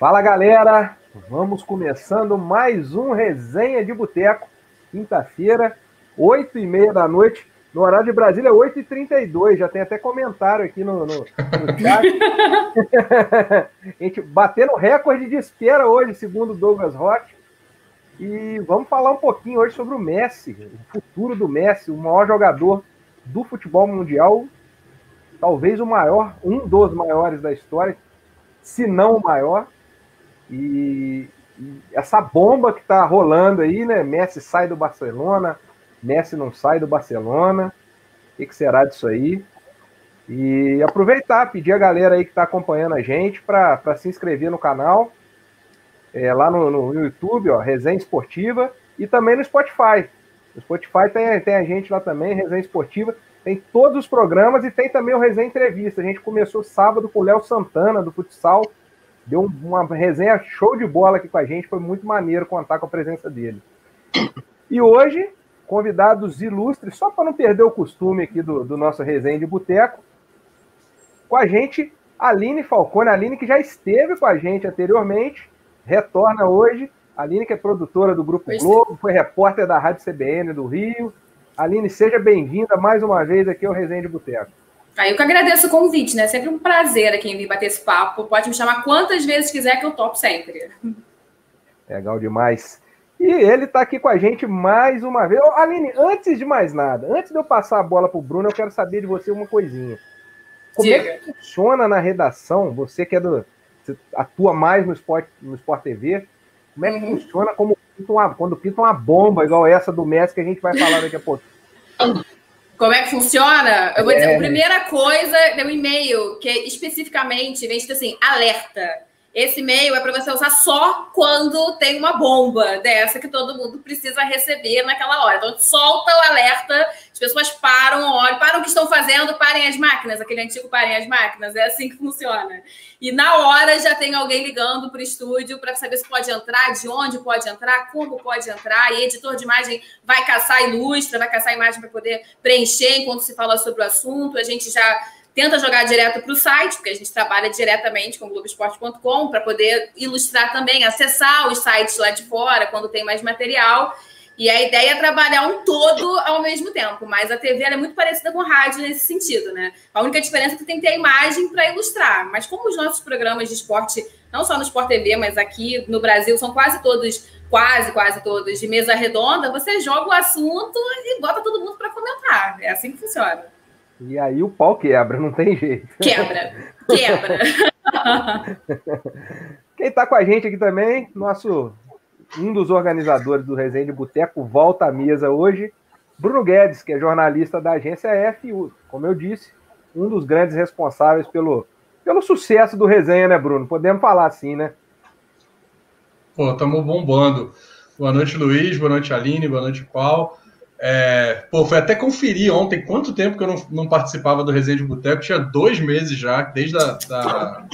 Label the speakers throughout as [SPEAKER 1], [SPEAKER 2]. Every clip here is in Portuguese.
[SPEAKER 1] Fala galera, vamos começando mais um Resenha de Boteco, quinta-feira, oito e meia da noite, no horário de Brasília, 8h32, já tem até comentário aqui no, no, no chat. a gente batendo recorde de espera hoje, segundo Douglas Rock. E vamos falar um pouquinho hoje sobre o Messi, o futuro do Messi, o maior jogador do futebol mundial, talvez o maior, um dos maiores da história, se não o maior. E, e essa bomba que está rolando aí, né? Messi sai do Barcelona, Messi não sai do Barcelona. O que, que será disso aí? E aproveitar, pedir a galera aí que está acompanhando a gente para se inscrever no canal, é, lá no, no, YouTube, ó, Resenha Esportiva, e também no Spotify. No Spotify tem, tem a gente lá também, Resenha Esportiva, tem todos os programas e tem também o Resenha Entrevista. A gente começou sábado com o Léo Santana, do futsal, deu uma resenha show de bola aqui com a gente, foi muito maneiro contar com a presença dele. E hoje, convidados ilustres, só para não perder o costume aqui do, do nosso resenha de boteco, com a gente, Aline Falcone, Aline que já esteve com a gente anteriormente, retorna hoje. Aline que é produtora do Grupo pois Globo, foi repórter da Rádio CBN do Rio. Aline, seja bem-vinda mais uma vez aqui ao Resenha de Boteco.
[SPEAKER 2] Ah, eu que agradeço o convite, né? Sempre um prazer aqui vir bater esse papo. Pode me chamar quantas vezes quiser que eu topo sempre.
[SPEAKER 1] Legal demais. E ele está aqui com a gente mais uma vez. Ô, Aline, antes de mais nada, antes de eu passar a bola para o Bruno, eu quero saber de você uma coisinha. Como Diga. é que funciona na redação? Você que é do, você atua mais no Sport, no Sport TV, como é que uhum. funciona como pinta uma, quando pinta uma bomba igual essa do Messi que a gente vai falar daqui a pouco?
[SPEAKER 2] Como é que funciona? Eu vou dizer, a é. primeira coisa é um e-mail que é especificamente vem escrito assim, alerta. Esse e-mail é para você usar só quando tem uma bomba dessa que todo mundo precisa receber naquela hora. Então, solta o alerta, as pessoas param, olham, param o que estão fazendo, parem as máquinas, aquele antigo parem as máquinas, é assim que funciona. E na hora já tem alguém ligando para o estúdio para saber se pode entrar, de onde pode entrar, como pode entrar, e editor de imagem vai caçar ilustra, vai caçar imagem para poder preencher enquanto se fala sobre o assunto. A gente já tenta jogar direto para o site, porque a gente trabalha diretamente com Globoesporte.com para poder ilustrar também, acessar os sites lá de fora quando tem mais material. E a ideia é trabalhar um todo ao mesmo tempo, mas a TV é muito parecida com rádio nesse sentido, né? A única diferença é que tem que ter a imagem para ilustrar. Mas como os nossos programas de esporte, não só no Sport TV, mas aqui no Brasil, são quase todos, quase, quase todos de mesa redonda, você joga o assunto e bota todo mundo para comentar. É assim que funciona.
[SPEAKER 1] E aí o pau quebra, não tem jeito.
[SPEAKER 2] Quebra, quebra.
[SPEAKER 1] Quem está com a gente aqui também, nosso um dos organizadores do Resenha de Boteco volta à mesa hoje, Bruno Guedes, que é jornalista da agência F, como eu disse, um dos grandes responsáveis pelo, pelo sucesso do Resenha, né, Bruno? Podemos falar assim, né?
[SPEAKER 3] Pô, estamos bombando. Boa noite, Luiz. Boa noite, Aline. Boa noite, Paulo. É, pô, foi até conferir ontem quanto tempo que eu não, não participava do Resenha de Boteco. Tinha dois meses já, desde a da,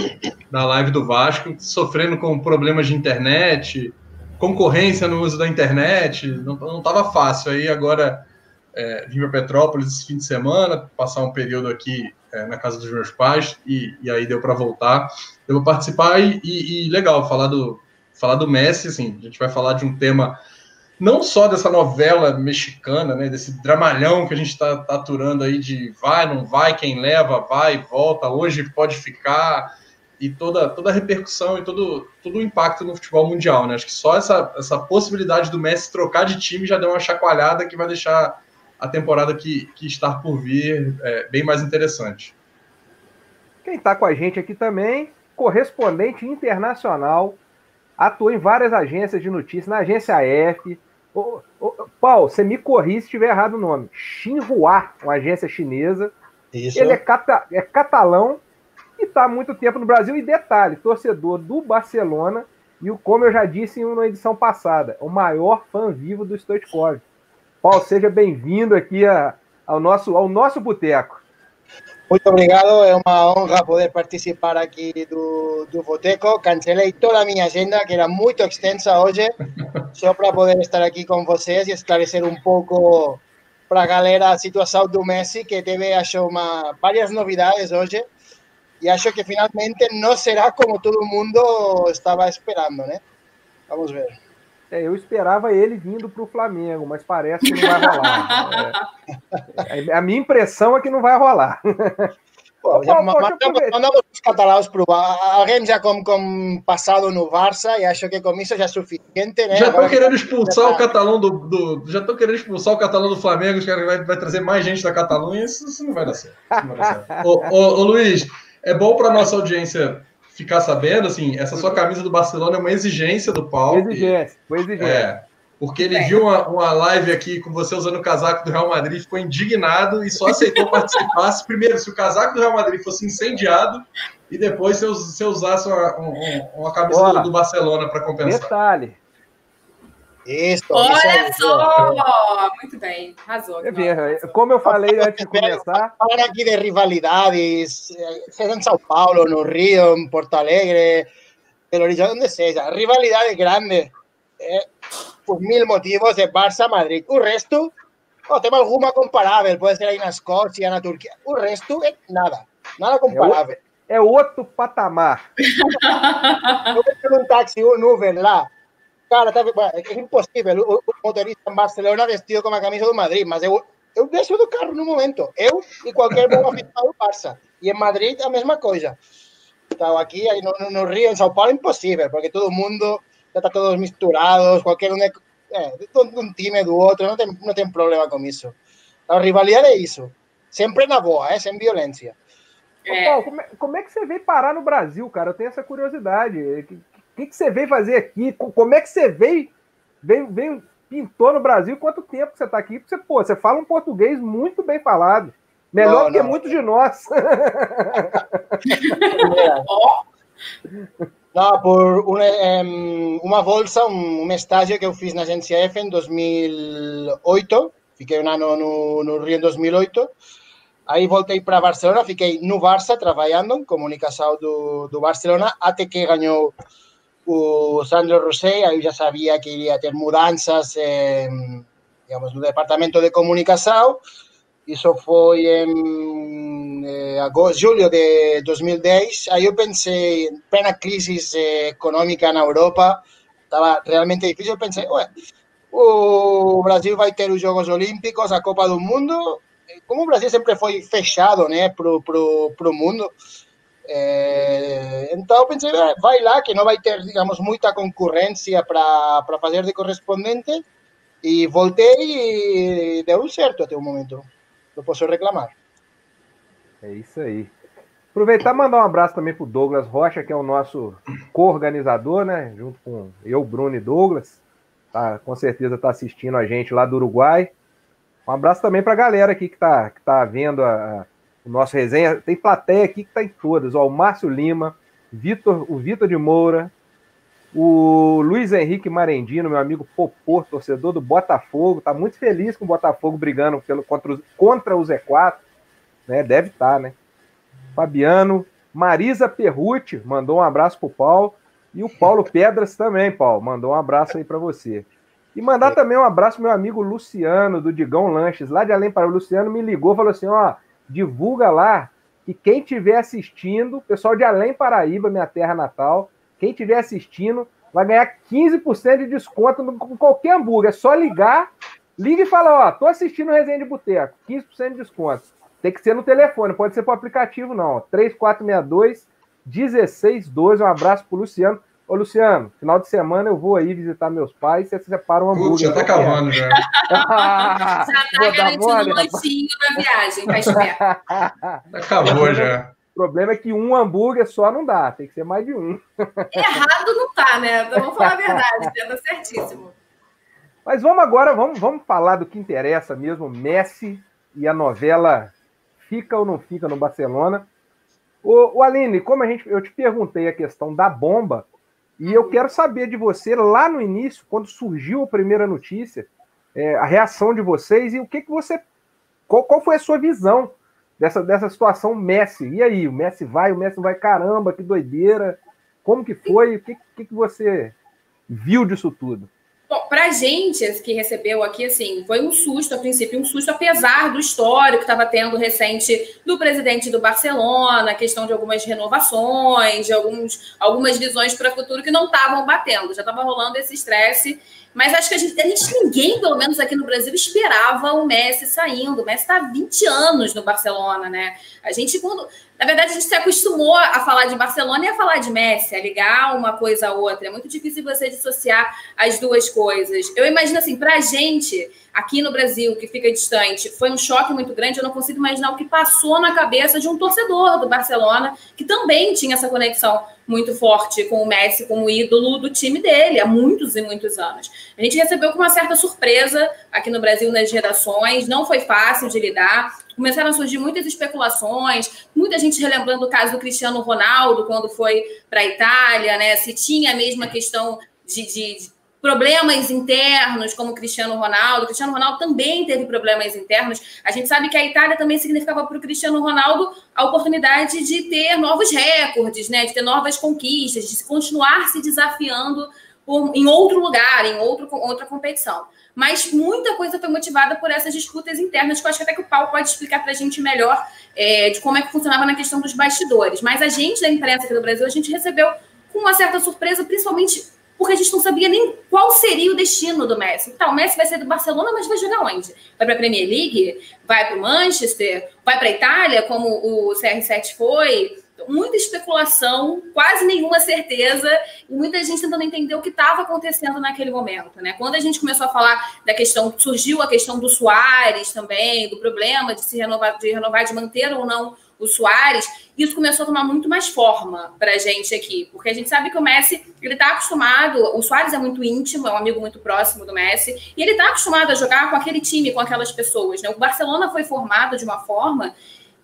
[SPEAKER 3] da live do Vasco, sofrendo com problemas de internet, concorrência no uso da internet. Não, não tava fácil. Aí agora é, vim para Petrópolis esse fim de semana, passar um período aqui é, na casa dos meus pais, e, e aí deu para voltar. Eu vou participar e, e, e legal, falar do, falar do Messi, assim, a gente vai falar de um tema não só dessa novela mexicana, né, desse dramalhão que a gente está tá aturando aí de vai, não vai, quem leva, vai, volta, hoje pode ficar, e toda, toda a repercussão e todo, todo o impacto no futebol mundial. Né? Acho que só essa, essa possibilidade do Messi trocar de time já deu uma chacoalhada que vai deixar a temporada que, que está por vir é, bem mais interessante.
[SPEAKER 1] Quem está com a gente aqui também, correspondente internacional, atua em várias agências de notícias, na agência F, Ô, ô, Paulo, você me corri se estiver errado o nome. Xinhua, uma agência chinesa. Isso. Ele é, cata, é catalão e está há muito tempo no Brasil. E detalhe, torcedor do Barcelona. E como eu já disse em uma edição passada, o maior fã vivo do Stoichkov. Paulo, seja bem-vindo aqui a, ao nosso, ao nosso boteco.
[SPEAKER 4] Muito obrigado, é uma honra poder participar aqui do, do Boteco. Cancelei toda a minha agenda, que era muito extensa hoje, só para poder estar aqui com vocês e esclarecer um pouco para a galera a situação do Messi, que teve, acho, uma, várias novidades hoje. y acho que finalmente no será como todo mundo estaba esperando, né? Vamos ver.
[SPEAKER 1] É, eu esperava ele vindo para o Flamengo, mas parece que não vai rolar. É, a minha impressão é que não vai rolar.
[SPEAKER 4] Pô, já, mandamos os catalães provar. Alguém já com, com passado no Barça e acho que com isso já é suficiente, né?
[SPEAKER 3] Já estão querendo expulsar o catalão do, do já estão querendo expulsar o catalão do Flamengo, os caras vai, vai trazer mais gente da Catalunha, isso, isso não vai dar certo. Vai dar certo. ô, ô, ô, Luiz, é bom para nossa audiência ficar sabendo, assim, essa sua camisa do Barcelona é uma exigência do Paulo.
[SPEAKER 1] Exigência, foi exigência. É,
[SPEAKER 3] porque ele viu uma, uma live aqui com você usando o casaco do Real Madrid, ficou indignado e só aceitou participar se, primeiro, se o casaco do Real Madrid fosse incendiado e depois se, se usasse uma, uma, uma camisa Boa. do Barcelona para compensar.
[SPEAKER 1] Detalhe.
[SPEAKER 2] Isso, Olha isso só! Muito bem, arrasou.
[SPEAKER 1] como eu falei antes de começar.
[SPEAKER 4] Falar aqui de rivalidades, seja em São Paulo, no Rio, em Porto Alegre, Belo Horizonte, onde seja. Rivalidade grande. Eh, por mil motivos de Barça-Madrid. O resto, oh, tem alguma comparável, pode ser aí na Escócia, na Turquia. O resto é nada, nada comparável.
[SPEAKER 1] É, outro patamar.
[SPEAKER 4] eu vou um táxi, um Uber lá. Cara, tá, impossível o, o motorista em Barcelona vestido com a camisa do Madrid, mas eu, eu desço do carro no momento. Eu e qualquer bom aficionado do Barça. E em Madrid a mesma coisa. Então, aqui no, no Rio, em São Paulo, impossível, porque todo mundo já está todos misturados, qualquer um, é, um time do outro, não tem, não tem problema com isso. A rivalidade é isso. Sempre na boa, é, sem violência.
[SPEAKER 1] É. Paulo, como, é, como, é, que você veio parar no Brasil, cara? Eu tenho essa curiosidade. O que, que, que, você veio fazer aqui? Como é que você veio, veio, veio pintou no Brasil? Quanto tempo você está aqui? Você, pô, você fala um português muito bem falado. Melhor não, do que não. muitos de nós.
[SPEAKER 4] No, por una, um, uma bolsa, un estágio que eu fiz na agência F em 2008. Fiquei um ano no, no Rio em 2008. Aí voltei para Barcelona, fiquei no Barça trabalhando comunicação do, do Barcelona, até que ganhou o Sandro Rosé. Aí já sabia que iria ter mudanças, eh, digamos, no departamento de comunicação. Isso foi em eh, agosto, julho de 2010. Aí eu pensei, em plena crise eh, econômica na Europa, estava realmente difícil. Eu pensei, ué, o Brasil vai ter os Jogos Olímpicos, a Copa do Mundo. Como o Brasil sempre foi fechado né, para o mundo, é, então pensei, vai lá, que não vai ter, digamos, muita concorrência para fazer de correspondente. E voltei e deu certo até o momento eu posso reclamar.
[SPEAKER 1] É isso aí. Aproveitar e mandar um abraço também para o Douglas Rocha, que é o nosso co-organizador, né? Junto com eu, Bruno e Douglas. Tá, com certeza está assistindo a gente lá do Uruguai. Um abraço também para a galera aqui que está que tá vendo a, o nosso resenha. Tem plateia aqui que está em todas. Ó, o Márcio Lima, Vitor, o Vitor de Moura, o Luiz Henrique Marendino, meu amigo Popô, torcedor do Botafogo, tá muito feliz com o Botafogo brigando pelo, contra, os, contra o Z4, né? Deve estar, tá, né? Fabiano, Marisa Perruti mandou um abraço pro Paulo. E o Paulo Pedras também, Paulo, mandou um abraço aí para você. E mandar também um abraço meu amigo Luciano, do Digão Lanches, lá de Além para o Luciano me ligou, falou assim: ó, divulga lá que quem estiver assistindo, pessoal de Além Paraíba, minha terra natal, quem estiver assistindo vai ganhar 15% de desconto com qualquer hambúrguer. É só ligar, liga e fala, ó, tô assistindo Resenha de Boteco, 15% de desconto. Tem que ser no telefone, pode ser para o aplicativo não. 3462 1612. Um abraço pro Luciano. Ô, Luciano, final de semana eu vou aí visitar meus pais e você separa um hambúrguer. Putz,
[SPEAKER 3] já tá acabando, já.
[SPEAKER 2] já tá garantindo um lanchinho da viagem, tá esperto.
[SPEAKER 3] Acabou já.
[SPEAKER 1] O problema é que um hambúrguer só não dá, tem que ser mais de um.
[SPEAKER 2] Errado não tá, né? Vamos falar a verdade, tá certíssimo.
[SPEAKER 1] Mas vamos agora, vamos, vamos falar do que interessa mesmo, Messi e a novela fica ou não fica no Barcelona. O, o Aline, como a gente, eu te perguntei a questão da bomba, e eu quero saber de você lá no início, quando surgiu a primeira notícia, é, a reação de vocês e o que, que você. Qual, qual foi a sua visão dessa, dessa situação Messi. E aí, o Messi vai, o Messi vai, caramba, que doideira. Como que foi? O que, que, que você viu disso tudo?
[SPEAKER 2] Bom, pra gente que recebeu aqui, assim, foi um susto, a princípio, um susto, apesar do histórico que estava tendo recente do presidente do Barcelona, a questão de algumas renovações, de alguns, algumas visões para o futuro que não estavam batendo, já estava rolando esse estresse mas acho que a gente, a gente, ninguém, pelo menos aqui no Brasil, esperava o Messi saindo. O Messi está há 20 anos no Barcelona, né? A gente, quando. Na verdade, a gente se acostumou a falar de Barcelona e a falar de Messi, a ligar uma coisa a outra. É muito difícil você dissociar as duas coisas. Eu imagino assim, para a gente aqui no Brasil, que fica distante, foi um choque muito grande. Eu não consigo imaginar o que passou na cabeça de um torcedor do Barcelona, que também tinha essa conexão muito forte com o Messi como ídolo do time dele há muitos e muitos anos. A gente recebeu com uma certa surpresa aqui no Brasil nas redações, não foi fácil de lidar. Começaram a surgir muitas especulações, muita gente relembrando o caso do Cristiano Ronaldo quando foi para a Itália, né? Se tinha a mesma questão de, de, problemas internos, como Cristiano Ronaldo. O Cristiano Ronaldo também teve problemas internos. A gente sabe que a Itália também significava para o Cristiano Ronaldo a oportunidade de ter novos recordes, né? de ter novas conquistas, de continuar se desafiando por, em outro lugar, em outro, outra competição. Mas muita coisa foi motivada por essas disputas internas, que eu acho que até que o Paulo pode explicar para a gente melhor é, de como é que funcionava na questão dos bastidores. Mas a gente da imprensa aqui do Brasil, a gente recebeu com uma certa surpresa, principalmente porque a gente não sabia nem qual seria o destino do Messi. Então, o Messi vai ser do Barcelona, mas vai jogar onde? Vai para a Premier League? Vai para o Manchester? Vai para a Itália, como o CR7 foi? Muita especulação, quase nenhuma certeza, e muita gente tentando entender o que estava acontecendo naquele momento. Né? Quando a gente começou a falar da questão, surgiu a questão do Soares também, do problema de se renovar, de renovar, de manter ou não o Soares, isso começou a tomar muito mais forma para a gente aqui, porque a gente sabe que o Messi ele está acostumado, o Soares é muito íntimo, é um amigo muito próximo do Messi, e ele está acostumado a jogar com aquele time, com aquelas pessoas. Né? O Barcelona foi formado de uma forma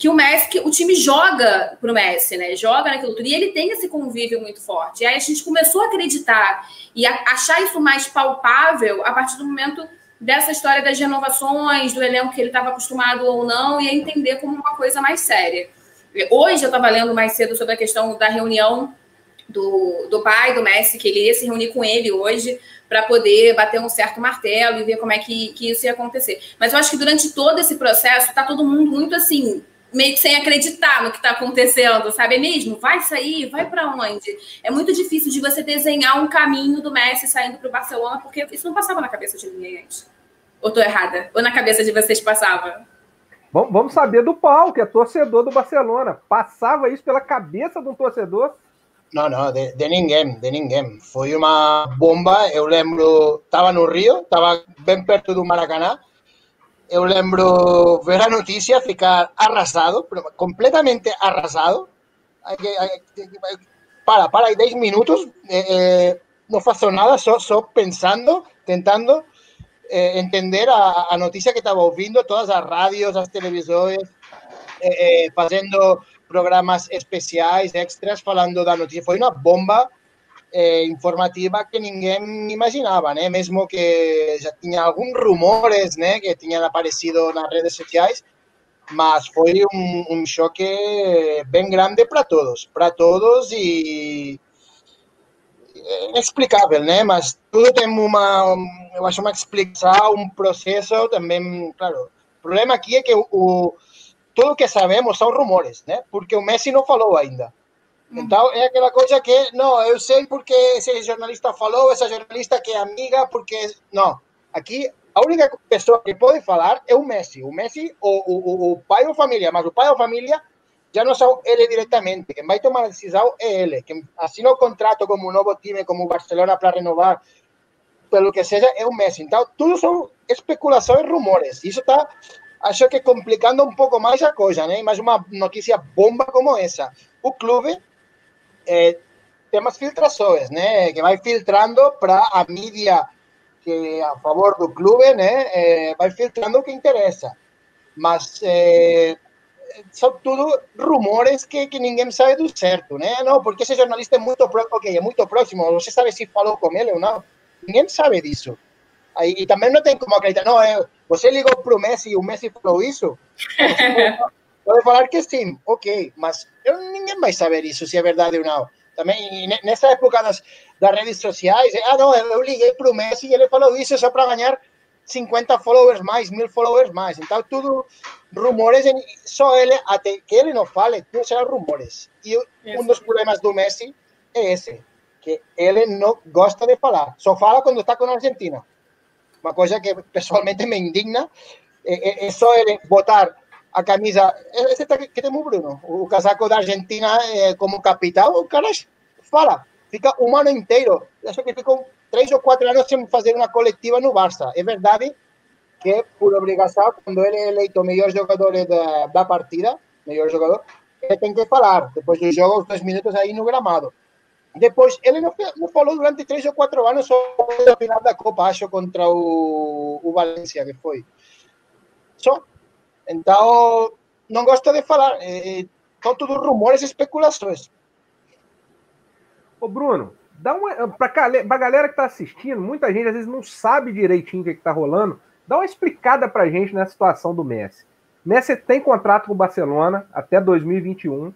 [SPEAKER 2] que o Messi, que o time joga para o Messi, né? Joga naquilo tudo. E ele tem esse convívio muito forte. E aí a gente começou a acreditar e a achar isso mais palpável a partir do momento dessa história das renovações, do elenco que ele estava acostumado ou não, e a entender como uma coisa mais séria. Hoje eu estava lendo mais cedo sobre a questão da reunião do, do pai do Messi, que ele ia se reunir com ele hoje para poder bater um certo martelo e ver como é que, que isso ia acontecer. Mas eu acho que durante todo esse processo está todo mundo muito assim, meio que sem acreditar no que está acontecendo, sabe? É mesmo? Vai sair? Vai para onde? É muito difícil de você desenhar um caminho do Messi saindo para o Barcelona, porque isso não passava na cabeça de ninguém antes. Ou tô errada? Ou na cabeça de vocês passava?
[SPEAKER 1] Vamos saber do Paulo, que é torcedor do Barcelona. Passava isso pela cabeça de um torcedor?
[SPEAKER 4] Não, não, de, de ninguém, de ninguém. Foi uma bomba. Eu lembro, estava no Rio, estava bem perto do Maracanã. Eu lembro ver a notícia, ficar arrasado, completamente arrasado. Para, para, aí 10 minutos, eh, eh, não faço nada, só, só pensando, tentando eh, entender a, a, que estaba ouvindo, todas las radios, las televisores, eh, eh, programas especiales, extras, falando da noticia. Foi una bomba eh, informativa que ninguém imaginaba, né? mesmo que ya tenía algunos rumores né? que tinham aparecido nas redes sociais, mas foi un, un choque bem grande para todos, para todos e inexplicável, né? Mas tudo tem uma, eu acho uma explicação, um processo também, claro. O problema aqui é que o, o tudo que sabemos são rumores, né? Porque o Messi não falou ainda. Então, é aquela coisa que, não, eu sei porque esse jornalista falou, essa jornalista que é amiga, porque... Não, aqui a única pessoa que pode falar é o Messi. O Messi, o, o, o pai ou família, mas o pai ou família já não são ele diretamente. Quem vai tomar a decisão é ele. Quem assina o contrato como um novo time, como o Barcelona, para renovar, pelo que seja, é o Messi. Então, tudo são especulações, rumores. Isso está, acho que, complicando um pouco mais a coisa, né? Mais uma notícia bomba como essa. O clube é, tem umas filtrações, né? Que vai filtrando para a mídia que a favor do clube, né? É, vai filtrando o que interessa. Mas é, são tudo rumores que, que ninguém sabe do certo, né? Não, porque esse jornalista é muito próximo, ok, é muito próximo, você sabe se falou com ele ou não. Ninguém sabe disso. Aí, e também não tem como acreditar, não, é, você ligou para o Messi e o Messi falou isso? Pode falar que sim, ok, mas eu, ninguém vai saber isso, se é verdade ou não. Também nessa época das, das redes sociais, ah, não, eu liguei para o Messi e ele falou isso só para ganhar 50 followers mais, mil followers mais. Então, tudo rumores, só ele, até que ele não fale, tudo será rumores. E um dos problemas do Messi é esse, que ele não gosta de falar, só fala quando está com a Argentina. Uma coisa que pessoalmente me indigna é, é, é só ele botar a camisa, esse que temos, Bruno, o casaco da Argentina eh, como capitão, o cara fala, fica um ano inteiro. Acho que ficou três ou quatro anos sem fazer uma coletiva no Barça. É verdade que, por obrigação, quando ele é eleito o melhor jogador da, da partida, melhor jogador, ele tem que falar. Depois do jogo, os dois minutos aí no gramado. Depois, ele não, não falou durante três ou quatro anos sobre a final da Copa, acho, contra o, o Valência, que foi. Só. Então, não gosto de falar. É, são tudo rumores e especulações.
[SPEAKER 1] Ô, Bruno, dá uma. Pra, a galera que tá assistindo, muita gente às vezes não sabe direitinho o que, que tá rolando. Dá uma explicada pra gente nessa situação do Messi. Messi tem contrato com o Barcelona até 2021,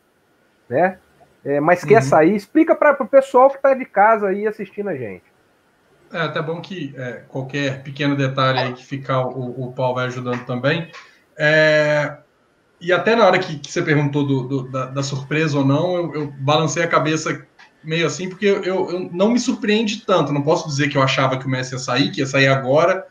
[SPEAKER 1] né? É, mas uhum. quer sair. Explica para o pessoal que está de casa aí assistindo a gente.
[SPEAKER 3] É até bom que é, qualquer pequeno detalhe aí que ficar o, o Paulo vai ajudando também. É, e até na hora que, que você perguntou do, do, da, da, surpresa ou não, eu, eu, balancei a cabeça meio assim, porque eu, eu, não me surpreende tanto. Não posso dizer que eu achava que o Messi ia sair, que ia sair agora.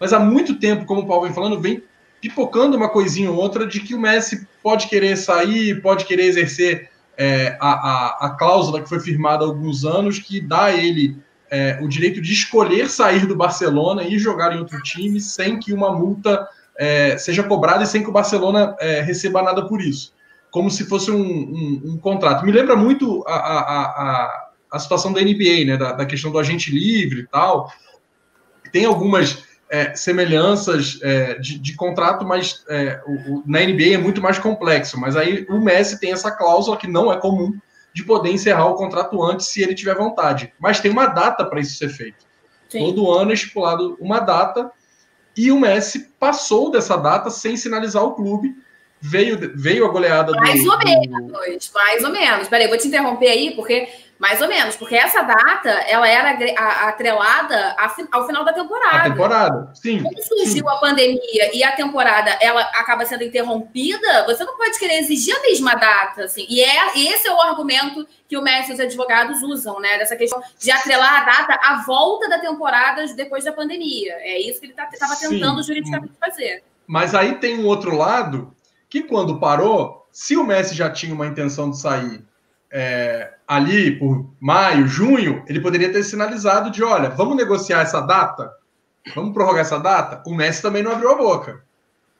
[SPEAKER 3] Mas há muito tempo, como o Paulo vem falando, vem pipocando uma coisinha ou outra de que o Messi pode querer sair, pode querer exercer é, a, a, a, cláusula que foi firmada há alguns anos que dá a ele é, o direito de escolher sair do Barcelona e jogar em outro time sem que uma multa é, seja cobrada e sem que o Barcelona é, receba nada por isso. Como se fosse um, um, um contrato. Me lembra muito a, a, a, situação da NBA, né? Da, da, questão do agente livre e tal. Tem algumas é, semelhanças é, de, de, contrato, mas é, o, o, na NBA é muito mais complexo. Mas aí o Messi tem essa cláusula que não é comum de poder encerrar o contrato antes se ele tiver vontade. Mas tem uma data para isso ser feito. Sim. Todo ano é estipulado uma data e o Messi passou dessa data sem sinalizar o clube. Veio, veio a goleada
[SPEAKER 2] mais do. Mais ou menos, mais ou menos. Peraí, vou te interromper aí, porque mais ou menos, porque essa data ela era atrelada ao final da temporada.
[SPEAKER 3] A temporada, sim.
[SPEAKER 2] Quando surgiu sim. a pandemia e a temporada ela acaba sendo interrompida, você não pode querer exigir a mesma data, assim. E é esse é o argumento que o Messi e os advogados usam, né? Dessa questão de atrelar a data à volta da temporada depois da pandemia. É isso que ele estava tá, tentando juridicamente fazer.
[SPEAKER 3] Mas aí tem um outro lado que quando parou, se o Messi já tinha uma intenção de sair é, ali por maio, junho, ele poderia ter sinalizado de, olha, vamos negociar essa data, vamos prorrogar essa data. O Messi também não abriu a boca.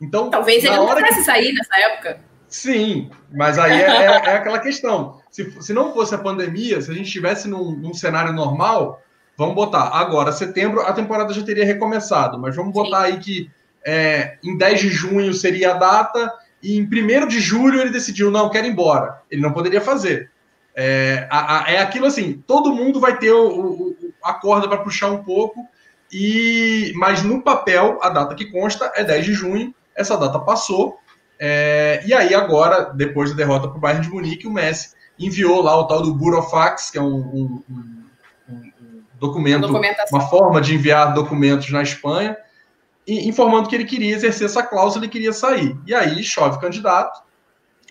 [SPEAKER 3] Então,
[SPEAKER 2] talvez ele não quisesse que... sair nessa época.
[SPEAKER 3] Sim, mas aí é, é, é, aquela questão. Se, se não fosse a pandemia, se a gente estivesse num, num, cenário normal, vamos botar agora, setembro, a temporada já teria recomeçado, mas vamos botar Sim. aí que é, em 10 de junho seria a data e em 1 de julho ele decidiu, não, quero ir embora. Ele não poderia fazer. É, a, a, é aquilo assim, todo mundo vai ter o, o, a corda para puxar um pouco, e mas no papel, a data que consta é 10 de junho, essa data passou, é, e aí agora, depois da derrota para o Bayern de Munique, o Messi enviou lá o tal do Burofax, que é um, um, um, um documento, uma forma de enviar documentos na Espanha, informando que ele queria exercer essa cláusula e queria sair. E aí chove candidato,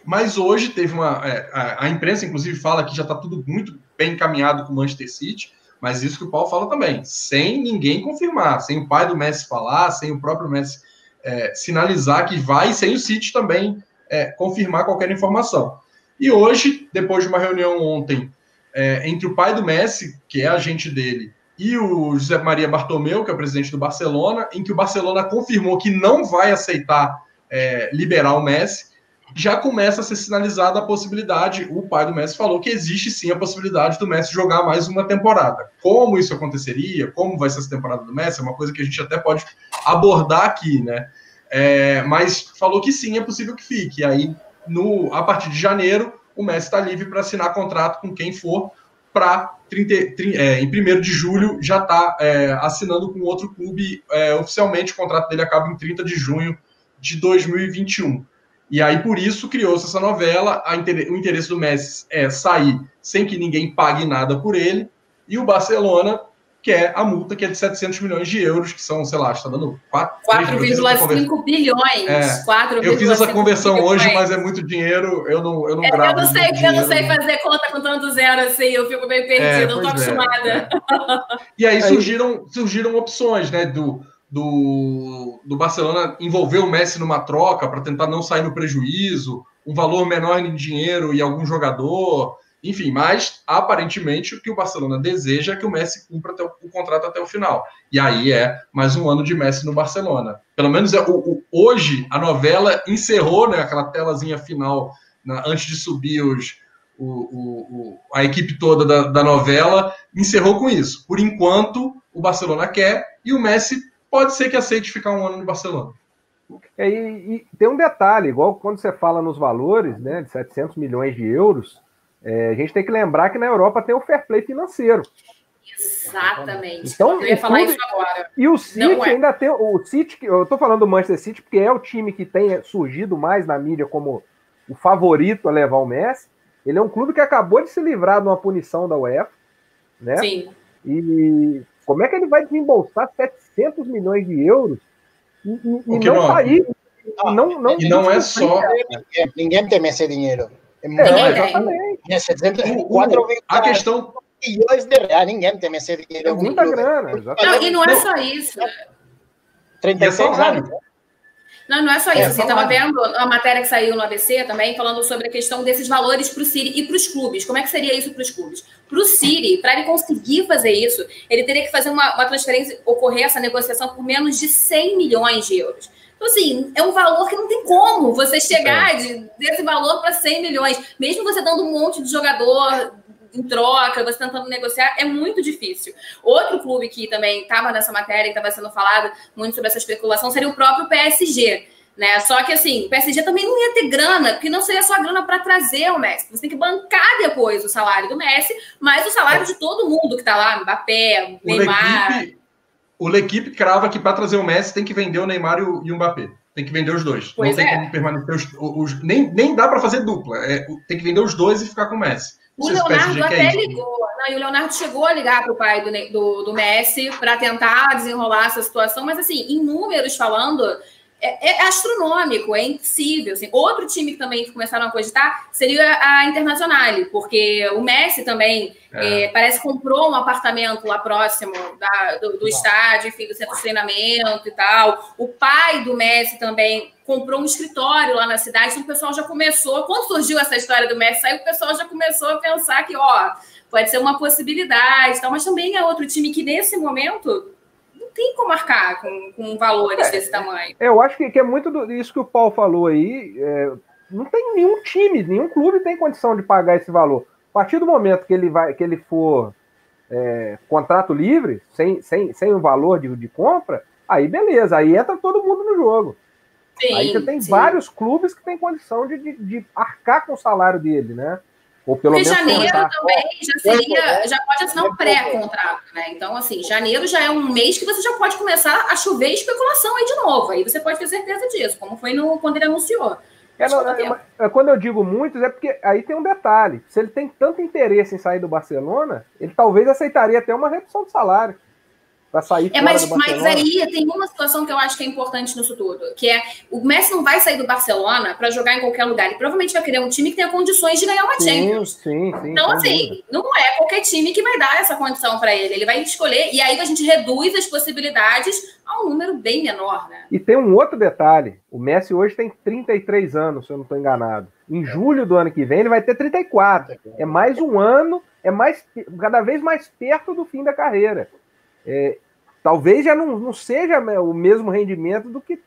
[SPEAKER 3] mas hoje teve uma. É, a, a, imprensa, inclusive, fala que já está tudo muito bem encaminhado com o Manchester City, mas isso que o Paulo fala também, sem ninguém confirmar, sem o pai do Messi falar, sem o próprio Messi é, sinalizar que vai, sem o City também é, confirmar qualquer informação. E hoje, depois de uma reunião ontem é, entre o pai do Messi, que é agente dele, e o José Maria Bartomeu, que é o presidente do Barcelona, em que o Barcelona confirmou que não vai aceitar é, liberar o Messi já começa a ser sinalizada a possibilidade, o pai do Messi falou que existe sim a possibilidade do Messi jogar mais uma temporada. Como isso aconteceria, como vai ser essa temporada do Messi, é uma coisa que a gente até pode abordar aqui, né? É, mas falou que sim, é possível que fique. E aí, no, a partir de janeiro, o Messi está livre para assinar contrato com quem for, para é, em 1 de julho já está é, assinando com outro clube é, oficialmente. O contrato dele acaba em 30 de junho de 2021. E aí, por isso, criou-se essa novela. o interesse do Messi é sair sem que ninguém pague nada por ele. E o Barcelona quer a multa, que é de 700 milhões de euros, que são, sei lá, está dando
[SPEAKER 2] 4,5 bilhões. É, 4,
[SPEAKER 3] eu fiz essa conversão bilhões. hoje, mas é muito dinheiro. Eu não, eu não
[SPEAKER 2] é,
[SPEAKER 3] gravo.
[SPEAKER 2] Eu não, sei, eu não sei fazer conta com tanto zero assim, eu fico meio perdido, é, não estou é. acostumada.
[SPEAKER 3] E aí surgiram, surgiram opções, né? Do, do, do Barcelona envolver o Messi numa troca para tentar não sair no prejuízo, um valor menor em dinheiro e algum jogador, enfim, mas aparentemente o que o Barcelona deseja é que o Messi cumpra o, o contrato até o final. E aí é mais um ano de Messi no Barcelona. Pelo menos é, o, o, hoje a novela encerrou né, aquela telazinha final na, antes de subir os, a equipe toda da, da novela, encerrou com isso. Por enquanto, o Barcelona quer e o Messi pode ser que aceite ficar um ano no Barcelona.
[SPEAKER 1] É, e, e, tem um detalhe, igual quando você fala nos valores, né, de 700 milhões de euros, é, a gente tem que lembrar que na Europa tem o fair play financeiro.
[SPEAKER 2] Exatamente.
[SPEAKER 1] Então, eu ia falar clube, isso agora. E o City é. ainda tem. O City, eu tô falando do Manchester City porque é o time que tem surgido mais na mídia como o favorito a levar o Messi. Ele é um clube que acabou de se livrar de uma punição da UEFA, né? Sim. E como é que ele vai desembolsar 700 milhões de euros e, e não sair?
[SPEAKER 3] Ah, não, não, e não é só.
[SPEAKER 4] Ninguém tem esse dinheiro.
[SPEAKER 1] É, não, exatamente.
[SPEAKER 3] a questão.
[SPEAKER 4] Milhões de reais, ninguém tem esse dinheiro.
[SPEAKER 1] É muita grana, exatamente.
[SPEAKER 2] Não, e não é só isso.
[SPEAKER 4] 36 anos.
[SPEAKER 2] Não, não é só isso. É, Você estava vendo a matéria que saiu no ABC também, falando sobre a questão desses valores para o City e para os clubes. Como é que seria isso para os clubes? Para o City, para ele conseguir fazer isso, ele teria que fazer uma, uma transferência, ocorrer essa negociação por menos de 100 milhões de euros. Então, assim, é um valor que não tem como você chegar de, desse valor para 100 milhões. Mesmo você dando um monte de jogador em troca, você tentando negociar, é muito difícil. Outro clube que também estava nessa matéria, que estava sendo falado muito sobre essa especulação, seria o próprio PSG. Né? Só que assim, o PSG também não ia ter grana, porque não seria só grana para trazer o Messi. Você tem que bancar depois o salário do Messi, mais o salário de todo mundo que está lá, Mbappé, Neymar.
[SPEAKER 3] O L'Equipe crava que para trazer o Messi tem que vender o Neymar e o, e o Mbappé. Tem que vender os dois. Pois não tem é. como permanecer os, os nem, nem dá para fazer dupla. É, tem que vender os dois e ficar com o Messi.
[SPEAKER 2] O Leonardo até ligou. Não, e o Leonardo chegou a ligar para o pai do, do, do Messi para tentar desenrolar essa situação, mas assim, em números falando, é, é, astronômico, é impossível. Assim. Outro time que também começaram a cogitar seria a Internacional, porque o Messi também é. É, parece que comprou um apartamento lá próximo da, do, do estádio, enfim, do centro de treinamento e tal. O pai do Messi também comprou um escritório lá na cidade, então o pessoal já começou, quando surgiu essa história do Messi, aí o pessoal já começou a pensar que, ó, pode ser uma possibilidade, tal, mas também é outro time que nesse momento tem como marcar com, com valores é, desse tamanho.
[SPEAKER 1] Eu acho que, que é muito do, isso que o Paulo falou aí. É, não tem nenhum time, nenhum clube tem condição de pagar esse valor. A partir do momento que ele vai, que ele for é, contrato livre, sem, sem, sem o valor de, de compra, aí beleza, aí entra todo mundo no jogo. Sim, aí você tem sim. vários clubes que têm condição de, de, de arcar com o salário dele, né?
[SPEAKER 2] Ou pelo Porque menos janeiro também já seria, já pode assinar um pré-contrato, né? Então, assim, janeiro já é um mês que você já pode começar a chover especulação aí de novo. Aí você pode ter certeza disso, como foi no, quando ele anunciou.
[SPEAKER 1] É, não, é, é, quando eu digo muitos, é porque aí tem um detalhe. Se ele tem tanto interesse em sair do Barcelona, ele talvez aceitaria até uma redução de salário para sair
[SPEAKER 2] é, mas, mas aí tem uma situação que eu acho que é importante nisso tudo, que é o Messi não vai sair do Barcelona para jogar em qualquer lugar. Ele provavelmente vai querer um time que tenha condições de ganhar uma sim, Champions. Sim, sim, então, assim, dúvida. não é qualquer time que vai dar essa condição para ele. Ele vai escolher, e aí a gente reduz as possibilidades a um número bem menor, né?
[SPEAKER 1] E tem um outro detalhe: o Messi hoje tem 33 anos, se eu não estou enganado. Em julho do ano que vem, ele vai ter 34. É mais um ano, é mais cada vez mais perto do fim da carreira. É, talvez já não, não seja o mesmo rendimento do que.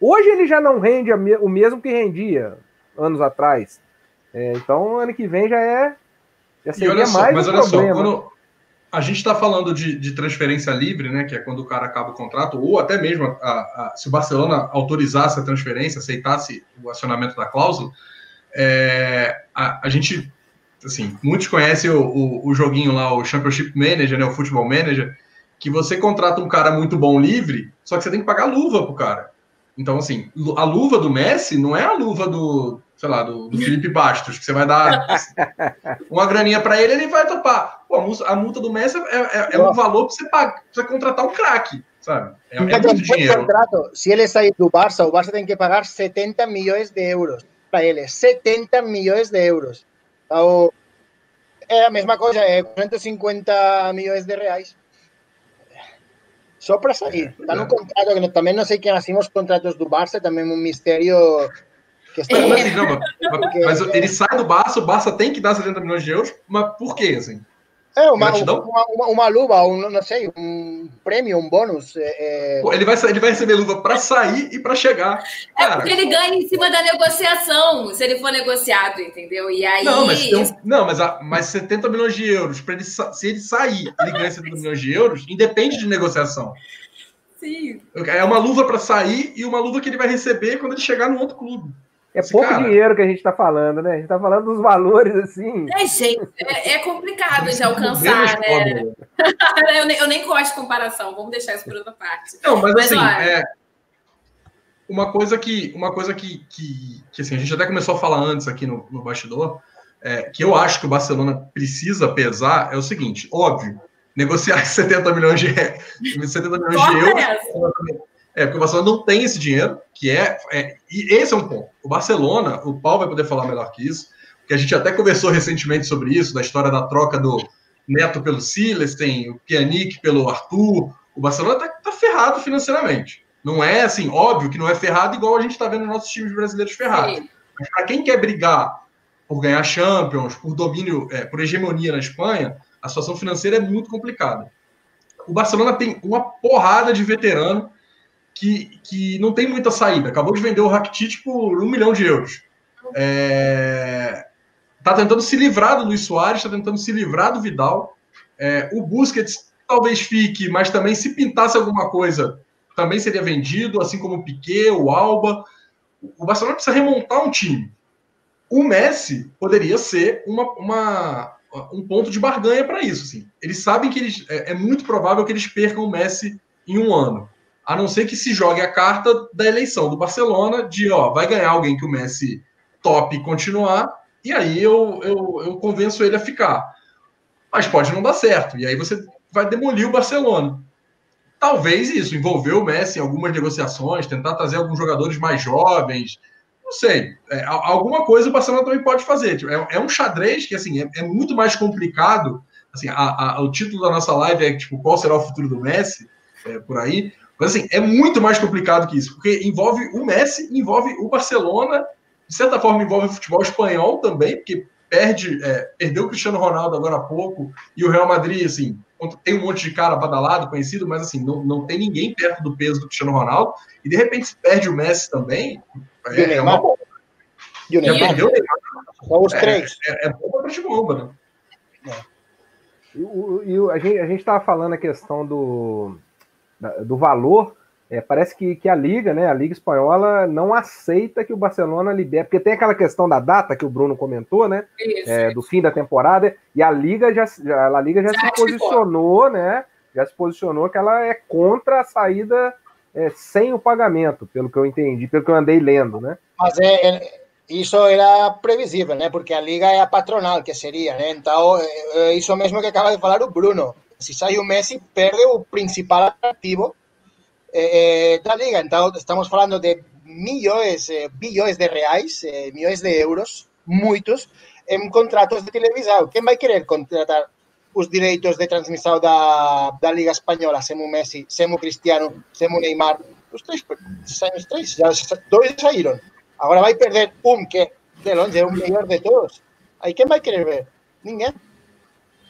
[SPEAKER 1] Hoje ele já não rende o mesmo que rendia anos atrás. É, então, ano que vem já é. Já seria só, mais mas um olha problema. só, quando
[SPEAKER 3] a gente está falando de, de, transferência livre, né? Que é quando o cara acaba o contrato, ou até mesmo a, a, se o Barcelona autorizasse a transferência, aceitasse o acionamento da cláusula, é, a, a gente assim, muitos conhecem o, o, o, joguinho lá, o Championship Manager, né, o Football Manager, que você contrata um cara muito bom livre, só que você tem que pagar luva pro cara. Então, assim, a luva do Messi não é a luva do, sei lá, do, do Felipe Bastos, que você vai dar uma graninha para ele, ele vai topar. Pô, a multa do Messi é, é, é um valor para você, pagar, pra você contratar um craque, sabe? É, é muito dinheiro.
[SPEAKER 4] Contrato, se ele sair do Barça, o Barça tem que pagar 70 milhões de euros para ele. 70 milhões de euros. Então, é a mesma coisa, é 450 milhões de reais. Só para sair. Está no contrato, que também não sei quem assina os contratos do Barça, também um mistério
[SPEAKER 3] que está... Mas, assim, não, mas, mas ele sai do Barça, o Barça tem que dar 70 milhões de euros, mas por quê, assim?
[SPEAKER 4] É, uma, uma, uma, uma, luva, um, não sei, um prêmio, um bônus. É...
[SPEAKER 3] Pô, ele, vai, ele vai receber luva para sair e para chegar.
[SPEAKER 2] É Cara, porque ele ganha em cima da negociação, se ele for negociado, entendeu? E aí.
[SPEAKER 3] Não, mas, um, não, mas, a, mas 70 milhões de euros, para ele, se ele sair, ele ganha 70 milhões de euros, independe de negociação.
[SPEAKER 2] Sim.
[SPEAKER 3] É uma luva para sair e uma luva que ele vai receber quando ele chegar no outro clube.
[SPEAKER 1] É pouco cara... dinheiro que a gente está falando, né? A gente está falando dos valores assim.
[SPEAKER 2] É, gente, é, é complicado de alcançar, né? eu, nem, eu nem gosto de comparação, vamos deixar isso por outra parte.
[SPEAKER 3] Não, mas, mas assim, é, uma coisa que, uma coisa que, que, que assim, a gente até começou a falar antes aqui no, no bastidor, é, que eu acho que o Barcelona precisa pesar, é o seguinte: óbvio, negociar 70 milhões de, 70 milhões de euros. É, porque o Barcelona não tem esse dinheiro, que é, é, E esse é um ponto. O Barcelona, o Paulo vai poder falar melhor que isso, porque a gente até conversou recentemente sobre isso, da história da troca do Neto pelo Silas, tem o Pjanic pelo Arthur. O Barcelona tá, tá, ferrado financeiramente. Não é assim, óbvio que não é ferrado igual a gente está vendo nos nossos times brasileiros ferrados. Sim. Mas para quem quer brigar por ganhar Champions, por domínio, é, por hegemonia na Espanha, a situação financeira é muito complicada. O Barcelona tem uma porrada de veterano que, que não tem muita saída. Acabou de vender o Rakitic por um milhão de euros. É, tá tentando se livrar do Luiz Soares, está tentando se livrar do Vidal. É, o Busquets talvez fique, mas também se pintasse alguma coisa, também seria vendido, assim como o Piquet, o Alba. O Barcelona precisa remontar um time. O Messi poderia ser uma, uma um ponto de barganha para isso. Assim. Eles sabem que eles, é, é muito provável que eles percam o Messi em um ano a não ser que se jogue a carta da eleição do Barcelona, de ó, vai ganhar alguém que o Messi top continuar, e aí eu, eu, eu convenço ele a ficar. Mas pode não dar certo, e aí você vai demolir o Barcelona. Talvez isso, envolver o Messi em algumas negociações, tentar trazer alguns jogadores mais jovens, não sei, é, alguma coisa o Barcelona também pode fazer. Tipo, é, é um xadrez que assim é, é muito mais complicado. Assim, a, a, o título da nossa live é tipo qual será o futuro do Messi, é, por aí. Mas assim, é muito mais complicado que isso, porque envolve o Messi, envolve o Barcelona, de certa forma envolve o futebol espanhol também, porque perde, é, perdeu o Cristiano Ronaldo agora há pouco, e o Real Madrid, assim, tem um monte de cara badalado, conhecido, mas assim, não, não tem ninguém perto do peso do Cristiano Ronaldo, e de repente se perde o Messi também,
[SPEAKER 4] é, é uma.
[SPEAKER 3] E o Neymar? Já perdeu o
[SPEAKER 4] Neymar. São os três.
[SPEAKER 3] É, é, é bomba de bomba, né?
[SPEAKER 1] É. E, o, e a gente estava falando a questão do, do valor, é, parece que, que a Liga, né, a Liga Espanhola, não aceita que o Barcelona libere, porque tem aquela questão da data que o Bruno comentou, né? Isso, é, do fim da temporada, e a Liga já, já a Liga já, já se posicionou, né? Já se posicionou que ela é contra a saída é, sem o pagamento, pelo que eu entendi, pelo que eu andei lendo, né?
[SPEAKER 4] Mas é, é, isso era previsível, né? Porque a Liga é a patronal, que seria, né? Então, é, é isso mesmo que acaba de falar o Bruno si sai un Messi, perde o principal atractivo eh, eh, da liga. Então, estamos falando de milhões, eh, de reais, eh, de euros, muitos, em contratos de televisão. Quem vai querer contratar os direitos de transmissão da, da Liga Espanhola, semo Messi, semo Cristiano, semo Neymar? Os três, os três, já dois saíram. Agora vai perder um que, de longe, é o de todos. Aí quem vai querer ver? Ninguém.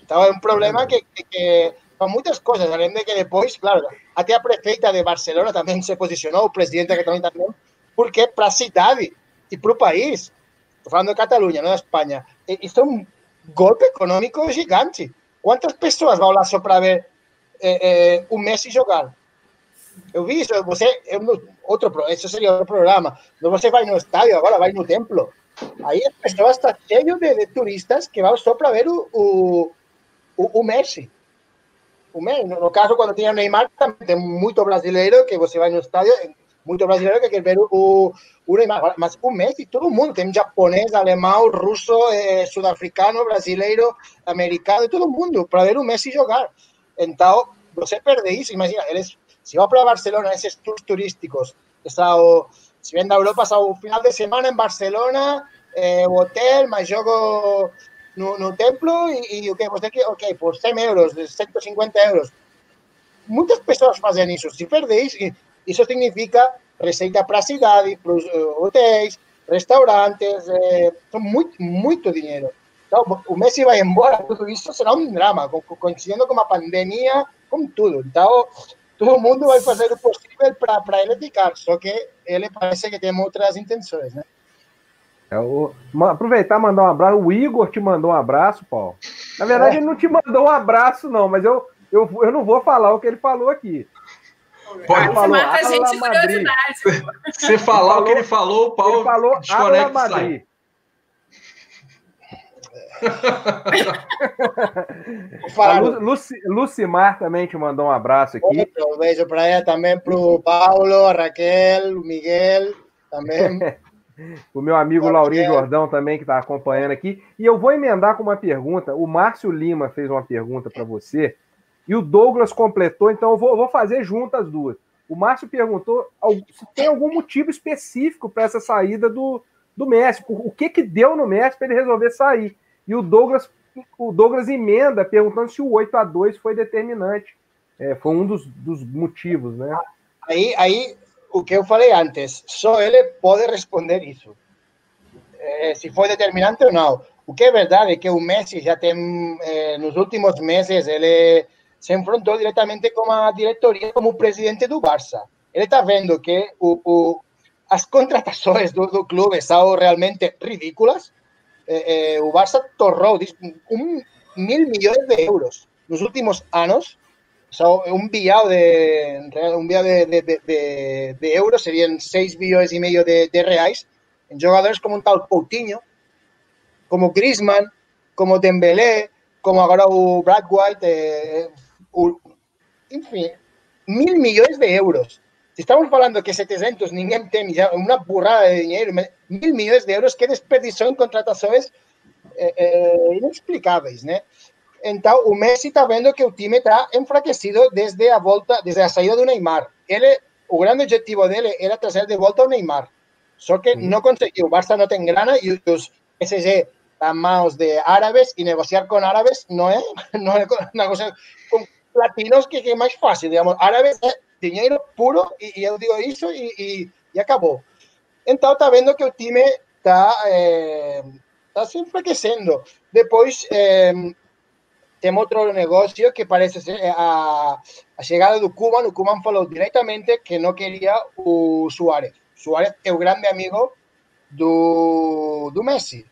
[SPEAKER 4] Então é un problema que, que, que cosas, além de que depois, claro, até a prefeita de Barcelona tamén se posicionou, o presidente que tamén tamén, porque para a cidade e para o país, estou falando de Cataluña, non de España, isto é un golpe económico gigante. Quantas pessoas vão lá só para ver eh, eh, o Messi jogar? Eu vi isso, você, é outro, isso seria outro programa. Você vai no estádio, agora vai no templo. Aí as pessoas estão de, de turistas que vão só para ver o o, o Messi. O Messi. No, caso, quando tinha o Neymar, também tem muito brasileiro que você vai no estádio, muito brasileiro que quer ver o, o Neymar. Mas o Messi, todo mundo, tem japonês, alemão, russo, eh, sul-africano, brasileiro, americano, todo mundo, para ver o Messi jogar. Então, você perde isso, imagina, eles, se vai para Barcelona, esses tours turísticos, está o, se vem da Europa, está o final de semana em Barcelona, eh, o hotel, mais jogo no, no templo e, e o que quer, ok, por 100 euros, 150 euros. Muitas pessoas fazem isso. Se perdeis, isso significa receita para a cidade, para uh, hotéis, restaurantes, eh, são muito, muito dinheiro. Então, o Messi vai embora, tudo isso será um drama, coincidindo com a pandemia, com tudo. Então, todo mundo vai fazer o possível para ele ficar, só que ele parece que tem outras intenções, né?
[SPEAKER 1] É, o, aproveitar e mandar um abraço. O Igor te mandou um abraço, Paulo. Na verdade, é. ele não te mandou um abraço, não, mas eu, eu, eu não vou falar o que ele falou aqui.
[SPEAKER 2] Pode falar. mata a gente de curiosidade.
[SPEAKER 3] Você falar falou, o que ele falou, o Paulo
[SPEAKER 1] ele falou desconecta Madrid. Luci, Lucimar também te mandou um abraço aqui.
[SPEAKER 4] Um beijo para ela também, para o Paulo, a Raquel, o Miguel, também.
[SPEAKER 1] O meu amigo Laurinho Jordão também, que está acompanhando aqui. E eu vou emendar com uma pergunta. O Márcio Lima fez uma pergunta para você e o Douglas completou, então eu vou, vou fazer junto as duas. O Márcio perguntou se tem algum motivo específico para essa saída do, do Messi. O que, que deu no Messi para ele resolver sair? E o Douglas, o Douglas emenda perguntando se o 8 a 2 foi determinante. É, foi um dos, dos motivos, né?
[SPEAKER 4] Aí, aí o que eu falei antes, só ele pode responder isso. Eh, se foi determinante ou não. O que é verdade é que o Messi já tem, eh, nos últimos meses, ele se enfrentou diretamente com a diretoria como presidente do Barça. Ele está vendo que o, o, as contratações do, do clube são realmente ridículas. Eh, o Barça torrou um mil milhões de euros nos últimos anos So, un billado de, un billado de, de, de, de, euros serían 6 billones y medio de, reais en jugadores como un tal Coutinho, como Griezmann, como Dembélé, como agora o Brad White, eh, o, enfim, mil milhões de euros. Se estamos falando que 700 ninguém tem, uma burrada de dinheiro, mil milhões de euros que desperdiçou em contratações eh, eh, inexplicáveis, né? Então, o Messi está vendo que o time está enfraquecido desde a volta, desde a saída do Neymar. Ele, o grande objetivo dele era trazer de volta o Neymar. Só que não conseguiu. O Barça não tem grana e os PSG estão mãos de árabes e negociar com árabes não é, não é coisa com latinos que, que é mais fácil. Digamos, árabes é dinheiro puro e, e eu digo isso e, e, e, acabou. Então, está vendo que o time está eh, tá se enfraquecendo. Depois, eh, tem outro negócio que parece ser a, a chegada do Kuman. O Kuman falou diretamente que não queria o Suárez. Suárez é o grande amigo do, do Messi.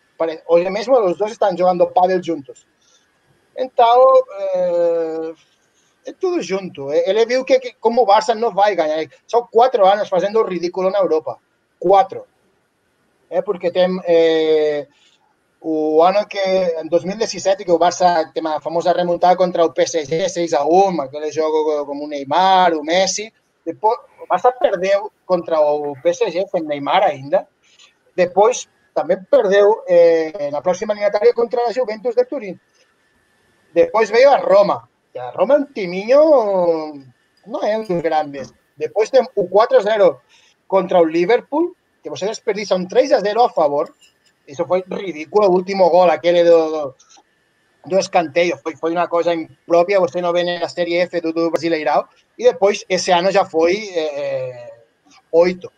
[SPEAKER 4] Hoje mesmo os dois estão jogando pádel juntos. Então, é, é tudo junto. Ele viu que, que, como o Barça não vai ganhar. São quatro anos fazendo ridículo na Europa. Quatro. É porque tem... É, o ano que, en 2017, que o Barça tem a famosa remontada contra o PSG 6 a 1, aquele jogo como Neymar, o Messi. Depois, o Barça perdeu contra o PSG, foi Neymar ainda. Depois, também perdeu eh, na próxima eliminatória contra a Juventus de Turim. Depois veio a Roma. E a Roma é um timinho, não é um dos grandes. Depois tem o 4-0 contra o Liverpool, que você desperdiça um 3-0 a favor, Eso fue ridículo. Último gol, aquel de, do escanteio, foi, foi uma coisa imprópria, você não vê na Série F do, do Brasileirão, e depois, esse ano já foi é, oito.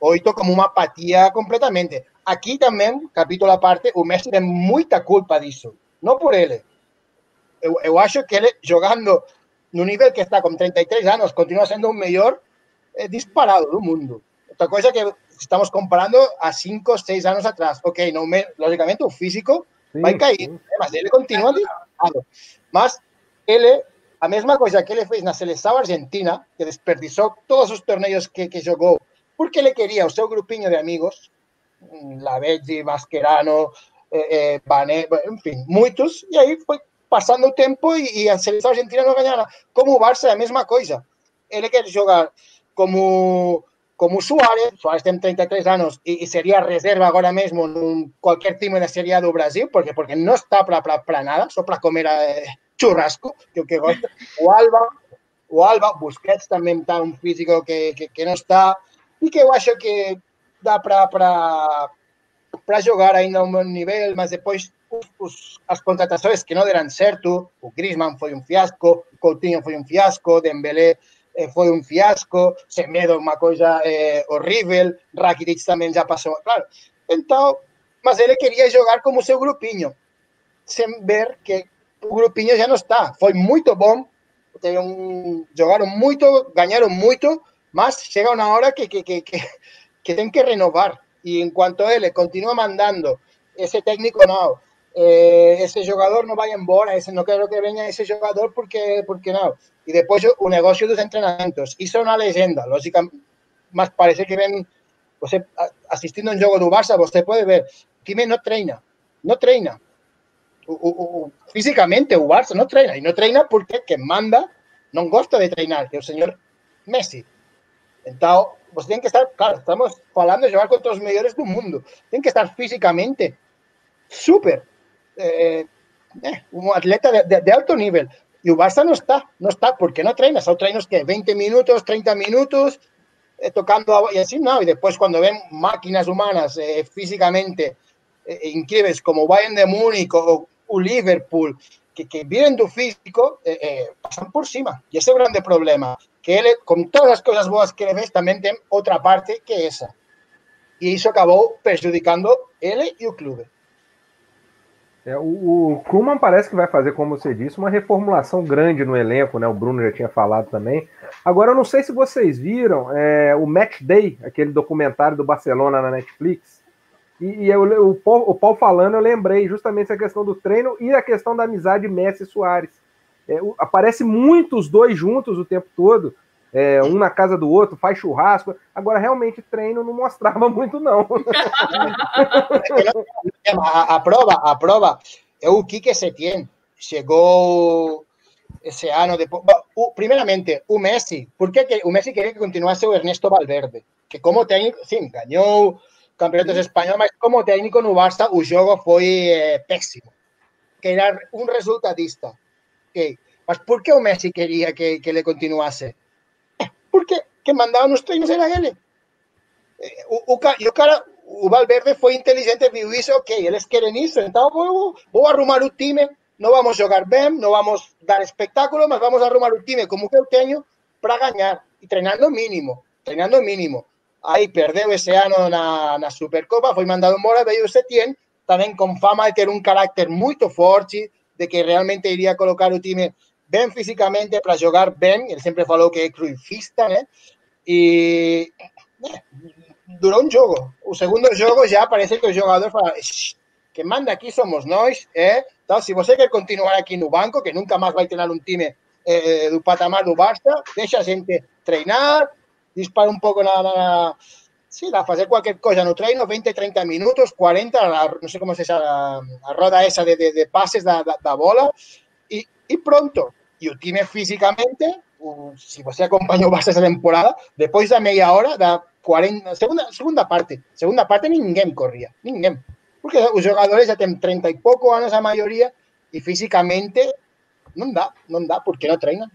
[SPEAKER 4] Oito como uma apatia completamente. Aqui também, capítulo à parte, o Messi tem muita culpa disso. Não por ele. Eu, acho que ele, jogando no nível que está, com 33 anos, continua sendo o melhor é, disparado do mundo. Outra coisa que estamos comparando a 5, 6 anos atrás. Ok, não me, logicamente o físico sim, vai cair, sim. mas ele continua disparado. Mas ele, a mesma coisa que ele fez na seleção argentina, que desperdiçou todos os torneios que, que jogou, porque ele queria o seu grupinho de amigos, Lavezzi, Mascherano, eh, eh, Bané, enfim, muitos, e aí foi passando o tempo e, e a seleção argentina não ganhava. Como o Barça é a mesma coisa. Ele quer jogar como como Suárez, Suárez tem 33 anos e, e reserva agora mesmo em qualquer time da Série A do Brasil, porque porque não está para nada, só para comer eh, churrasco, que o que gosta. O Alba, o Alba, Busquets também está um físico que, que, que está, e que eu acho que dá para jogar ainda a um nível, mas depois os, os, as contratações que não deram certo, o Griezmann foi um fiasco, o Coutinho foi um fiasco, Dembélé eh, foi um fiasco, Semedo uma coisa eh, horrível, Rakitic também já passou, claro. Então, mas ele queria jogar como seu grupinho, sem ver que o grupinho já não está. Foi muito bom, um, jogaram muito, ganharam mas chega uma hora que, que, que, que, que tem que renovar. E enquanto ele continua mandando, esse técnico não, eh, esse jogador não vai embora, esse, não quero que venha esse jogador porque, porque não. E depois o negócio dos treinamentos. Isso é uma legenda, lógicamente, mas parece que vem, você assistindo a um jogo do Barça, você pode ver, o time não treina, não treina. O, o, o, fisicamente o Barça não treina, e não treina porque quem manda não gosta de treinar, que é o senhor Messi. Então, você tem que estar, claro, estamos falando de jogar contra os melhores do mundo, tem que estar fisicamente super eh, eh, un atleta de, de, de, alto nivel. Y o Barça no está, no está, porque no treina, son treinos que 20 minutos, 30 minutos, eh, tocando y así, no. Y después cuando ven máquinas humanas eh, físicamente eh, increíbles como Bayern de Múnich o, o Liverpool, que, que vienen do físico, pasan por cima. Y ese es el grande problema, que él, con todas las cosas buenas que le ves, también tiene otra parte que esa. Y eso acabó perjudicando él y el club.
[SPEAKER 1] É, o, o Kuman parece que vai fazer, como você disse, uma reformulação grande no elenco, né? O Bruno já tinha falado também. Agora, eu não sei se vocês viram é, o Match Day, aquele documentário do Barcelona na Netflix. E, e eu, o, Paul, o Paul falando, eu lembrei justamente essa questão do treino e a questão da amizade Messi e Soares. É, aparece muito os dois juntos o tempo todo. É, um na casa do outro, faz churrasco. Agora, realmente, treino não mostrava muito, não.
[SPEAKER 4] a, a, prova, a prova é o Kike Setien. Chegou esse ano depois. Primeiramente, o Messi. Por que, que o Messi queria que continuasse o Ernesto Valverde? Que como técnico, sim, ganhou campeonatos espanhóis, mas como técnico no Barça o jogo foi é, péssimo. Que era um resultadista. Okay. Mas por que o Messi queria que, que ele continuasse? Porque quem mandava nos treinos era ele. O, o, e o cara, Valverde foi inteligente, viu isso, ok, eles querem isso, então vou, vou arrumar o time, não vamos jogar bem, não vamos dar espetáculo, mas vamos arrumar o time como que eu para ganhar, e treinando mínimo, treinando mínimo. Aí perdeu esse ano na, na Supercopa, foi mandado embora, veio o Setien, também com fama de ter um carácter muito forte, de que realmente iria colocar o time bem fisicamente para jogar bem. Ele sempre falou que é cruifista, né? E né, durou um jogo. Segundo jogo já parece que o jogador fala: que manda aqui somos nós. É? Então, se você quer continuar aqui no banco, que nunca mais vai treinar um time eh, do patamar do Barça, deixa a gente treinar, dispara um pouco na, na sí, a fazer qualquer coisa no treino, 20, 30 minutos, 40, não sei como se chama, a, roda essa de, de, de passes da, da, da bola, e, e pronto. E o time fisicamente, se você acompanhou bastante essa temporada, depois da meia hora, da 40, segunda, segunda parte, segunda parte ninguém corria, ninguém. Porque os jogadores já têm 30 e pouco anos a maioria e fisicamente não dá, não dá porque não treinam.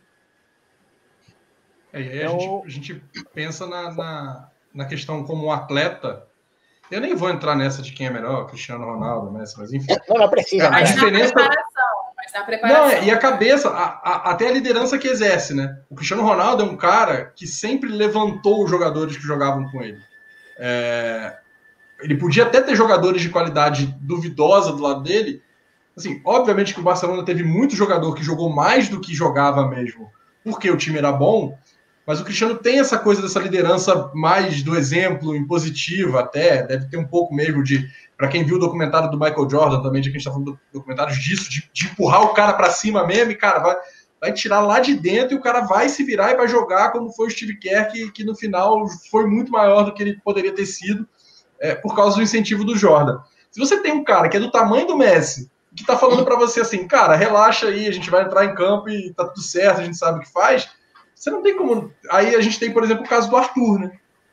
[SPEAKER 3] É, aí a, gente, a gente pensa na, na, na questão como atleta, eu nem vou entrar nessa de quem é melhor, Cristiano Ronaldo, Messi, mas enfim.
[SPEAKER 4] Não, não precisa.
[SPEAKER 3] A, a diferença, mas na preparação. Não, é, e a cabeça, a, a, até a liderança que exerce, né? O Cristiano Ronaldo é um cara que sempre levantou os jogadores que jogavam com ele. É, ele podia até ter jogadores de qualidade duvidosa do lado dele. Assim, obviamente que o Barcelona teve muito jogador que jogou mais do que jogava mesmo, porque o time era bom. Mas o Cristiano tem essa coisa dessa liderança mais do exemplo, impositiva até, deve ter um pouco mesmo de para quem viu o documentário do Michael Jordan também, de que a gente está falando do documentários disso, de, de empurrar o cara para cima mesmo, e cara, vai, vai tirar lá de dentro e o cara vai se virar e vai jogar como foi o Steve Kerr, que, que no final foi muito maior do que ele poderia ter sido é, por causa do incentivo do Jordan. Se você tem um cara que é do tamanho do Messi, que tá falando para você assim, cara, relaxa aí, a gente vai entrar em campo e tá tudo certo, a gente sabe o que faz, você não tem como. Aí a gente tem, por exemplo, o caso do Arthur, né?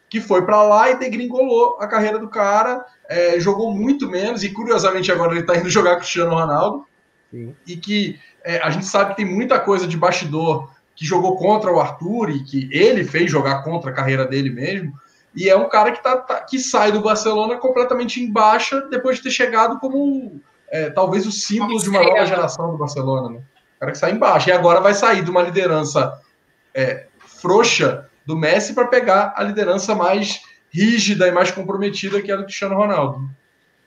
[SPEAKER 3] que foi para lá e degringolou a carreira do cara, é, jogou muito menos, e curiosamente agora ele está indo jogar Cristiano Ronaldo, Sim. e que é, a gente sabe que tem muita coisa de bastidor que jogou contra o Arthur e que ele fez jogar contra a carreira dele mesmo, e é um cara que, tá, tá que sai do Barcelona completamente em baixa depois de ter chegado como é, talvez o símbolo de uma nova geração do Barcelona, né? O cara que sai embaixo. E agora vai sair de uma liderança é, frouxa do Messi para pegar a liderança mais rígida e mais comprometida que é do Cristiano Ronaldo.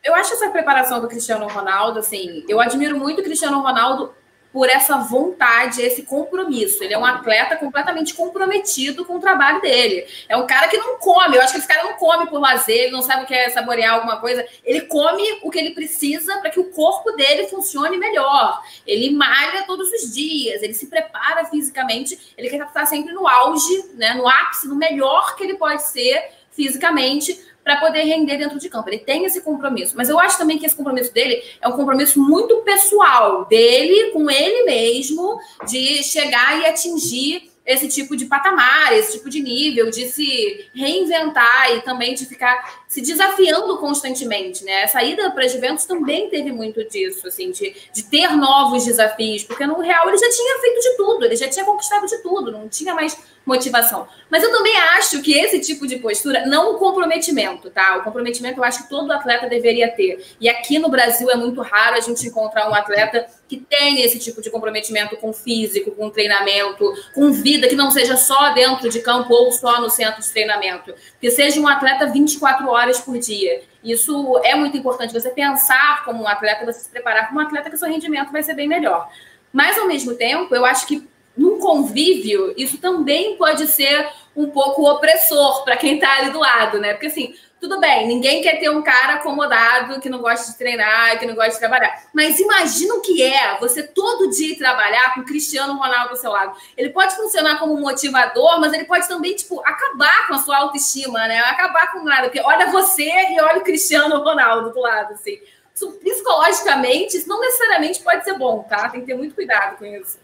[SPEAKER 2] Eu acho essa preparação do Cristiano Ronaldo, assim, eu admiro muito o Cristiano Ronaldo por essa vontade, esse compromisso. Ele é um atleta completamente comprometido com o trabalho dele. É um cara que não come. Eu acho que esse cara não come por lazer, ele não sabe o que é saborear alguma coisa. Ele come o que ele precisa para que o corpo dele funcione melhor. Ele malha todos os dias, ele se prepara fisicamente, ele quer estar sempre no auge, né, no ápice, no melhor que ele pode ser fisicamente para poder render dentro de campo. Ele tem esse compromisso. Mas eu acho também que esse compromisso dele é um compromisso muito pessoal, dele com ele mesmo, de chegar e atingir esse tipo de patamar, esse tipo de nível, de se reinventar e também de ficar se desafiando constantemente, né? A saída para a Juventus também teve muito disso, assim, de, de ter novos desafios, porque no Real ele já tinha feito de tudo, ele já tinha conquistado de tudo, não tinha mais motivação. Mas eu também acho que esse tipo de postura, não o comprometimento, tá? O comprometimento eu acho que todo atleta deveria ter. E aqui no Brasil é muito raro a gente encontrar um atleta que tenha esse tipo de comprometimento com físico, com treinamento, com vida, que não seja só dentro de campo ou só no centro de treinamento. Que seja um atleta 24 horas por dia. Isso é muito importante. Você pensar como um atleta, você se preparar como um atleta que seu rendimento vai ser bem melhor. Mas, ao mesmo tempo, eu acho que num convívio, isso também pode ser um pouco opressor para quem está ali do lado, né? Porque assim, tudo bem, ninguém quer ter um cara acomodado que não gosta de treinar, que não gosta de trabalhar. Mas imagina o que é você todo dia trabalhar com o Cristiano Ronaldo do seu lado. Ele pode funcionar como motivador, mas ele pode também, tipo, acabar com a sua autoestima, né? Acabar com nada. Porque olha você e olha o Cristiano Ronaldo do lado, assim. Isso, psicologicamente, isso não necessariamente pode ser bom, tá? Tem que ter muito cuidado com isso.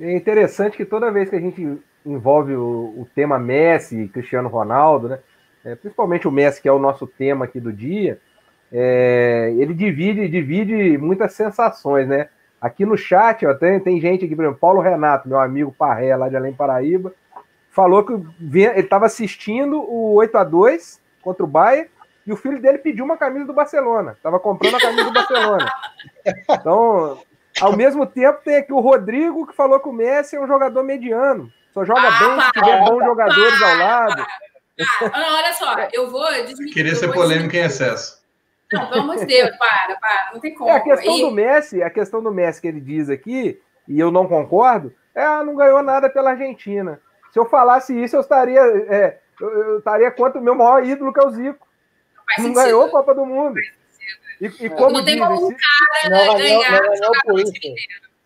[SPEAKER 1] É interessante que toda vez que a gente envolve o, o tema Messi e Cristiano Ronaldo, né? É, principalmente o Messi, que é o nosso tema aqui do dia, é, ele divide, divide muitas sensações, né? Aqui no chat, ó, tem, tem gente aqui, por exemplo, Paulo Renato, meu amigo Parré, lá de Além Paraíba, falou que ele estava assistindo o 8 a 2 contra o Bayern e o filho dele pediu uma camisa do Barcelona. Estava comprando a camisa do Barcelona. Então, ao mesmo tempo, tem aqui o Rodrigo, que falou que o Messi é um jogador mediano. Só joga ah, bem se tiver bons jogadores ao lado.
[SPEAKER 2] Ah, olha só, eu vou
[SPEAKER 3] desmentir. Queria ser polêmico em excesso.
[SPEAKER 2] Não, pelo amor de Deus, para, para, não tem como.
[SPEAKER 1] É, a questão e... do Messi, a questão do Messi que ele diz aqui, e eu não concordo, é, ah, não ganhou nada pela Argentina. Se eu falasse isso, eu estaria, é, eu, eu estaria contra o meu maior ídolo, que é o Zico. Não, não ganhou a Copa do Mundo.
[SPEAKER 2] E, e como não tem como um cara não ganhar não ganhou por
[SPEAKER 4] isso.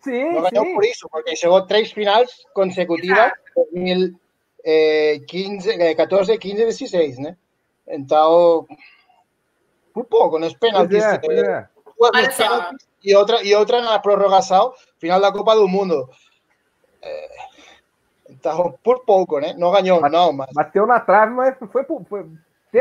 [SPEAKER 4] Sim, não ganhou por isso, porque chegou três finais consecutivas, 2015, 14, 15 16, né? Então, por pouco, nos penaltis. É, é. Duas penaltis e outra, e outra na prorrogação, final da Copa do Mundo. É, então, por pouco, né? Não ganhou, não, mas...
[SPEAKER 1] Bateu na trave, mas foi, foi,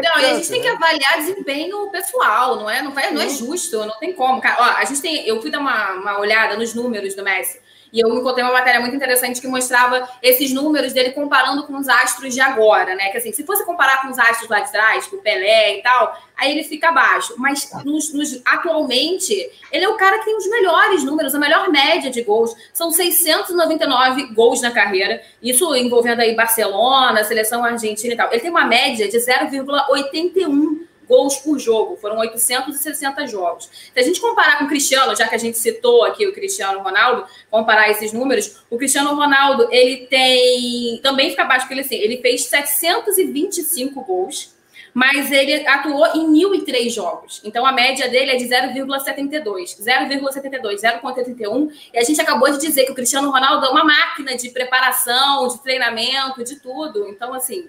[SPEAKER 2] não, e a gente tem que né? avaliar desempenho pessoal, não é? Não, vai, não é justo, não tem como. Ó, a gente tem, eu fui dar uma, uma olhada nos números do Messi. E eu encontrei uma matéria muito interessante que mostrava esses números dele comparando com os astros de agora, né? Que assim, se fosse comparar com os astros lá de trás, com o Pelé e tal, aí ele fica abaixo. Mas nos, nos, atualmente, ele é o cara que tem os melhores números, a melhor média de gols. São 699 gols na carreira. Isso envolvendo aí Barcelona, seleção argentina e tal. Ele tem uma média de 0,81 gols por jogo, foram 860 jogos. Se a gente comparar com o Cristiano, já que a gente citou aqui o Cristiano Ronaldo, comparar esses números, o Cristiano Ronaldo, ele tem, também fica abaixo, porque ele, assim, ele fez 725 gols, mas ele atuou em 1.003 jogos. Então, a média dele é de 0,72. 0,72, 0,81. E a gente acabou de dizer que o Cristiano Ronaldo é uma máquina de preparação, de treinamento, de tudo. Então, assim,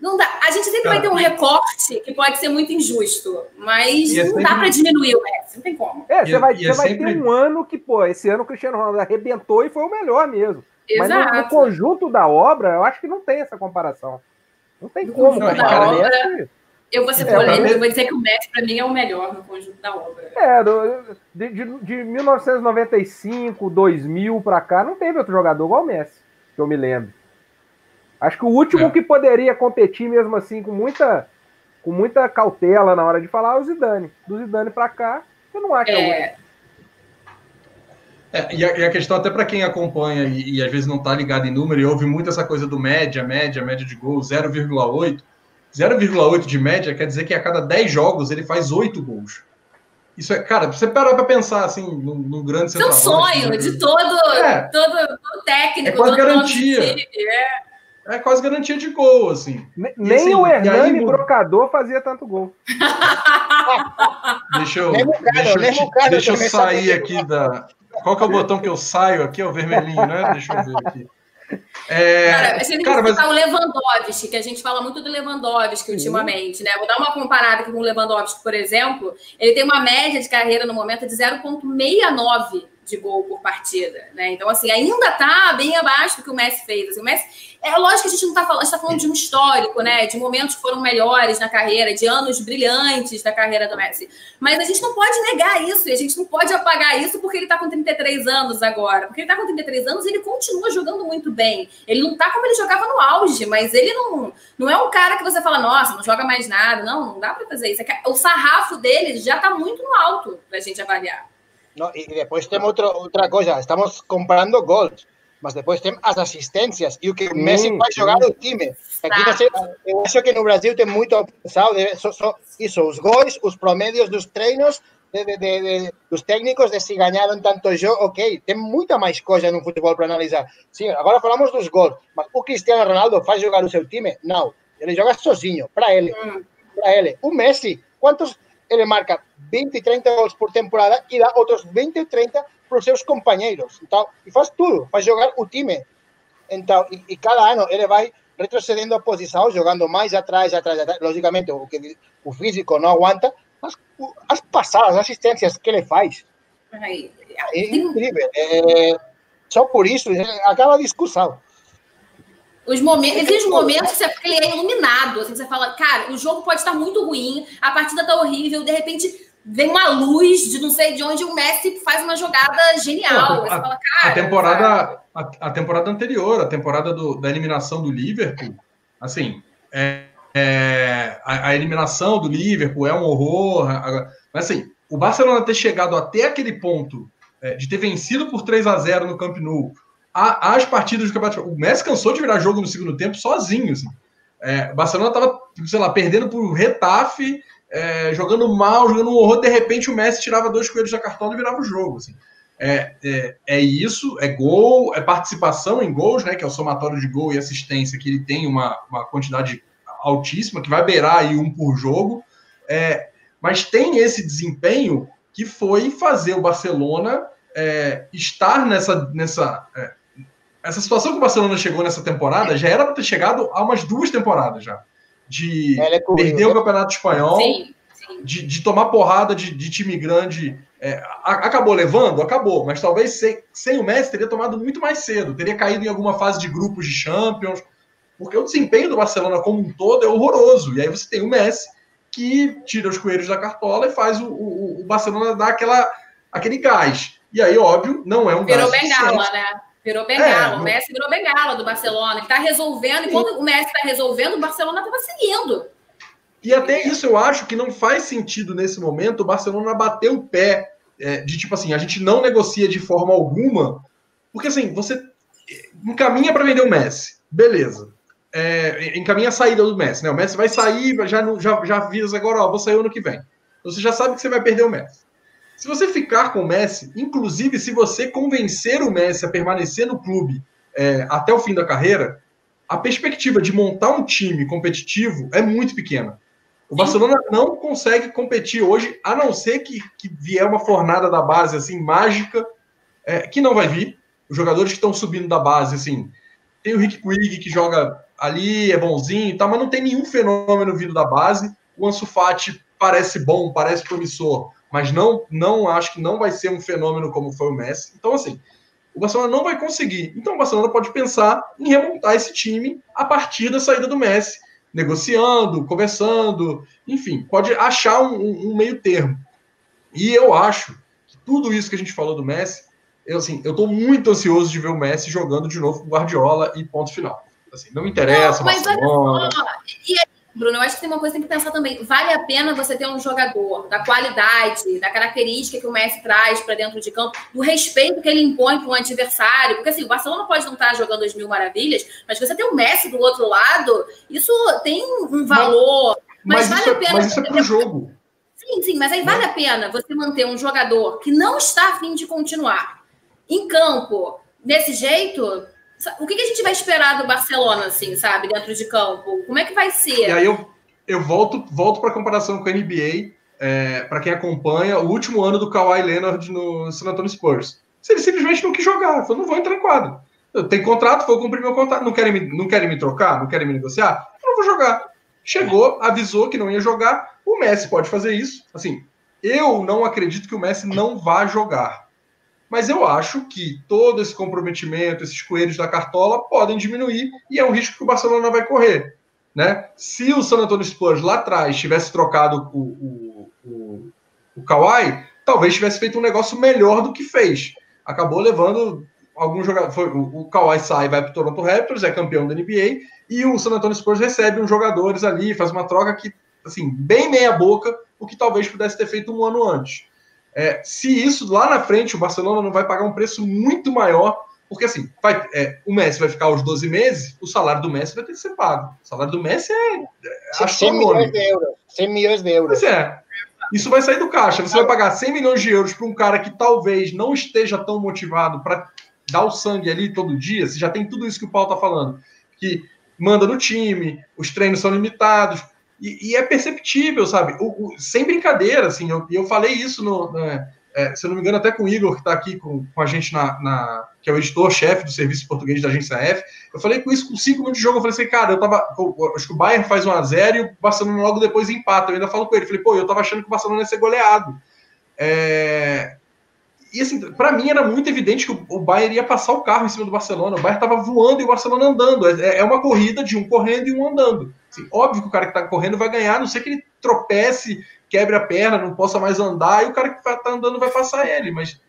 [SPEAKER 2] não dá. A gente sempre vai ter um recorte que pode ser muito injusto, mas é não sempre... dá para diminuir o Messi, não tem como.
[SPEAKER 1] É, você vai, é vai sempre... ter um ano que, pô, esse ano o Cristiano Ronaldo arrebentou e foi o melhor mesmo. Exato. Mas no, no, conjunto da obra, eu acho que não tem essa comparação. Não tem como.
[SPEAKER 2] Não,
[SPEAKER 1] comparar
[SPEAKER 2] obra,
[SPEAKER 1] Messi.
[SPEAKER 2] eu vou ser
[SPEAKER 1] É,
[SPEAKER 2] polêmico, eu vou dizer que o Messi, para mim, é o melhor no conjunto da obra.
[SPEAKER 1] É, do- de, de, de 1995, 2000 pra cá, não teve outro jogador igual o Messi, que eu me lembro. Acho que o último
[SPEAKER 3] É.
[SPEAKER 1] que poderia competir mesmo assim, com muita, com muita cautela na hora de falar, é o Zidane. Do Zidane pra cá, eu não acho que é único.
[SPEAKER 2] É,
[SPEAKER 3] É, e, a, e a questão, até para quem acompanha e, e às vezes não está ligado em número, e ouve muito essa coisa do média, média, média de gol, 0,8. 0,8 de média quer dizer que a cada 10 jogos ele faz 8 gols. Isso é, cara, você parar para pensar assim, num, num grande
[SPEAKER 2] Isso é um sonho
[SPEAKER 3] né?
[SPEAKER 2] de todo,
[SPEAKER 3] É.
[SPEAKER 2] todo, todo técnico.
[SPEAKER 3] É quase
[SPEAKER 2] todo
[SPEAKER 3] garantia.
[SPEAKER 2] time, é.
[SPEAKER 3] É quase garantia de gol, assim.
[SPEAKER 1] Ne-
[SPEAKER 3] E
[SPEAKER 1] Nem
[SPEAKER 3] assim,
[SPEAKER 1] o
[SPEAKER 3] aí
[SPEAKER 1] Hernani
[SPEAKER 3] muda.
[SPEAKER 1] Brocador fazia tanto gol.
[SPEAKER 3] Deixa eu,
[SPEAKER 4] cara,
[SPEAKER 3] deixa
[SPEAKER 4] cara
[SPEAKER 3] deixa eu sair
[SPEAKER 4] sabe
[SPEAKER 3] aqui da. Qual que é o botão que eu saio aqui? É o vermelhinho, né? Deixa eu ver aqui. É,
[SPEAKER 2] Cara, gente tem que
[SPEAKER 3] mas
[SPEAKER 2] o Lewandowski, que a gente fala muito do Lewandowski ultimamente, né? Vou dar uma comparada aqui com o Lewandowski, por exemplo. Ele tem uma média de carreira no momento de 0,69 de gol por partida, né? Então, assim, ainda tá bem abaixo do que o Messi fez. Assim, o Messi, é lógico que a gente não tá falando, a gente tá falando de um histórico, né? De momentos que foram melhores na carreira, de anos brilhantes da carreira do Messi. Mas a gente não pode negar isso, e a gente não pode apagar isso porque ele tá com 33 anos agora. Porque ele tá com 33 anos e ele continua jogando muito bem. Ele não tá como ele jogava no auge, mas ele não, não é um cara que você fala, nossa, não joga mais nada. Não, não dá pra fazer isso. É O sarrafo dele já tá muito no alto pra gente avaliar.
[SPEAKER 4] No, y después tenemos otro, otra cosa, estamos comparando gols, mas depois tem as assistências e o que o Messi
[SPEAKER 1] sim.
[SPEAKER 4] jogar o time. Aqui eu acho que no Brasil tem muito so, so, isso, os gols, os promédios dos treinos, de, de, de, de, dos técnicos, de se ganharam tanto jogo, ok, tem muita mais coisa no futebol para analisar. Sim, agora falamos dos gols, mas o Cristiano Ronaldo faz jogar o seu time? Não, ele joga sozinho, para ele.
[SPEAKER 2] Hum.
[SPEAKER 4] para ele. O Messi, quantos ele marca 20, 30 gols por temporada e dá outros 20 ou 30 para os seus companheiros. Então, e faz tudo, faz jogar o time. Então, e, e cada ano ele vai retrocedendo a posição, jogando mais atrás, atrás, atrás. Logicamente, o, que, o físico não aguanta, mas o- as passadas, as assistências que ele faz, é incrível. É, só por isso, é, acaba a discussão.
[SPEAKER 2] Os momentos, existem momentos que você, ele é iluminado, assim, você fala, cara, o jogo pode estar muito ruim, a partida tá horrível, de repente vem uma luz de não sei de onde o Messi faz uma jogada genial.
[SPEAKER 3] Pô,
[SPEAKER 2] Aí
[SPEAKER 3] a-
[SPEAKER 2] você fala, cara,
[SPEAKER 3] A temporada, a, a temporada anterior, a temporada do- da eliminação do Liverpool, assim, é, é, a, a eliminação do Liverpool é um horror. a- mas assim, o Barcelona ter chegado até aquele ponto é, de ter vencido por 3 a 0 no Camp Nou, a- as partidas do campeonato, o Messi cansou de virar jogo no segundo tempo sozinho. Assim. É, o Barcelona estava, sei lá, perdendo por Retafe, é, jogando mal, jogando um horror. De repente, o Messi tirava dois coelhos da cartola e virava o jogo. Assim. É, é, é isso, é gol, é participação em gols, né? Que é o somatório de gol e assistência, que ele tem uma, uma quantidade altíssima, que vai beirar aí um por jogo. É, mas tem esse desempenho que foi fazer o Barcelona é, estar nessa, nessa, é, essa situação que o Barcelona chegou nessa temporada já era para ter chegado há umas duas temporadas já. De
[SPEAKER 4] Ele cobriu,
[SPEAKER 3] perder o
[SPEAKER 4] né?
[SPEAKER 3] Campeonato Espanhol,
[SPEAKER 2] sim, sim.
[SPEAKER 3] de, de tomar porrada de, de time grande. é, a- acabou levando? Acabou, mas talvez sem, sem o Messi teria tomado muito mais cedo, teria caído em alguma fase de grupos de Champions, porque o desempenho do Barcelona como um todo é horroroso. E aí você tem o Messi que tira os coelhos da cartola e faz o, o, o Barcelona dar aquela, aquele gás. E aí, óbvio, não é um
[SPEAKER 2] Virou
[SPEAKER 3] gás
[SPEAKER 2] bengala,
[SPEAKER 3] suficiente.
[SPEAKER 2] né? Virou bengala.
[SPEAKER 3] É,
[SPEAKER 2] o Messi virou bengala do Barcelona, que tá resolvendo, e quando o Messi tá resolvendo, o Barcelona tava seguindo.
[SPEAKER 3] E até isso eu acho que não faz sentido nesse momento o Barcelona bater o pé é, de tipo assim, a gente não negocia de forma alguma, porque assim, você encaminha para vender o Messi, beleza. É, encaminha a saída do Messi, né? O Messi vai sair, já, já, já avisa agora, ó, vou sair ano que vem. Você já sabe que você vai perder o Messi. Se você ficar com o Messi, inclusive se você convencer o Messi a permanecer no clube é, até o fim da carreira, a perspectiva de montar um time competitivo é muito pequena. O Barcelona não consegue competir hoje, a não ser que, que vier uma fornada da base assim mágica, é, que não vai vir. Os jogadores que estão subindo da base, assim, tem o Rick Puig que joga ali, é bonzinho e tal, mas não tem nenhum fenômeno vindo da base. O Ansu Fati parece bom, parece promissor, mas não, não acho que não vai ser um fenômeno como foi o Messi. Então, assim, o Barcelona não vai conseguir. Então, o Barcelona pode pensar em remontar esse time a partir da saída do Messi negociando, conversando, enfim, pode achar um, um, meio termo. E eu acho que tudo isso que a gente falou do Messi, eu assim, eu tô muito ansioso de ver o Messi jogando de novo com Guardiola e ponto final. Assim, não me interessa, não, mas. Olha só,
[SPEAKER 2] e Bruno, eu acho que tem uma coisa que tem que pensar também. Vale a pena você ter um jogador da qualidade, da característica que o Messi traz para dentro de campo, do respeito que ele impõe para um adversário? Porque assim, o Barcelona pode não estar jogando as mil maravilhas, mas você ter o Messi do outro lado, isso tem um valor.
[SPEAKER 3] Mas, mas vale a é, pena. Mas isso é pro jogo.
[SPEAKER 2] Sim, sim, mas aí vale a pena você manter um jogador que não está afim de continuar em campo desse jeito o que, que, a gente vai esperar do Barcelona, assim, sabe, dentro de campo? Como é que vai ser?
[SPEAKER 3] E aí eu, eu volto, volto para a comparação com a NBA, é, para quem acompanha, o último ano do Kawhi Leonard no San Antonio Spurs. Ele simplesmente não quis jogar, falou, não vou entrar em quadro. Eu tenho contrato, vou cumprir meu contrato. Não querem, me, não querem me trocar? Não querem me negociar? Eu não vou jogar. Chegou, avisou que não ia jogar. O Messi pode fazer isso. Assim, eu não acredito que o Messi não vá jogar. Mas eu acho que todo esse comprometimento, esses coelhos da cartola podem diminuir e é um risco que o Barcelona vai correr. Né? Se o San Antonio Spurs lá atrás tivesse trocado o, o, o, o Kawhi, talvez tivesse feito um negócio melhor do que fez. Acabou levando algum jogador. Foi, o, Kawhi sai vai para o Toronto Raptors, é campeão da NBA, e o San Antonio Spurs recebe uns jogadores ali, faz uma troca que, assim, bem meia boca, o que talvez pudesse ter feito um ano antes. É, se isso lá na frente o Barcelona não vai pagar um preço muito maior, porque assim, vai, é, o Messi vai ficar os 12 meses, o salário do Messi vai ter que ser pago. O salário do Messi é.
[SPEAKER 4] é 100 milhões de euros. 100 milhões de euros.
[SPEAKER 3] Pois é. Isso vai sair do caixa. Você vai pagar 100 milhões de euros para um cara que talvez não esteja tão motivado para dar o sangue ali todo dia. Você já tem tudo isso que o Paulo está falando. Que manda no time, os treinos são limitados. E, e é perceptível, sabe? O, o, sem brincadeira, assim, eu, eu falei isso no. Né, é, se eu não me engano, até com o Igor, que está aqui com, com a gente na, na que é o editor-chefe do serviço português da agência F. Eu falei com isso com cinco minutos de jogo. Eu falei assim, cara, eu tava. Eu, acho que o Bayern faz um a 0 e o Barcelona logo depois empata. Eu ainda falo com ele. Falei, pô, eu tava achando que o Barcelona ia ser goleado. É, e assim, para mim era muito evidente que o Bayern ia passar o carro em cima do Barcelona. O Bayern estava voando e o Barcelona andando. É, é uma corrida de um correndo e um andando. Assim, óbvio que o cara que está correndo vai ganhar, a não ser que ele tropece, quebre a perna, não possa mais andar, e o cara que está andando vai passar ele. Mas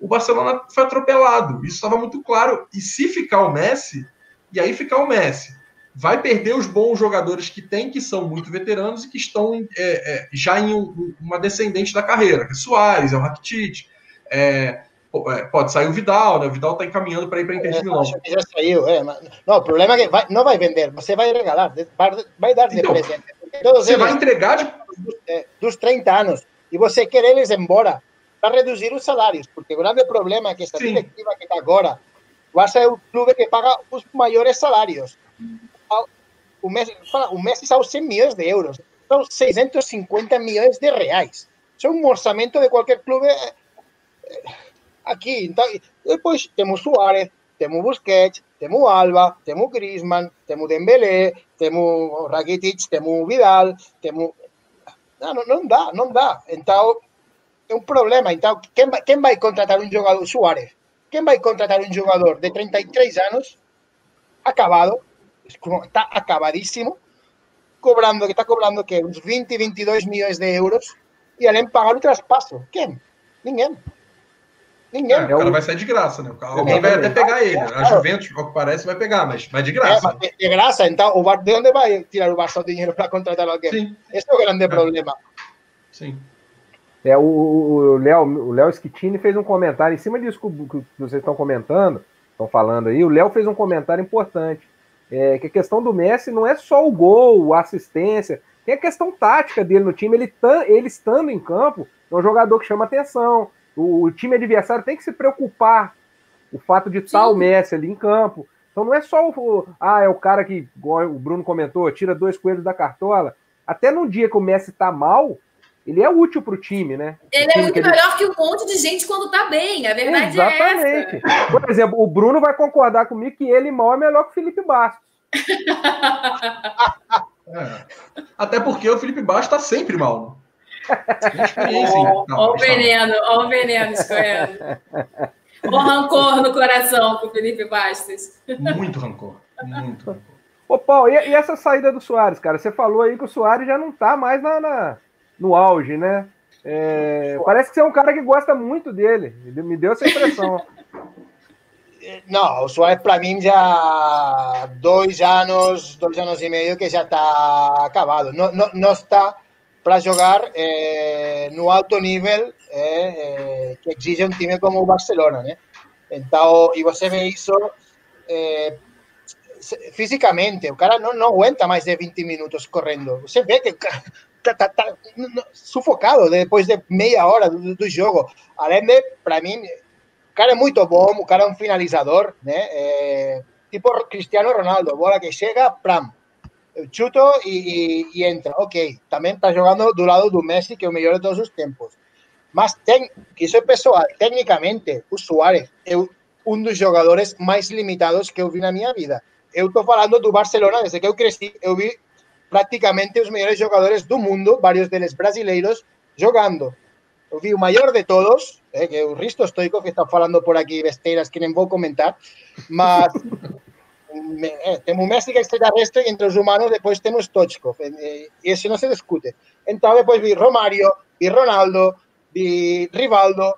[SPEAKER 3] o Barcelona foi atropelado. Isso estava muito claro. E se ficar o Messi, e aí ficar o Messi, vai perder os bons jogadores que tem, que são muito veteranos e que estão é, é, já em um, uma descendente da carreira, que é Soares, é o Rakitic é, pode sair o Vidal, né? O Vidal está encaminhando para ir para Inter de é, Milão. Já saiu,
[SPEAKER 4] é, mas... Não, o problema é que vai, não vai vender, você vai regalar, vai dar de então, presente.
[SPEAKER 3] Todos você vai entregar de...
[SPEAKER 4] dos 30 anos e você quer eles embora para reduzir os salários, porque o grande problema é que esta Sim. diretiva que está agora vai ser o clube que paga os maiores salários. O mês, o mês são 100 milhões de euros, são 650 milhões de reais. Isso é um orçamento de qualquer clube aquí. Então, depois temos Suárez, temos Busquets, temos Alba, temos Griezmann, temos Dembélé, temos Rakitic, temos Vidal, temos... Não, não dá, não dá. Então, é um problema. Então, quem vai, quem vai contratar um jogador? Suárez. Quem vai contratar um jogador de 33 anos, acabado, está acabadíssimo, cobrando, que está cobrando que uns 20, 22 milhões de euros, e além pagar o traspasso. Quem? Ninguém.
[SPEAKER 3] Ninguém. É, o cara vai sair de graça, né? Alguém vai até pegar ele. A Juventus, ao que parece, vai pegar, mas vai de graça.
[SPEAKER 4] É, de graça, então, o de onde vai tirar o Barça o dinheiro para contratar alguém? Sim. Esse é o grande é. problema.
[SPEAKER 1] Sim. É, o Léo o Léo Schittini fez um comentário em cima disso que, que vocês estão comentando, estão falando aí. O Léo fez um comentário importante. É, que a questão do Messi não é só o gol, a assistência, tem a questão tática dele no time. Ele, ele estando em campo, é um jogador que chama atenção, o, o time adversário tem que se preocupar o fato de estar o Messi ali em campo. Então não é só o. Ah, é o cara que, igual o Bruno comentou, tira dois coelhos da cartola. Até no dia que o Messi tá mal, ele é útil para o time, né?
[SPEAKER 2] Ele
[SPEAKER 1] é
[SPEAKER 2] muito que melhor que um monte de gente quando tá bem. A verdade Exatamente. é essa.
[SPEAKER 1] Por exemplo, o Bruno vai concordar comigo que ele mal é melhor que o Felipe Bastos.
[SPEAKER 3] é. Até porque o Felipe Bastos tá sempre mal.
[SPEAKER 2] Olha o veneno, olha o veneno escorrendo. O rancor no coração com o Felipe Bastos.
[SPEAKER 3] Muito rancor, muito rancor.
[SPEAKER 1] Ô, Paulo, e, e, essa saída do Soares, cara? Você falou aí que o Soares já não tá mais na, na no auge, né? É, parece que você é um cara que gosta muito dele. Me deu essa impressão.
[SPEAKER 4] Não, o Soares para mim já dois anos, dois anos e meio que já está acabado. Não, não, não está para jogar eh, no alto nível eh, eh, que exige um time como o Barcelona, né? Então, e você vê isso eh, fisicamente, o cara não, não aguenta mais de 20 minutos correndo. Você vê que está tá, tá, sufocado depois de meia hora do, do jogo. Além de, para mim, o cara é muito bom, o cara é um finalizador, né? Tipo Cristiano Ronaldo, bola que chega, pram, chuto e, e, entra. Ok, também está jogando do lado do Messi, que é o melhor de todos os tempos. Mas tem, isso é pessoal, tecnicamente, o Suárez é um dos jogadores mais limitados que eu vi na vida. Eu estou falando do Barcelona, desde que eu cresci, eu vi praticamente os melhores jogadores do mundo, vários deles brasileiros, jogando. Eu vi o maior de todos, eh, que é o Risto Stoico, que está falando por aqui besteiras que nem vou comentar, mas eh, temos Messi que é extraterrestre entre os humanos depois temos Stoichkov, e esse não se discute. Então depois vi Romário, vi Ronaldo, vi Rivaldo,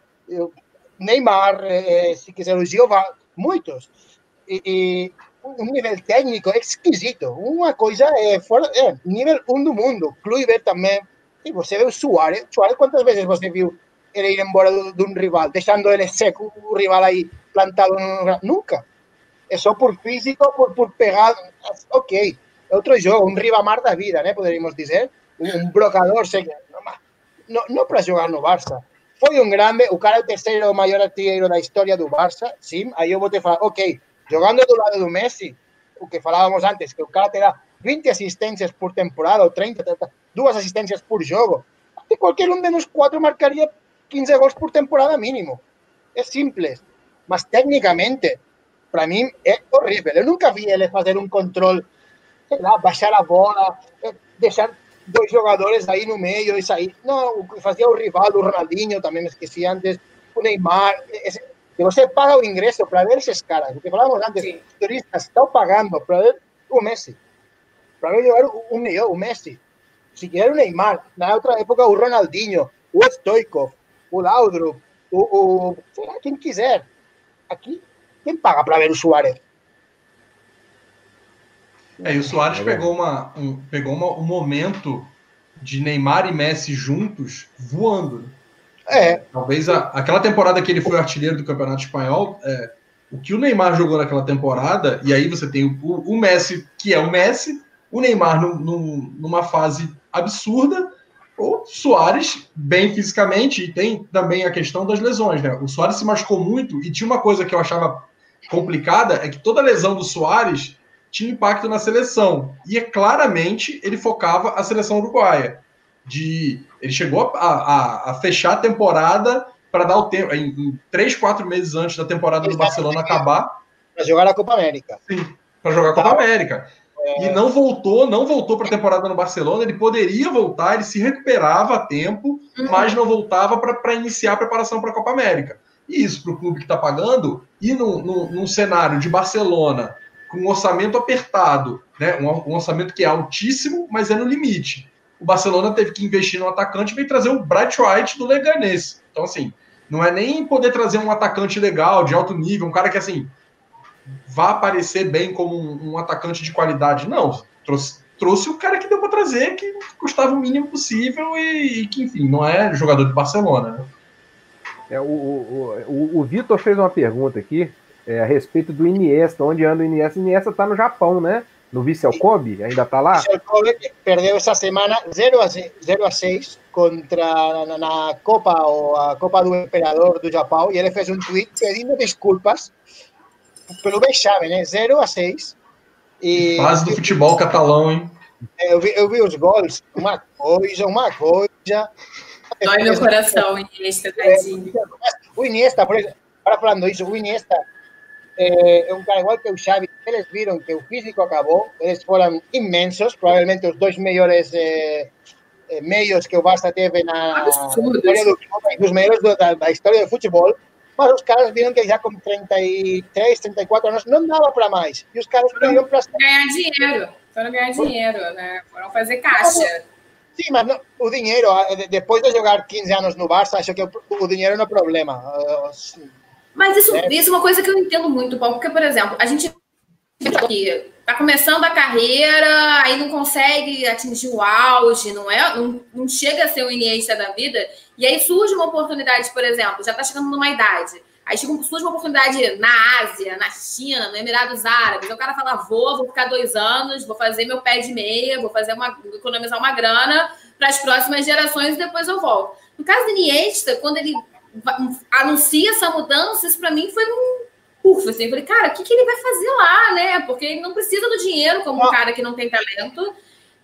[SPEAKER 4] Neymar, eh, se quiser o Giovanni, muitos. E, e, um nível técnico exquisito, uma coisa é, fora, é nível um do mundo. Kluivert também. E você vê o Suárez, Suárez quantas vezes você viu ele ir embora de um rival, deixando ele seco, o rival aí plantado? Nunca. É só por físico, por, por pegar. Ok, é outro jogo, um ribamar da vida, né? Poderíamos dizer. Um blocador, sei não, não para jogar no Barça. Foi um grande, o cara é o terceiro maior artilheiro da história do Barça, sim. Aí eu vou te falar, ok, jogando do lado do Messi, o que falávamos antes, que o cara te dá 20 assistências por temporada ou 30, 30 duas assistências por jogo, e qualquer um de nós quatro marcaria 15 gols por temporada mínimo. É simples. Mas tecnicamente, para mim, é horrível. Eu nunca vi ele fazer um controle, sei lá, baixar a bola, deixar dois jogadores aí no meio e sair. Não, o que fazia o rival, o Ronaldinho, também esqueci antes, o Neymar. Esse, que você paga o ingresso para ver esses caras. O que falávamos antes, Sim. os turistas estão pagando para ver o Messi. Para ver jogar o melhor, o Messi. Se quiser o Neymar, na outra época o Ronaldinho, o Stoikov, o Laudrup, o, o sei lá, quem quiser. Aqui, quem paga para ver o Suárez?
[SPEAKER 3] É, e o Soares pegou, uma, um, pegou uma, um momento de Neymar e Messi juntos voando.
[SPEAKER 4] É.
[SPEAKER 3] Talvez a, aquela temporada que ele foi artilheiro do Campeonato Espanhol, é, o que o Neymar jogou naquela temporada, e aí você tem o, o Messi, que é o Messi, o Neymar num, num, numa fase absurda, o Soares bem fisicamente, e tem também a questão das lesões, né? O Soares se machucou muito, e tinha uma coisa que eu achava complicada, é que toda lesão do Soares tinha impacto na seleção. E é claramente ele focava a seleção uruguaia de ele chegou a, a, a fechar a temporada para dar o tempo em, em, três, quatro meses antes da temporada do Barcelona acabar
[SPEAKER 4] para jogar a Copa América.
[SPEAKER 3] Sim, para jogar a Copa. América. É... E não voltou, não voltou para a temporada no Barcelona. Ele poderia voltar, ele se recuperava a tempo, uhum. mas não voltava para iniciar a preparação para a Copa América. E isso para o clube que está pagando, e num, num, num cenário de Barcelona com um orçamento apertado, né? um, um orçamento que é altíssimo, mas é no limite o Barcelona teve que investir no atacante e veio trazer o Bright White do Leganés. Então, assim, não é nem poder trazer um atacante legal, de alto nível, um cara que, assim, vá aparecer bem como um, um atacante de qualidade. Não, trouxe, trouxe o cara que deu para trazer, que custava o mínimo possível e, e, que, enfim, não é jogador de Barcelona, né?
[SPEAKER 1] É, o, o, o, o Vitor fez uma pergunta aqui é, a respeito do Iniesta, onde anda o Iniesta. O Iniesta está no Japão, né? no Vissel Kobe, ainda está lá?
[SPEAKER 4] Vissel Kobe perdeu essa semana 0 a 6, 0 a 6 contra na, na, Copa ou a Copa do Imperador do Japão e ele fez um tweet pedindo desculpas pelo vexame, né? 0 a 6.
[SPEAKER 3] E, Fase do futebol catalão, hein?
[SPEAKER 4] Eu vi, eu vi os gols, uma coisa, uma coisa.
[SPEAKER 2] Dói meu coração, o Iniesta, tadinho.
[SPEAKER 4] O Iniesta, por exemplo, para falando isso, o Iniesta é, um cara igual que o Xavi, eles viram que o físico acabou, eles foram imensos, provavelmente os dois melhores eh, meios que o Barça teve na história do dos melhores da, da, história do futebol, Mas os caras viram que já com 33, 34 anos não dava para mais. E os caras queriam para
[SPEAKER 2] ganhar dinheiro. Foram ganhar dinheiro, né? Foram fazer caixa.
[SPEAKER 4] Sim, mas não, o dinheiro, depois de jogar 15 anos no Barça, acho que o, o dinheiro não é problema.
[SPEAKER 2] Mas isso é. isso é uma coisa que eu entendo muito, Paulo, porque, por exemplo, a gente que tá começando a carreira, aí não consegue atingir o auge, não é? Não, não chega a ser o Iniesta da vida, e aí surge uma oportunidade, por exemplo, já tá chegando numa idade. Aí surge uma oportunidade na Ásia, na China, no Emirados Árabes. Aí o cara fala: vou, vou ficar dois anos, vou fazer meu pé de meia, vou fazer uma, economizar uma grana para as próximas gerações e depois eu volto. No caso do Iniesta, quando ele anuncia essa mudança, isso para mim foi um puf, assim, eu falei, cara, o que, que ele vai fazer lá, né? Porque ele não precisa do dinheiro como um cara que não tem talento.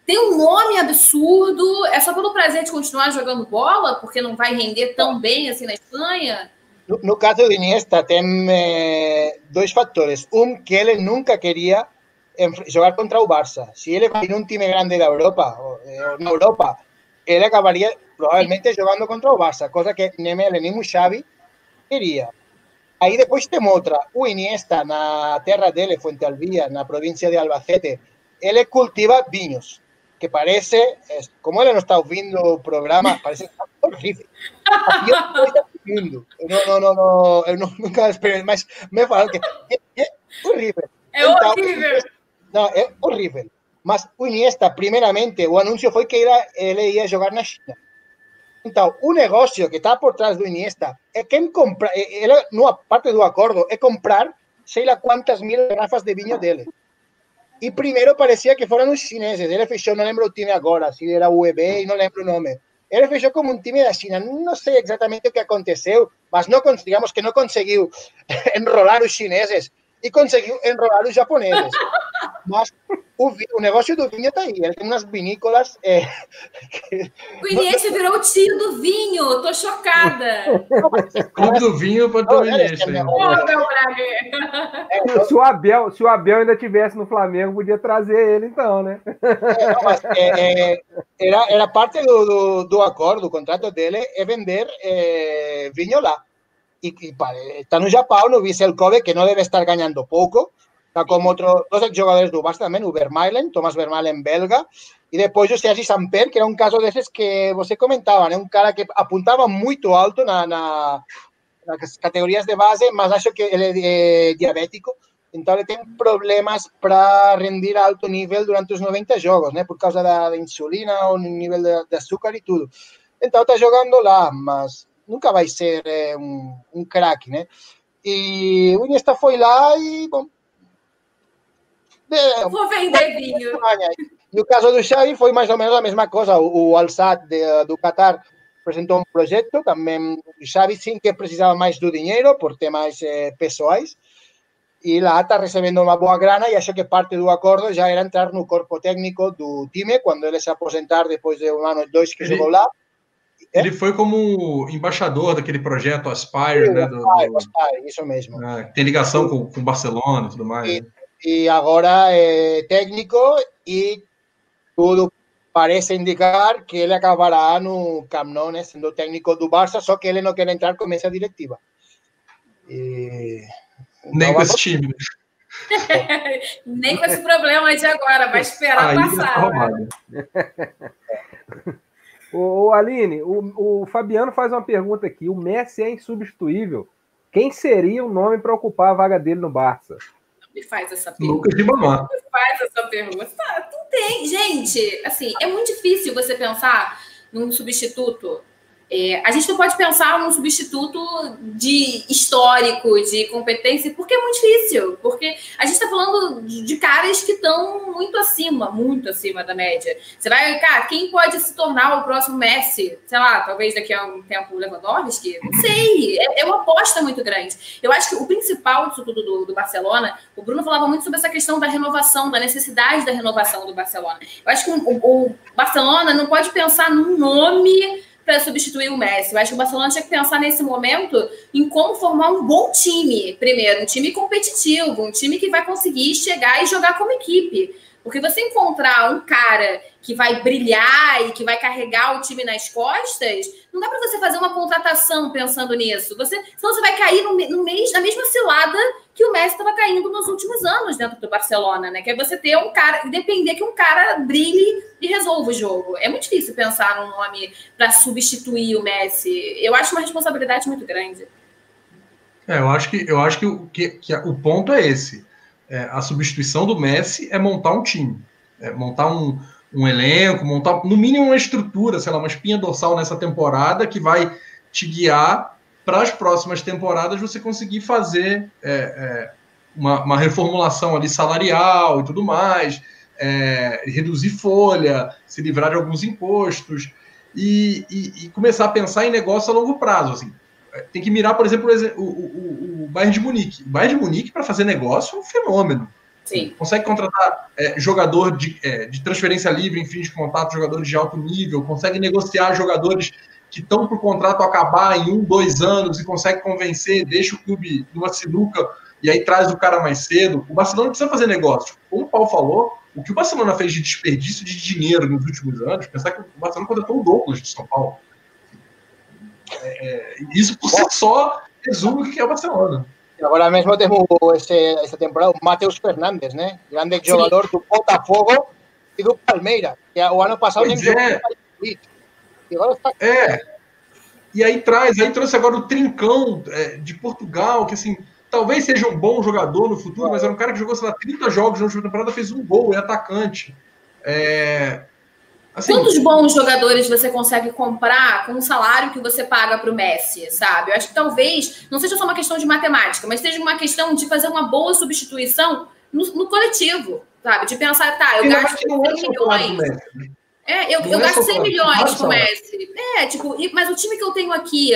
[SPEAKER 2] Tem um nome absurdo, é só pelo prazer de continuar jogando bola, porque não vai render tão bem assim na Espanha.
[SPEAKER 4] No, no caso de Iniesta, tem eh, dois fatores. Um, que ele nunca queria jogar contra o Barça. Se ele vai num time grande da Europa, ou, ou na Europa, ele acabaria provavelmente jogando contra o Barça, coisa que nem ele nem o Xavi queria. Aí depois tem outra. O Iniesta, na terra dele, Fuente Alvia, na província de Albacete, ele cultiva vinhos, que parece, como ele não está ouvindo o programa, parece horrível. Não, não, não, não, eu nunca esperei, mas me falaram que é, é horrível.
[SPEAKER 2] É então, horrível.
[SPEAKER 4] Não, é horrível. Mas o Iniesta, primeiramente, o anúncio foi que ele, ele ia jogar na China. Então, o negócio que está por trás do Iniesta é quem compra, ele, numa parte do acordo, é comprar sei lá quantas mil garrafas de vinho dele. E primeiro parecia que foram os chineses. Ele fechou, não lembro o time agora, se era o UEB, não lembro o nome. Ele fechou como um time da China. Não sei exatamente o que aconteceu, mas não, digamos que não conseguiu enrolar os chineses e conseguiu enrolar os japoneses. Mas o, o negócio do vinho está aí. Ele tem umas vinícolas. É.
[SPEAKER 2] O Iniesta virou o tio do vinho. Tô chocada.
[SPEAKER 3] Clube do vinho para o Iniesta.
[SPEAKER 1] É, se, o Abel, se o Abel ainda tivesse no Flamengo, podia trazer ele, então, né?
[SPEAKER 4] É, não, mas, é, é, era, era parte do, do, do, acordo, do contrato dele, é vender é, vinho lá. E, e está no Japão, no Vissel Kobe, que não deve estar ganhando pouco Está dos jogadores do Barça também, o Vermaelen, Thomas Vermaelen, belga, e depois o Sergi Samper, que era um caso desses que você comentava, né? um cara que apontava muito alto na, na, nas categorias de base, mas acho que ele é diabético, então ele tem problemas para rendir alto nível durante os 90 jogos, né? por causa da, da insulina, o nível de, de, açúcar e tudo. Então está jogando lá, mas nunca vai ser é, um, um craque, né? E o Iniesta foi lá e, bom,
[SPEAKER 2] Vou vender vinho.
[SPEAKER 4] E o caso do Xavi foi mais ou menos a mesma coisa. O, o Alsat de, do Qatar apresentou um projeto, também o Xavi sim que precisava mais do dinheiro por temas eh, pessoais. E lá está recebendo uma boa grana e acho que parte do acordo já era entrar no corpo técnico do time quando ele se aposentar depois de um ano, dois que ele, jogou lá.
[SPEAKER 3] Ele é? foi como embaixador daquele projeto Aspire, Sim, né? Do,
[SPEAKER 4] Aspire, Aspire, isso mesmo.
[SPEAKER 3] É, tem ligação com o Barcelona e tudo mais. E,
[SPEAKER 4] né? Y ahora es técnico y todo parece indicar que él acabará no Camp Nou, né, sendo técnico do Barça, só que ele não quer entrar com essa diretiva. E...
[SPEAKER 3] Nem com esse time.
[SPEAKER 2] Nem com esse problema de agora, vai esperar Aí passar. Né?
[SPEAKER 1] Ô, Aline, o, o Fabiano faz uma pergunta aqui. O Messi é insubstituível. Quem seria o nome para ocupar a vaga dele no Barça?
[SPEAKER 2] Me faz essa pergunta. Lucas
[SPEAKER 3] de Mamá.
[SPEAKER 2] Me faz essa pergunta. Tá, não tem. Gente, assim, é muito difícil você pensar num substituto é, a gente não pode pensar num substituto de histórico, de competência, porque é muito difícil. Porque a gente está falando de caras que estão muito acima, muito acima da média. Você vai, cara, quem pode se tornar o próximo Messi? Sei lá, talvez daqui a um tempo Lewandowski? Não sei. É, é uma aposta muito grande. Eu acho que o principal disso tudo do, do Barcelona, o Bruno falava muito sobre essa questão da renovação, da necessidade da renovação do Barcelona. Eu acho que o, o Barcelona não pode pensar num nome para substituir o Messi. Eu acho que o Barcelona tinha que pensar nesse momento em como formar um bom time, primeiro, um time competitivo, um time que vai conseguir chegar e jogar como equipe. Porque você encontrar um cara que vai brilhar e que vai carregar o time nas costas, não dá para você fazer uma contratação pensando nisso. Você, senão você vai cair no, no mês, na mesma cilada que o Messi estava caindo nos últimos anos dentro do Barcelona, né? Que é você ter um cara, depender que um cara brilhe e resolva o jogo. É muito difícil pensar num nome para substituir o Messi. Eu acho uma responsabilidade muito grande.
[SPEAKER 3] É, eu acho que eu acho que, o, que, que o ponto é esse é, a substituição do Messi é montar um time, é montar um, um elenco, montar no mínimo uma estrutura, sei lá, uma espinha dorsal nessa temporada que vai te guiar para as próximas temporadas você conseguir fazer é, é, uma, uma, reformulação ali salarial e tudo mais, é, reduzir folha, se livrar de alguns impostos e, e, e, começar a pensar em negócio a longo prazo. Assim tem que mirar, por exemplo, o, o, o Bayern de Munique. O Bayern de Munique, para fazer negócio, é um fenômeno.
[SPEAKER 2] Sim.
[SPEAKER 3] Consegue contratar é, jogador de, é, de transferência livre em fim de contato, jogadores de alto nível, consegue negociar jogadores que estão para o contrato acabar em um, dois anos e consegue convencer, deixa o clube numa sinuca e aí traz o cara mais cedo. O Barcelona precisa fazer negócio. Como o Paulo falou, o que o Barcelona fez de desperdício de dinheiro nos últimos anos, pensar que o Barcelona contratou o Douglas de São Paulo. É, isso por si só resume o que é o Barcelona.
[SPEAKER 4] Agora mesmo temos esse, esta temporada o Matheus Fernandes, né? Grande jogador do Botafogo e do Palmeiras, que o ano passado
[SPEAKER 3] pois nem é. Está... É. E aí traz, aí trouxe agora o Trincão é, de Portugal, que assim, talvez seja um bom jogador no futuro, mas era um cara que jogou, sei lá, 30 jogos na última temporada, fez um gol, é atacante. É,
[SPEAKER 2] Assim, Quantos bons jogadores você consegue comprar com o salário que você paga para o Messi, sabe? Eu acho que talvez não seja só uma questão de matemática, mas seja uma questão de fazer uma boa substituição no, no coletivo, sabe? De pensar, tá, eu, gasto 100 é milhões. É, eu, eu é gasto 100 milhões com o Messi. É, tipo, mas o time que eu tenho aqui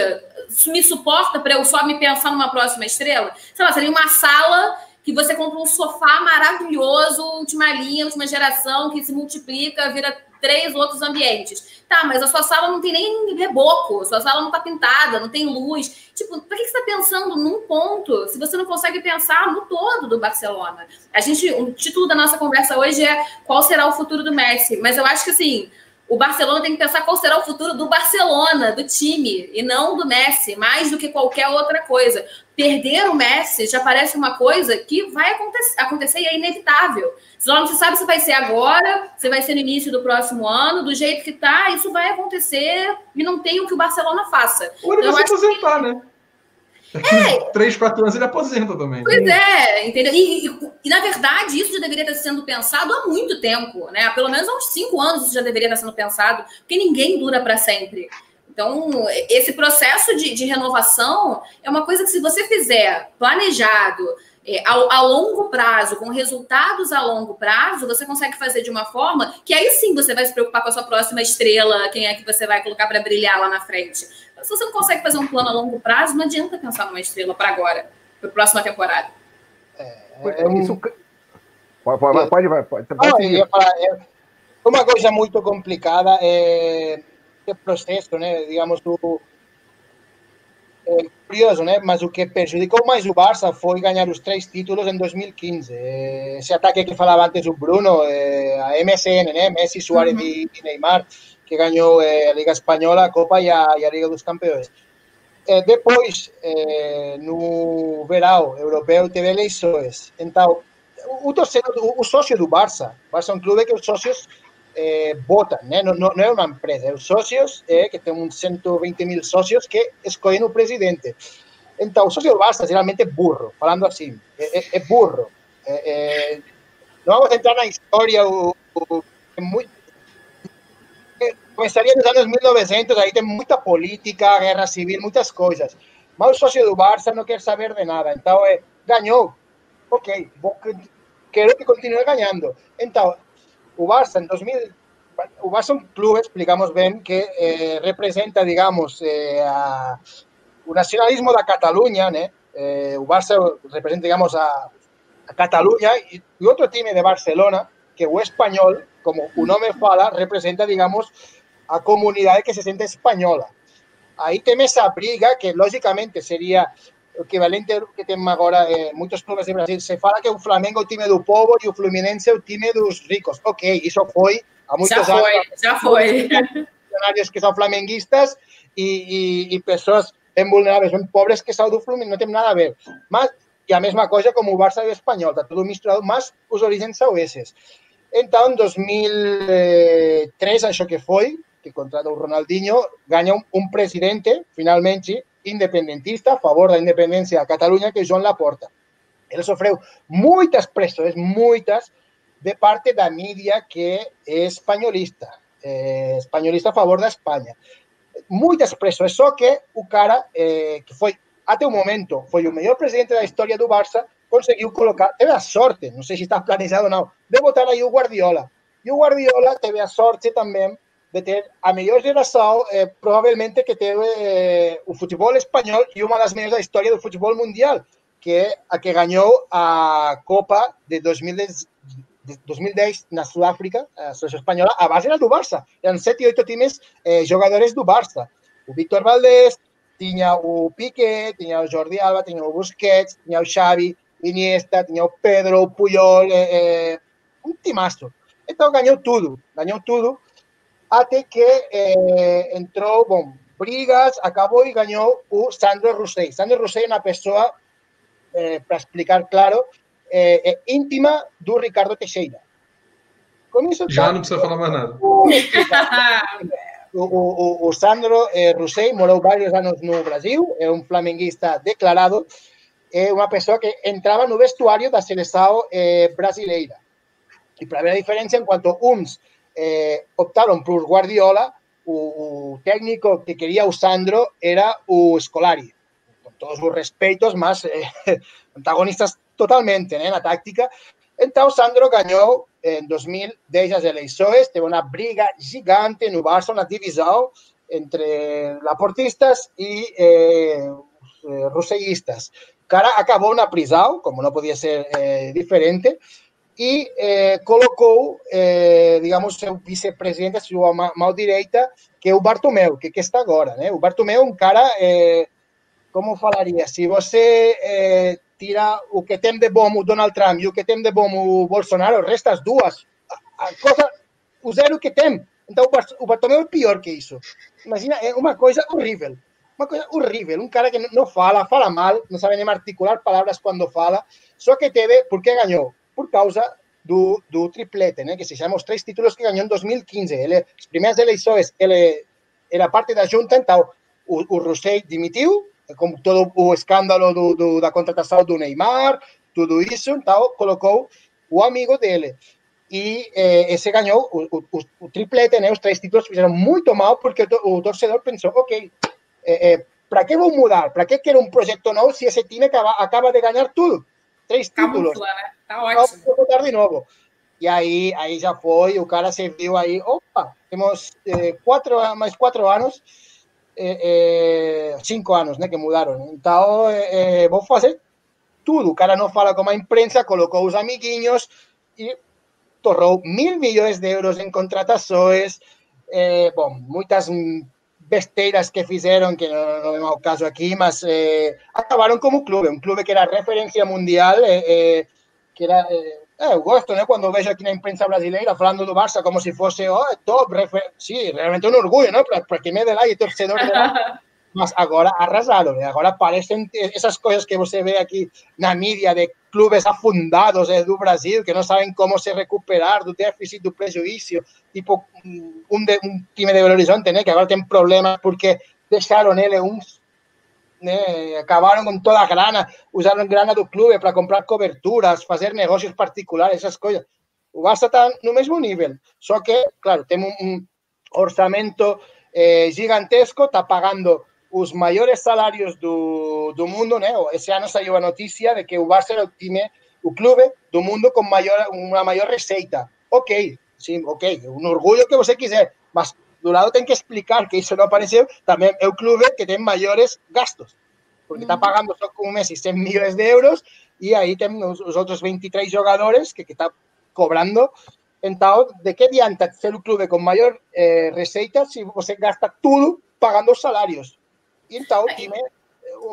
[SPEAKER 2] me suporta para eu só me pensar numa próxima estrela? Sei lá, seria uma sala que você compra um sofá maravilhoso, última linha, última geração, que se multiplica, vira três outros ambientes. Tá, mas a sua sala não tem nem reboco, sua sala não tá pintada, não tem luz. Tipo, por que você está pensando num ponto se você não consegue pensar no todo do Barcelona? A gente, o título da nossa conversa hoje é qual será o futuro do Messi, mas eu acho que assim, o Barcelona tem que pensar qual será o futuro do Barcelona, do time, e não do Messi, mais do que qualquer outra coisa. Perder o Messi já parece uma coisa que vai acontecer, acontecer e é inevitável. Só não se sabe se vai ser agora, se vai ser no início do próximo ano, do jeito que tá, isso vai acontecer e não tem o que o Barcelona faça.
[SPEAKER 3] Ou ele então, vai se aposentar, que... né? É. Três, quatro anos ele aposenta também.
[SPEAKER 2] Pois é, entendeu? E, e, e, na verdade, isso já deveria estar sendo pensado há muito tempo, né? Pelo menos há uns cinco anos isso já deveria estar sendo pensado, porque ninguém dura para sempre. Então, esse processo de, de, renovação é uma coisa que, se você fizer planejado, é, a, a, longo prazo, com resultados a longo prazo, você consegue fazer de uma forma que aí sim você vai se preocupar com a sua próxima estrela, quem é que você vai colocar para brilhar lá na frente. Mas se você não consegue fazer um plano a longo prazo, não adianta pensar numa estrela para agora, para a próxima temporada.
[SPEAKER 1] É, é um... Pode, pode, pode, pode, pode,
[SPEAKER 4] pode é uma coisa muito complicada é o processo, né? Digamos, o é, curioso, né? Mas o que prejudicou mais o Barça foi ganhar os três títulos em 2015. Esse ataque que falava antes o Bruno, é, a MSN, né? Messi, Suárez uhum. e Neymar, que ganhou é, a Liga Espanhola, a Copa e a, e a Liga dos Campeões. É, depois, é, no verão europeu, teve eleições. Então, o, torcedor, o, o sócio do Barça, Barça é um clube que os sócios eh, votan, ¿eh? no, no, no, é uma empresa, os socios, eh, que tem uns 120 mil socios que escolhem o presidente. Então, o socio do Barça geralmente é burro, falando assim, é, é, é burro. É, não vamos entrar na história, o, o, é muito, começaria nos anos 1900, aí tem muita política, guerra civil, muitas coisas. Mas o sócio do Barça não quer saber de nada. Então, é. Ok, vou, quero que continue ganhando. Então, o Barça en 2000, o Barça un club, explicamos bien, que eh, representa, digamos, eh, a, o nacionalismo da Cataluña? Eh, o Barça representa, digamos, a, a Cataluña e, e outro time de Barcelona, que o español, como o nome fala, representa, digamos, a comunidade que se sente española. Aí tem essa briga que, lógicamente, seria o equivalente que temos agora eh, muitos clubes de Brasil. Se fala que o Flamengo é o time do povo e o Fluminense é o time dos ricos. Ok, isso foi há muitos
[SPEAKER 2] já
[SPEAKER 4] anos.
[SPEAKER 2] Foi, já foi.
[SPEAKER 4] Funcionários que são flamenguistas e, e, e pessoas bem vulneráveis, bem pobres que são do Fluminense, não tem nada a ver. Mas, e a mesma coisa como o Barça e o Espanhol, está tudo misturado, mas os origens são esses. Então, em 2003, acho que foi, que contrata o Ronaldinho, ganha um, um presidente, finalmente, independentista, a favor da independência da Catalunha, que é Joan Laporta. Ele sofreu muitas pressões, muitas, de parte da mídia que é espanholista, eh, espanholista a favor da Espanha. Muitas pressões, só que o cara, eh, que foi, até o momento, foi o melhor presidente da história do Barça, conseguiu colocar, teve a sorte, não sei se está planejado ou não, de botar aí o Guardiola. E o Guardiola teve a sorte também de ter a melhor geração, eh, provavelmente, que teve eh, o futebol espanhol e uma das melhores da história do futebol mundial, que é a que ganhou a Copa de 2010, de 2010 na Sudáfrica, a seleção espanhola, a base era do Barça. Eram sete oito times eh, jogadores do Barça. O Víctor Valdés, tinha o Piqué, tinha o Jordi Alba, tinha o Busquets, tinha o Xavi, Iniesta, tinha o Pedro, o Puyol, eh, eh, um timaço. Então ganhou tudo, ganhou tudo, até que eh, entrou, bom, brigas, acabou e ganhou o Sandro Rossell. Sandro Rossell é uma pessoa, eh, para explicar claro, é íntima do Ricardo Teixeira.
[SPEAKER 3] Com isso, Já não precisa falar mais nada.
[SPEAKER 4] O, o, o Sandro eh, Rossell morou vários anos no Brasil, é um flamenguista declarado, é uma pessoa que entrava no vestuário da seleção brasileira. E para ver a diferença, enquanto uns eh, optaron por Guardiola, o, técnico que quería o Sandro era o Scolari. Con todos os respeitos, mas eh, antagonistas totalmente né, na táctica. Então, Sandro ganhou em 2010 as eleições, teve uma briga gigante no Barça, na divisão entre laportistas e eh, eh, rossellistas. O cara acabou na prisão, como não podia ser eh, diferente, e eh, colocou, eh, digamos, seu vice-presidente, a sua mão direita, que é o Bartomeu, que, que está agora. Né? O Bartomeu é um cara, eh, como falaria, se você eh, tira o que tem de bom o Donald Trump e o que tem de bom o Bolsonaro, resta as duas. A, a coisa, o zero que tem. Então, o Bartomeu é pior que isso. Imagina, é uma coisa horrível. Uma coisa horrível. Um cara que não fala, fala mal, não sabe nem articular palavras quando fala. Só que teve, porque ganhou? Por causa do, do triplete, né? que se chama os três títulos que ganhou em 2015. Ele, as primeiras eleições, ele era parte da junta, então o, o Rossell demitiu, com todo o escândalo do, do, da contratação do Neymar, tudo isso, então colocou o amigo dele. E eh, esse ganhou o, o, o, triplete, né? os três títulos fizeram muito mal, porque o torcedor pensou, ok, eh, eh, para que vou mudar? Para que quero um projeto novo se esse time acaba, acaba de ganhar tudo? Três títulos. Camufla, né?
[SPEAKER 2] Tá ótimo.
[SPEAKER 4] Vou botar de novo. E aí, aí já foi, o cara se viu aí, opa, temos eh, quatro, mais quatro anos, eh, eh, cinco anos, né, que mudaram. Então, eh, vou fazer tudo. O cara não fala com a imprensa, colocou os amiguinhos e torrou mil milhões de euros em contratações, eh, bom, muitas besteiras que fizeram, que não, não é o caso aqui, mas eh, acabaram como clube, um clube que era referência mundial, eh, que era. Eh, eu gosto, né? Quando vejo aqui na imprensa brasileira falando do Barça como se fosse oh, top, refer... sim, realmente um orgulho? Para, para quem é de lá e torcedor de lá. Mas agora arrasaram, né? agora aparecem essas coisas que você vê aqui na mídia de clubes afundados eh, do Brasil que não sabem como se recuperar do déficit, do prejuízo, tipo um, de, um time de Belo Horizonte? Que agora tem problemas porque deixaram ele uns né? acabaram com toda a grana, usaram grana do clube para comprar coberturas, fazer negócios particulares, essas coisas. O Barça está no mesmo nível, só que, claro, tem um, um orçamento eh, gigantesco, está pagando os maiores salários do, do mundo, né? Esse ano saiu a notícia de que o Barça era o time, o clube do mundo com maior, uma maior receita. Ok, sim, ok, um orgulho que você quiser, mas do lado tem que explicar que isso não apareceu, também é o clube que tem maiores gastos, porque está pagando só com um mês 100 milhões de euros e aí tem os, os outros 23 jogadores que, está cobrando. Então, de que adianta ser o clube com maior eh, receita se você gasta tudo pagando os salários? E então, o time,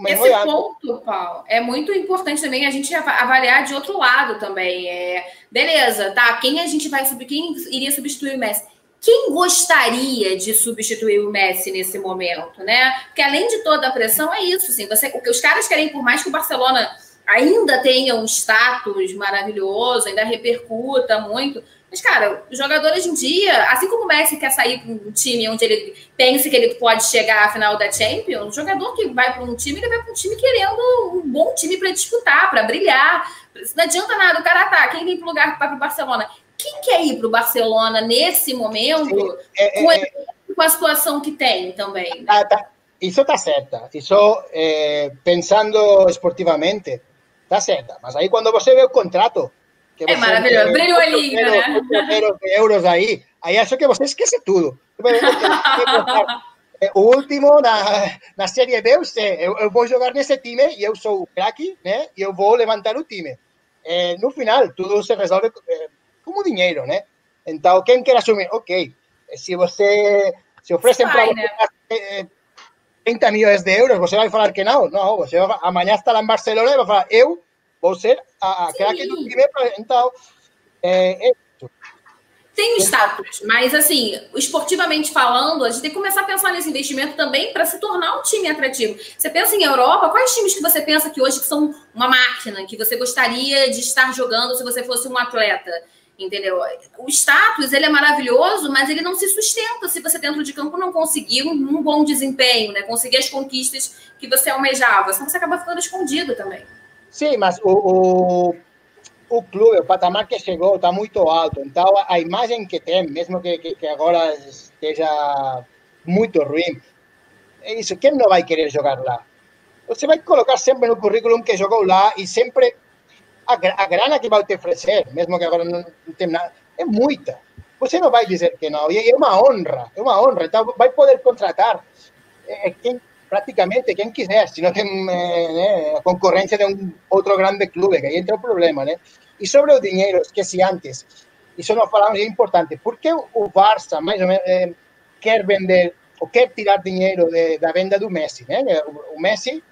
[SPEAKER 2] Esse ponto, Paulo, é muito importante também a gente avaliar de outro lado também. É, beleza, tá? Quem a gente vai subir? Quem iria substituir o Messi? Quem gostaria de substituir o Messi nesse momento, né? Porque além de toda a pressão, é isso, assim, você, o que os caras querem, por mais que o Barcelona ainda tenha um status maravilhoso, ainda repercuta muito, mas, cara, o jogador hoje em dia, assim como o Messi quer sair para um time onde ele pensa que ele pode chegar à final da Champions, o jogador que vai para um time, ele vai para um time querendo um bom time para disputar, para brilhar. Não adianta nada, o cara tá, quem vem para o lugar para o Barcelona? Quem quer ir para o Barcelona nesse momento, é, é, com, é, com, a situação que tem também? Né?
[SPEAKER 4] Ah, tá. Isso está certo. Isso, eh, pensando esportivamente, está certo. Mas aí quando você vê o contrato,
[SPEAKER 2] Que é maravilhoso. Brilho olhinho, né?
[SPEAKER 4] euros aí. Aí acho que você esquece tudo. O último na, na Série B, eu sei, eu, eu vou jogar nesse time e eu sou o craque, né? E eu vou levantar o time. É, no final, tudo se resolve é, como dinheiro, né? Então, quem quer assumir? Ok, se você se oferecem para você né? 30 milhões de euros, você vai falar que não? Não, você vai, amanhã está lá em Barcelona e vai falar, eu ser a, a craque do time. Então, é, é
[SPEAKER 2] tem status, mas assim, esportivamente falando, a gente tem que começar a pensar nesse investimento também para se tornar um time atrativo. Você pensa em Europa, quais times que você pensa que hoje são uma máquina, que você gostaria de estar jogando se você fosse um atleta? Entendeu? O status ele é maravilhoso, mas ele não se sustenta se você dentro de campo não conseguir um, um bom desempenho, né? Conseguir as conquistas que você almejava, senão você acaba ficando escondido também.
[SPEAKER 4] Sim, mas o, o, o clube, o patamar que chegou está muito alto. Então, a imagem que tem, mesmo que, que, que agora esteja muito ruim, é isso. Quem não vai querer jogar lá? Você vai colocar sempre no currículo que jogou lá e sempre a, a grana que vai te oferecer, mesmo que agora não, não tem nada, é muita. Você não vai dizer que não. E é uma honra, é uma honra. Então, vai poder contratar é, quem prácticamente quem quiser, se não tem né, a concorrência de um outro grande clube, que aí entra o problema, né? E sobre o dinheiro, esqueci antes, isso não falamos, é importante, por que o Barça, mais ou menos, é, quer vender, ou quer tirar dinheiro de, da venda do Messi, né? O, o Messi,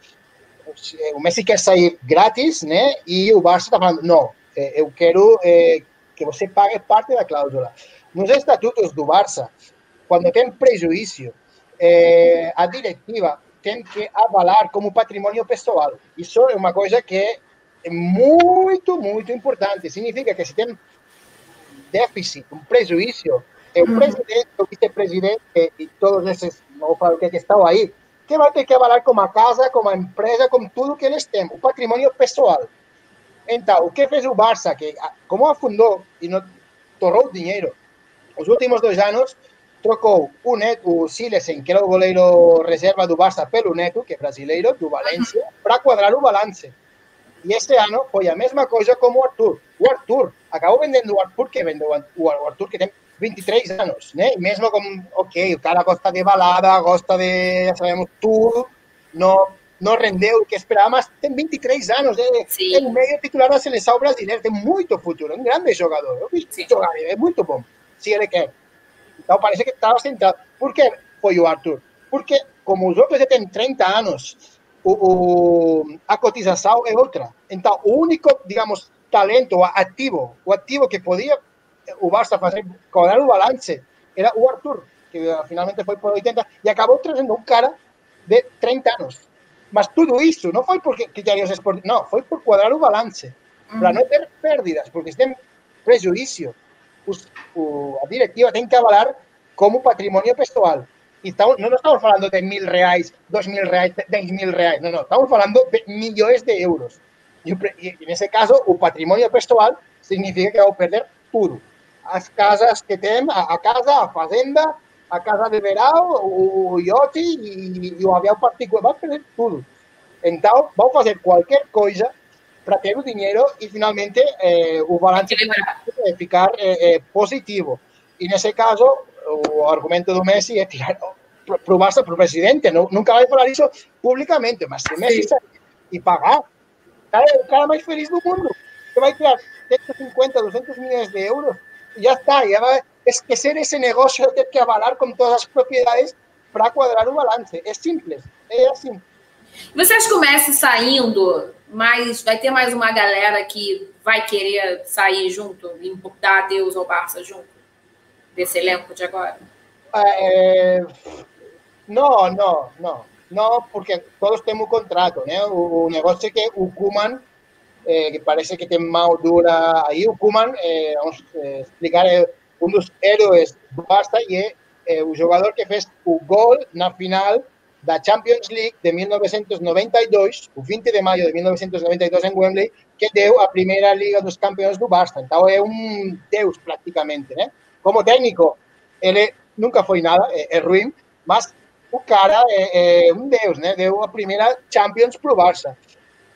[SPEAKER 4] o Messi quer sair grátis, né? E o Barça está falando, não, eu quero é, que você pague parte da cláusula. Nos estatutos do Barça, quando tem prejuízo, é, a diretiva tem que avalar como patrimônio pessoal. Isso é uma coisa que é muito, muito importante. Significa que se tem déficit, um prejuízo, é o presidente, o vice-presidente e todos esses, não vou que estão aí, que vai ter que avalar como a casa, como a empresa, com tudo que eles têm, o patrimônio pessoal. Então, o que fez o Barça, que como afundou e não torrou dinheiro, os últimos dois anos, trocou o, Neto, o Silesen, que era o goleiro reserva do Barça, pelo Neto, que é brasileiro, do Valência, para quadrar o balance. E este ano foi a mesma coisa como o Arthur. O Arthur acabou vendendo o Arthur, que vendeu o Arthur, que tem 23 anos, né? E mesmo com, ok, o cara gosta de balada, gosta de, já sabemos, tudo, não, não rendeu o que esperava, mas tem 23 anos, é, é o meio titular da seleção brasileira, tem muito futuro, é um grande jogador. Eu vi jogar, é muito bom, se ele quer. Então parece que estava centrado. Por que foi o Arthur? Porque, como os outros já têm 30 anos, o, o, a cotização é outra. Então, o único, digamos, talento ativo, o ativo que podia o Barça fazer, cobrar o balance, era o Arthur, que finalmente foi por 80 e acabou trazendo um cara de 30 anos. Mas tudo isso não foi por critérios esportivos, não, foi por quadrar o balance, para não ter pérdidas, porque se tem prejuízo, os, o, a directiva tem que avalar como patrimônio pessoal. Então, não estamos falando de mil reais, dois mil reais, dez mil reais, não, não, estamos falando de milhões de euros. E, e nesse caso, o patrimônio pessoal significa que vou perder tudo. As casas que tem, a, a casa, a fazenda, a casa de verão, o, o iate e, e o avião particular, vai perder tudo. Então, vão fazer qualquer coisa para ter o dinheiro e finalmente eh, o balance é ficar eh, eh, positivo. E nesse caso, o argumento do Messi é tirar para o Barça, para o presidente, não, nunca vai falar isso publicamente, mas se o Messi sair e pagar, é o cara mais feliz do mundo. Você vai tirar 150, 200 milhões de euros e já está, já vai esquecer esse negócio de ter que avalar com todas as propriedades para quadrar o balance. É simples, é assim.
[SPEAKER 2] Você acha que o Messi saindo, mas vai ter mais uma galera que vai querer sair junto e dar adeus ao Barça junto desse elenco de agora?
[SPEAKER 4] É, não, não, não. Não, porque todos temos contrato, né? O, o negócio é que o Kuman, eh, que parece que tem mão dura aí, o Kuman, eh, vamos eh, explicar, é um dos heróis do Barça e é o jogador que fez o gol na final da Champions League de 1992, o 20 de maio de 1992 em Wembley, que deu a primeira Liga dos Campeões do Barça. Então é um deus praticamente, né? Como técnico, ele nunca foi nada, é, é ruim, mas o cara é, é, um deus, né? Deu a primeira Champions pro Barça.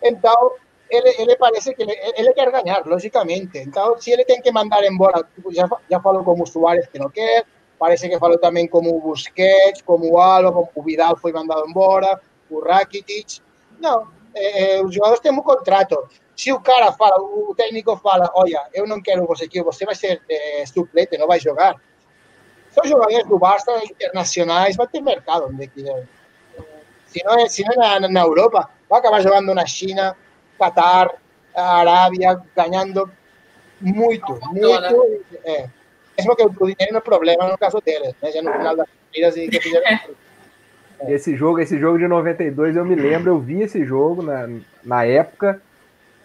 [SPEAKER 4] Então, ele, ele parece que ele, ele, quer ganhar, logicamente. Então, se ele tem que mandar embora, já, já falou como o Suárez que não quer, parece que falou também como o Busquets, como o Alba, como o Vidal foi mandado embora, o Rakitic. Não, é, os jogadores têm um contrato. Se o cara fala, o técnico fala, olha, eu não quero você aqui, você vai ser é, suplente, não vai jogar são jogadores do Barça internacionais, vai ter mercado onde quiser. Se não é, se não é na, na Europa, vai acabar jogando na China, Qatar, Arábia, ganhando muito, muito. É. Mesmo que o dinheiro não é problema no caso deles, né? Já no final das partidas e que fizeram.
[SPEAKER 1] É. Esse jogo, esse jogo de 92, eu me lembro, eu vi esse jogo na, na época,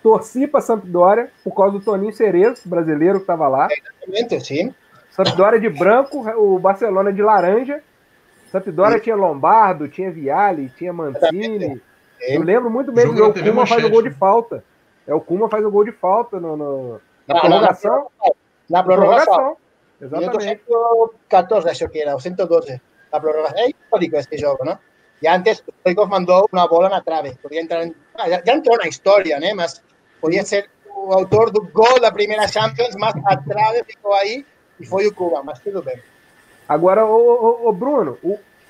[SPEAKER 1] torci para Sampdoria por causa do Toninho Cerezo, brasileiro que estava lá.
[SPEAKER 4] Exatamente, sim.
[SPEAKER 1] Sampdoria de branco, o Barcelona de laranja. Sampdoria tinha Lombardo, tinha Viali, tinha Mancini. Eu lembro muito bem que o Kuma faz o gol de falta. É o Kuma faz o gol de falta no, no na ah, prorrogação.
[SPEAKER 4] Na prorrogação. Exatamente. 114, acho que era, 112. Na prorrogação. É histórico esse jogo, não? E antes, o Stoikov mandou uma bola na trave. Podia entrar em... ah, já, já entrou na história, né? Mas podia ser o autor do gol da primeira Champions, mas a trave ficou aí e foi o Cuba, mas tudo bem.
[SPEAKER 1] Agora, o, o, Bruno,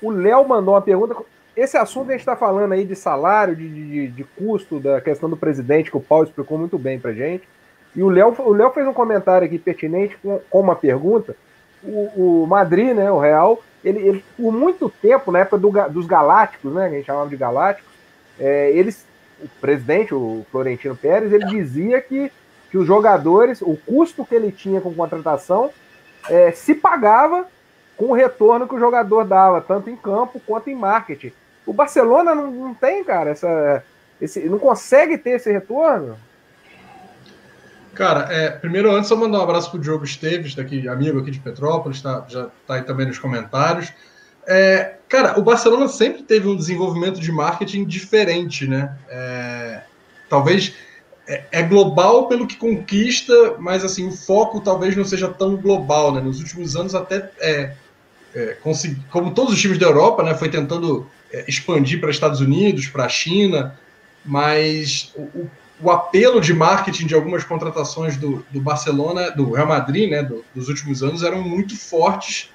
[SPEAKER 1] o Léo mandou uma pergunta. Esse assunto a gente está falando aí de salário, de, de, de, custo, da questão do presidente, que o Paulo explicou muito bem para gente. E o Léo, o Léo fez um comentário aqui pertinente com, com uma pergunta. O, o Madrid, né, o Real, ele, ele, por muito tempo, na época do, dos Galácticos, né, que a gente chamava de Galácticos, é, eles, o presidente, o Florentino Pérez, ele dizia que, que os jogadores, o custo que ele tinha com contratação é, se pagava com o retorno que o jogador dava, tanto em campo quanto em marketing. O Barcelona não, não tem, cara, essa, esse, não consegue ter esse retorno.
[SPEAKER 3] Cara, é, primeiro, antes, só mandar um abraço pro Diogo Esteves, daqui, amigo aqui de Petrópolis, tá, já tá aí também nos comentários. É, cara, o Barcelona sempre teve um desenvolvimento de marketing diferente, né? É, talvez é, é, global pelo que conquista, mas assim o foco talvez não seja tão global, né? Nos últimos anos até é, é, como todos os times da Europa, né, foi tentando é, expandir para Estados Unidos, para a China, mas o, apelo de marketing de algumas contratações do, do Barcelona, do Real Madrid, né, do, dos últimos anos eram muito fortes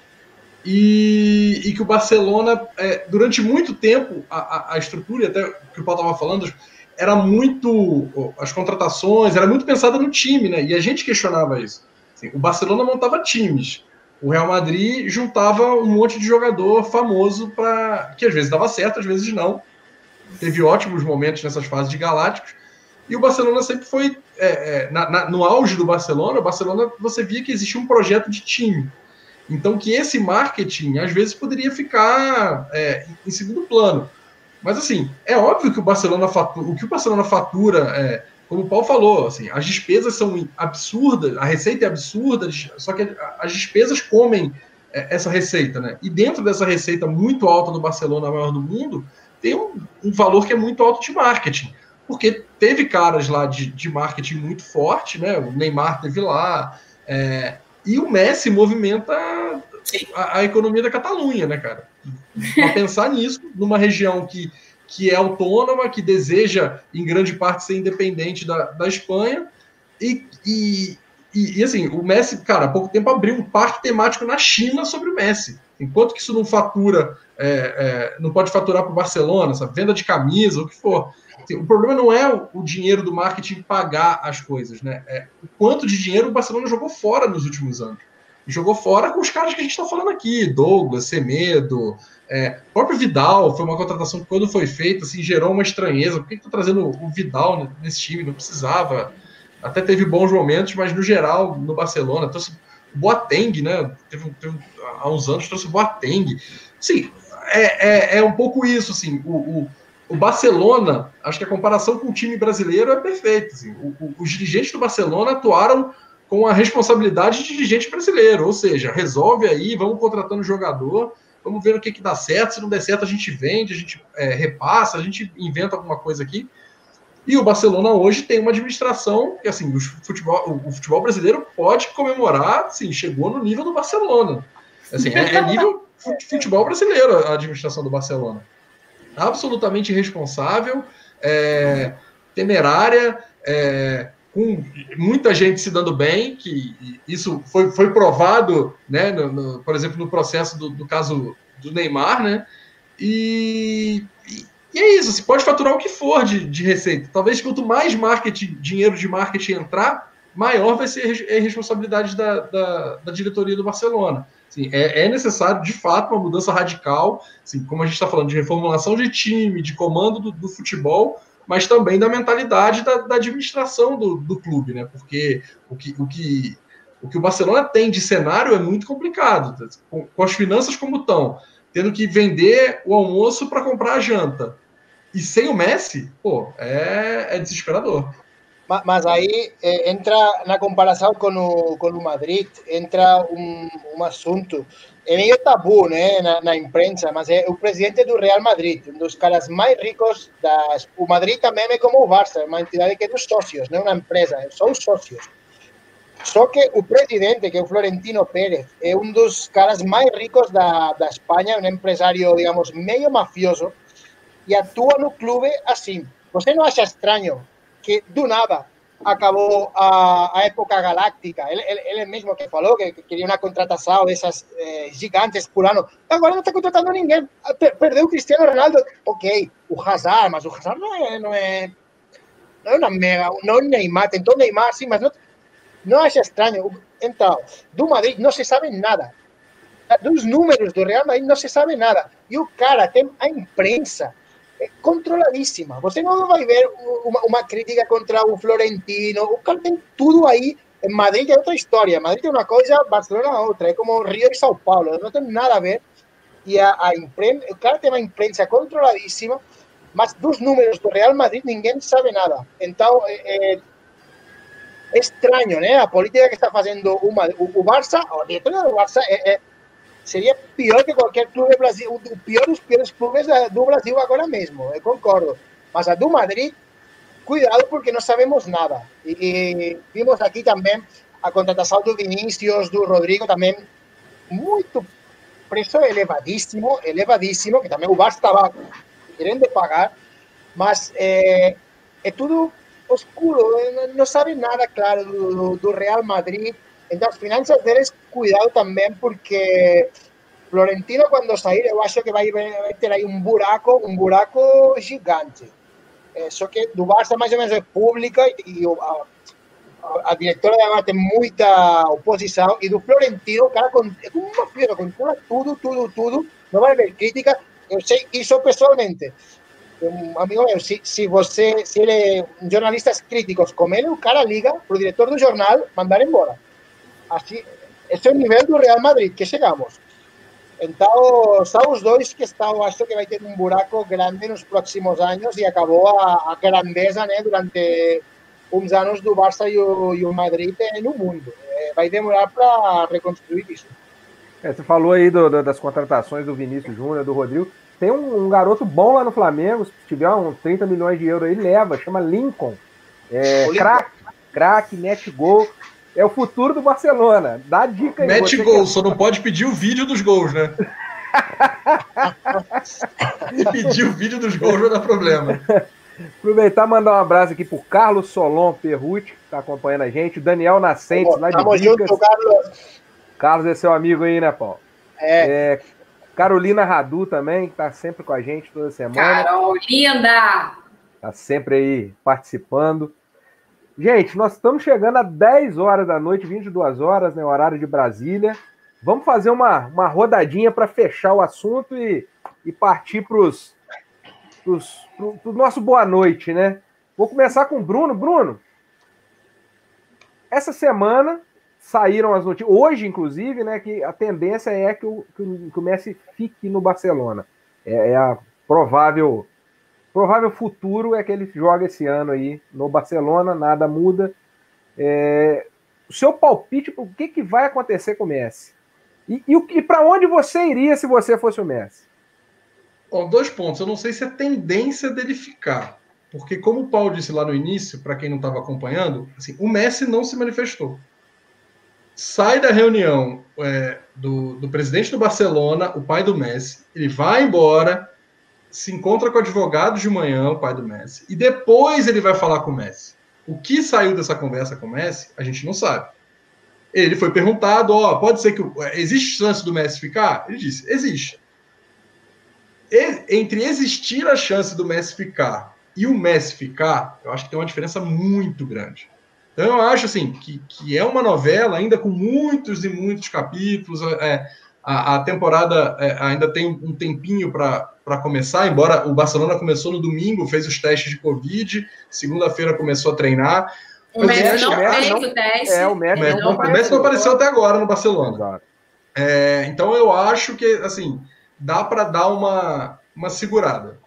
[SPEAKER 3] e, e que o Barcelona, é, durante muito tempo, a, a, a estrutura, até que o Paulo estava falando, era muito. As contratações, era muito pensada no time, né? E a gente questionava isso. Assim, o Barcelona montava times. O Real Madrid juntava um monte de jogador famoso para que às vezes dava certo, às vezes não. Teve ótimos momentos nessas fases de Galácticos. E o Barcelona sempre foi. É, é, na, na, no auge do Barcelona, o Barcelona você via que existia um projeto de time. Então que esse marketing às vezes poderia ficar é, em segundo plano. Mas assim, é óbvio que o Barcelona fatura, o que o Barcelona fatura, é, como o Paulo falou, assim, as despesas são absurdas, a receita é absurda, só que as despesas comem é, essa receita, né? E dentro dessa receita muito alta do Barcelona, a maior do mundo, tem um, um valor que é muito alto de marketing. Porque teve caras lá de, de marketing muito forte, né? O Neymar teve lá, é, e o Messi movimenta a, a, economia da Catalunha, né, cara? Para pensar nisso, numa região que, que é autônoma, que deseja, em grande parte, ser independente da, da Espanha, e, e, e, e, assim, o Messi, cara, há pouco tempo abriu um parque temático na China sobre o Messi. Enquanto que isso não fatura, é, é, não pode faturar para o Barcelona, essa venda de camisa, o que for. Assim, o problema não é o, dinheiro do marketing pagar as coisas, né? É o quanto de dinheiro o Barcelona jogou fora nos últimos anos. jogou fora com os caras que a gente está falando aqui, Douglas, Semedo, é, próprio Vidal foi uma contratação que, quando foi feita, assim, gerou uma estranheza. Por que, que tá trazendo o Vidal nesse time? Não precisava. Até teve bons momentos, mas no geral, no Barcelona, trouxe Boateng, né? Teve, teve, há uns anos trouxe Boateng. Sim, é, é, é, um pouco isso, assim. O, o, o, Barcelona, acho que a comparação com o time brasileiro é perfeita. Assim. O, os dirigentes do Barcelona atuaram com a responsabilidade de dirigente brasileiro, ou seja, resolve aí, vamos contratando jogador, vamos ver o que, que dá certo, se não der certo a gente vende, a gente é, repassa, a gente inventa alguma coisa aqui. E o Barcelona hoje tem uma administração que, assim, o futebol, o futebol brasileiro pode comemorar, assim, chegou no nível do Barcelona. Assim, é, é nível futebol brasileiro a administração do Barcelona. Absolutamente irresponsável, é, temerária, é, com muita gente se dando bem, que isso foi, foi provado, né, no, no, por exemplo, no processo do, do, caso do Neymar, né? E, e, é isso, você pode faturar o que for de, de receita. Talvez quanto mais marketing, dinheiro de marketing entrar, maior vai ser a responsabilidade da, da, da diretoria do Barcelona. Assim, é, é, necessário, de fato, uma mudança radical, assim, como a gente está falando de reformulação de time, de comando do, do futebol, mas também da mentalidade da, da administração do, do, clube, né? Porque o que, o, que, o que o Barcelona tem de cenário é muito complicado, com, com as finanças como estão, tendo que vender o almoço para comprar a janta. E sem o Messi, pô, é, é desesperador.
[SPEAKER 4] Mas aí eh, entra na comparação com o, com o Madrid, entra um, um assunto é meio tabu né, na, na, imprensa, mas é o presidente do Real Madrid, um dos caras mais ricos das... O Madrid também é como o Barça, uma entidade que é dos sócios, não é uma empresa, são os sócios. Só que o presidente, que é o Florentino Pérez, é um dos caras mais ricos da, da Espanha, um empresário, digamos, meio mafioso, e atua no clube assim. Você não acha estranho que, do nada, acabou a, época galáctica. Ele, ele, ele, mesmo que falou que, que queria uma contratação dessas eh, gigantes por ano. Agora não está contratando ninguém. Per, perdeu o Cristiano Ronaldo. Ok, o Hazard, mas o Hazard não é, não mega. Não é Neymar. Tentou Neymar, sim, mas não, não acha estranho. Então, do Madrid não se sabe nada. Dos números do Real Madrid não se sabe nada. E o cara tem a imprensa controladíssima. Você não vai ver uma, uma, crítica contra o Florentino. O cara tem tudo aí. Madrid é outra história. Madrid é uma coisa, Barcelona é outra. É como Rio e São Paulo. Não tem nada a ver. E a, a imprensa, o cara tem uma imprensa controladíssima, mas dos números do Real Madrid ninguém sabe nada. Então, é, é estranho, né? A política que está fazendo uma, o, o Barça, o diretor do Barça é, é seria pior que qualquer clube do Brasil, o pior dos piores clubes do Brasil agora mesmo, eu concordo. Mas a do Madrid, cuidado porque não sabemos nada. E, vimos aqui também a contratação do Vinícius, do Rodrigo também, muito preço elevadíssimo, elevadíssimo, que também o Barça estava querendo pagar, mas é, é tudo oscuro, não, não sabe nada claro do, do Real Madrid, Então, as finanças deles, cuidado também, porque Florentino, quando sair, eu acho que vai, vai ter aí um buraco, um buraco gigante. Só que do Barça, mais ou menos, é pública e, a, a, a diretora da tem muita oposição. E do Florentino, cara, com, é como uma fibra, controla tudo, tudo, tudo. Não vai haver crítica. Eu sei isso pessoalmente. Um amigo meu, se, se você, se ele jornalistas críticos como ele, o cara liga pro diretor do jornal mandar embora. Así, é o nível do Real Madrid que chegamos. Então, são os dois que estão, acho que vai ter um buraco grande nos próximos anos e acabou a, a grandeza né, durante uns anos do Barça e o, e o Madrid no mundo. É, vai demorar para reconstruir isso.
[SPEAKER 1] É, você falou aí do, do, das contratações do Vinícius Júnior, do Rodrigo. Tem um, um, garoto bom lá no Flamengo, se tiver uns 30 milhões de euros aí, leva, chama Lincoln. É, craque, craque, mete gol é o futuro do Barcelona. Dá dica aí.
[SPEAKER 3] Mete gol, só não pode pedir o vídeo dos gols, né? pedir o vídeo dos gols vai dar problema.
[SPEAKER 1] Aproveitar e mandar um abraço aqui pro Carlos Solon Perruti, que tá acompanhando a gente, o Daniel Nascentes, Pô, lá de Tamo junto, Carlos. Carlos é seu amigo aí, né, Paulo? É. é. Carolina Radu também, que tá sempre com a gente toda semana.
[SPEAKER 2] Carol, linda!
[SPEAKER 1] Tá sempre aí participando. Gente, nós estamos chegando a 10 horas da noite, 22 horas, né? Horário de Brasília. Vamos fazer uma, uma rodadinha para fechar o assunto e, e partir para o nosso boa noite, né? Vou começar com o Bruno. Bruno, essa semana saíram as notícias, hoje, inclusive, né? Que a tendência é que o, que o Messi fique no Barcelona. É, é a provável provável futuro é que ele joga esse ano aí no Barcelona, nada muda. É, o seu palpite, o que, que vai acontecer com o Messi? E, e, e para onde você iria se você fosse o Messi?
[SPEAKER 3] Dois pontos. Eu não sei se é tendência dele ficar. Porque, como o Paulo disse lá no início, para quem não estava acompanhando, assim, o Messi não se manifestou. Sai da reunião é, do, do presidente do Barcelona, o pai do Messi, ele vai embora, se encontra com o advogado de manhã, o pai do Messi, e depois ele vai falar com o Messi. O que saiu dessa conversa com o Messi, a gente não sabe. Ele foi perguntado, ó, oh, pode ser que existe chance do Messi ficar? Ele disse, existe. E, entre existir a chance do Messi ficar e o Messi ficar, eu acho que tem uma diferença muito grande. Então eu acho assim que, que é uma novela ainda com muitos e muitos capítulos. É, a, a temporada é, ainda tem um tempinho para começar, embora o Barcelona começou no domingo, fez os testes de Covid, segunda-feira começou a treinar.
[SPEAKER 2] O Messi não fez o teste. É,
[SPEAKER 3] o Messi, não, não, o Messi não apareceu até agora no Barcelona. É, então eu acho que assim dá para dar uma, uma segurada.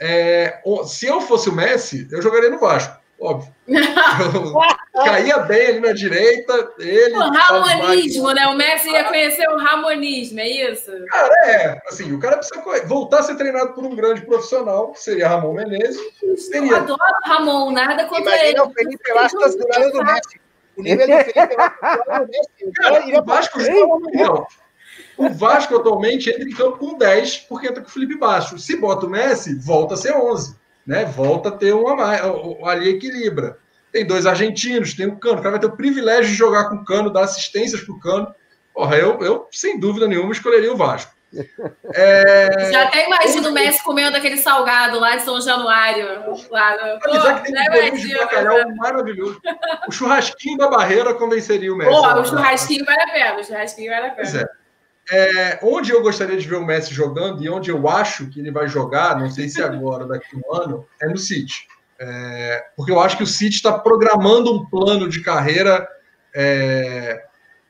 [SPEAKER 3] É, se eu fosse o Messi, eu jogaria no Vasco óbvio. caía bem ali na direita, ele.
[SPEAKER 2] O ramonismo, né? O Messi ia conhecer o ramonismo, é isso?
[SPEAKER 3] Cara, é. Assim, o cara precisa voltar a ser treinado por um grande profissional, que seria Ramon Menezes. Seria...
[SPEAKER 2] Eu adoro o Ramon, nada contra
[SPEAKER 4] Imagina
[SPEAKER 2] ele.
[SPEAKER 4] o Felipe Lastas do lado do Messi. O nível do Felipe Lastas do lado do Messi.
[SPEAKER 3] Cara, o Vasco, não, o Vasco atualmente entra em campo com 10, porque entra com o Felipe Baixo. Se bota o Messi, volta a ser 11 né? Volta a ter uma mais, ali equilibra. Tem dois argentinos, tem o Cano, o cara vai ter o privilégio de jogar com o Cano, dar assistências para o Cano. Porra, eu, eu, sem dúvida nenhuma, escolheria o Vasco.
[SPEAKER 2] É... Já até imagino o Messi comendo aquele salgado lá de São Januário. Lá no... Pô,
[SPEAKER 3] que tem né, um de bacalhau né? maravilhoso. O churrasquinho da barreira convenceria o Messi. Pô,
[SPEAKER 2] o churrasquinho vale a pena, o churrasquinho vale a pena. Pois é.
[SPEAKER 3] É, onde eu gostaria de ver o Messi jogando e onde eu acho que ele vai jogar, não sei se agora, daqui um ano, é no City. É, porque eu acho que o City está programando um plano de carreira é,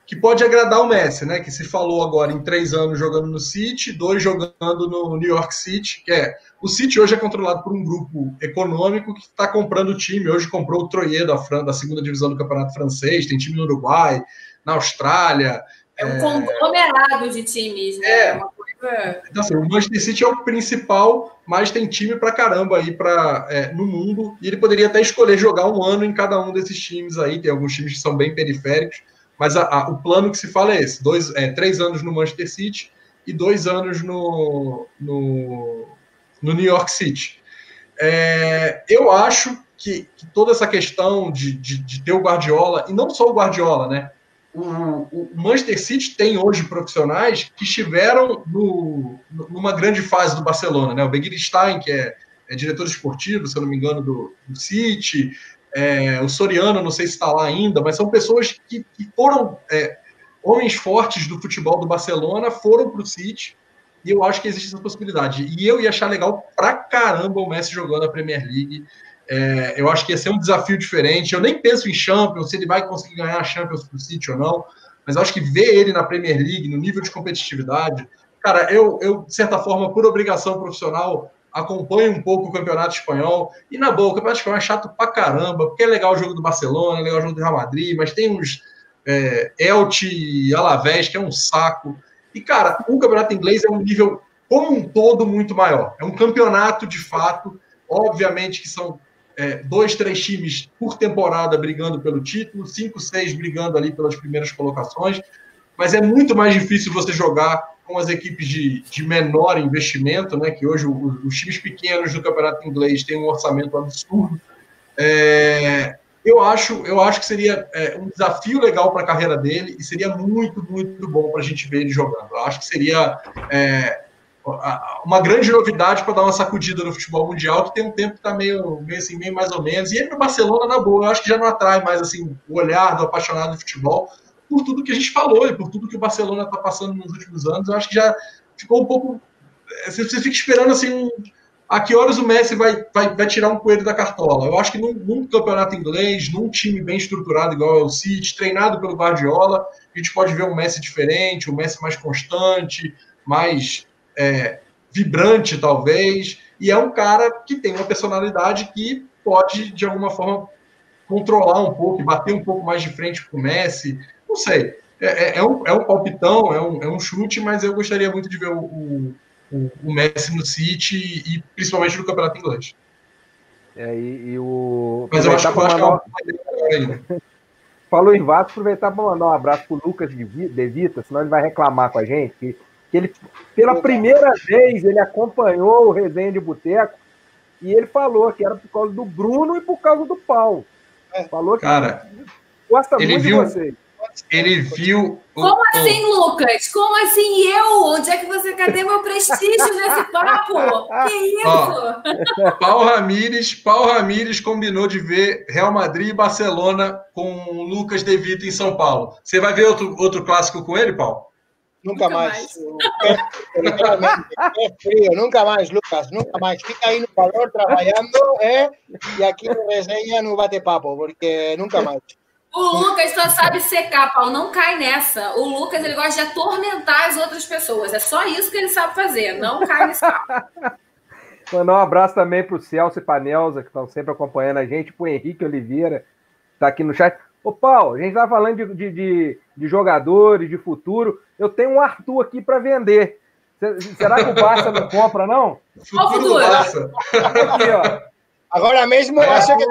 [SPEAKER 3] que pode agradar o Messi, né? Que se falou agora em três anos jogando no City, dois jogando no New York City, que é o City hoje é controlado por um grupo econômico que está comprando o time. Hoje comprou o Troyer da, da segunda divisão do Campeonato Francês, tem time no Uruguai, na Austrália.
[SPEAKER 2] É um conglomerado de times, né? É. Uma
[SPEAKER 3] coisa... Então, assim, o Manchester City é o principal, mas tem time pra caramba aí pra, é, no mundo, e ele poderia até escolher jogar um ano em cada um desses times aí, tem alguns times que são bem periféricos, mas a, a, o plano que se fala é esse: dois, é, três anos no Manchester City e dois anos no, no, no New York City. É, eu acho que, que, toda essa questão de, de, de ter o Guardiola, e não só o Guardiola, né? O, o, Manchester City tem hoje profissionais que estiveram no, numa grande fase do Barcelona, né? O Begiristain, que é, é, diretor esportivo, se eu não me engano, do, do City, é, o Soriano, não sei se está lá ainda, mas são pessoas que, que foram é, homens fortes do futebol do Barcelona, foram para o City, e eu acho que existe essa possibilidade. E eu ia achar legal pra caramba o Messi jogando a Premier League. É, eu acho que ia ser um desafio diferente. Eu nem penso em Champions, se ele vai conseguir ganhar a Champions pro City ou não, mas eu acho que ver ele na Premier League, no nível de competitividade, cara, eu, eu de certa forma, por obrigação profissional, acompanho um pouco o campeonato espanhol. E na boa, o campeonato espanhol é chato pra caramba, porque é legal o jogo do Barcelona, é legal o jogo do Real Madrid, mas tem uns é, Elche e Alavés, que é um saco. E, cara, o campeonato inglês é um nível, como um todo, muito maior. É um campeonato de fato. Obviamente que são é, dois, três times por temporada brigando pelo título, cinco, seis brigando ali pelas primeiras colocações, mas é muito mais difícil você jogar com as equipes de, de menor investimento, né? Que hoje os, os times pequenos do campeonato inglês têm um orçamento absurdo. É, eu acho, eu acho que seria é, um desafio legal para a carreira dele e seria muito, muito bom para a gente ver ele jogando. Eu acho que seria é, uma grande novidade para dar uma sacudida no futebol mundial, que tem um tempo que está meio, meio assim, meio mais ou menos. E ele no Barcelona, na boa, eu acho que já não atrai mais assim, o olhar do apaixonado de futebol por tudo que a gente falou e por tudo que o Barcelona está passando nos últimos anos. Eu acho que já ficou um pouco. Você fica esperando assim a que horas o Messi vai, vai, vai tirar um coelho da cartola? Eu acho que num, num, campeonato inglês, num time bem estruturado igual é o City, treinado pelo Guardiola, a gente pode ver um Messi diferente, um Messi mais constante, mais é, vibrante, talvez. E é um cara que tem uma personalidade que pode, de alguma forma, controlar um pouco, bater um pouco mais de frente com o Messi. Não sei. É, é, é um, é um palpitão, é um, é um chute, mas eu gostaria muito de ver o, o o, o Messi no City e principalmente no campeonato inglês.
[SPEAKER 1] É, e, e o.
[SPEAKER 3] Mas eu acho, que, eu acho que é ainda.
[SPEAKER 1] Falou em Vasco, aproveitar para mandar um abraço pro Lucas de Vita, senão ele vai reclamar com a gente. Que ele, pela primeira vez, ele acompanhou o resenha de boteco e ele falou que era por causa do Bruno e por causa do Paulo.
[SPEAKER 3] É. Falou que Cara, gosta muito viu, de vocês. Ele viu.
[SPEAKER 2] Como o, assim, o... Lucas? Como assim eu? Onde é que você. Cadê meu prestígio nesse papo? Que isso? Ó,
[SPEAKER 3] Paulo Ramires, Paulo Ramires combinou de ver Real Madrid e Barcelona com o Lucas De Vita em São Paulo. Você vai ver outro, outro clássico com ele, Paulo?
[SPEAKER 4] Nunca, nunca mais. mais. É, frio, nunca mais, Lucas, nunca mais. Fica aí no calor trabalhando eh? e aqui no resenha no bate-papo, porque nunca mais.
[SPEAKER 2] O Lucas só sabe secar, Paulo. Não cai nessa. O Lucas ele gosta de atormentar as outras pessoas. É só isso que ele sabe fazer. Não cai nesse papo.
[SPEAKER 1] Mandar um abraço também para o Celso e para Nelza, que estão sempre acompanhando a gente, para o Henrique Oliveira, está aqui no chat. Ô, Paulo, a gente está falando de, de, de, de, jogadores, de futuro. Eu tenho um Arthur aqui para vender. Será que o Barça não compra, não?
[SPEAKER 2] Futuro Barça. Aqui,
[SPEAKER 4] ó. Agora mesmo eu acho que.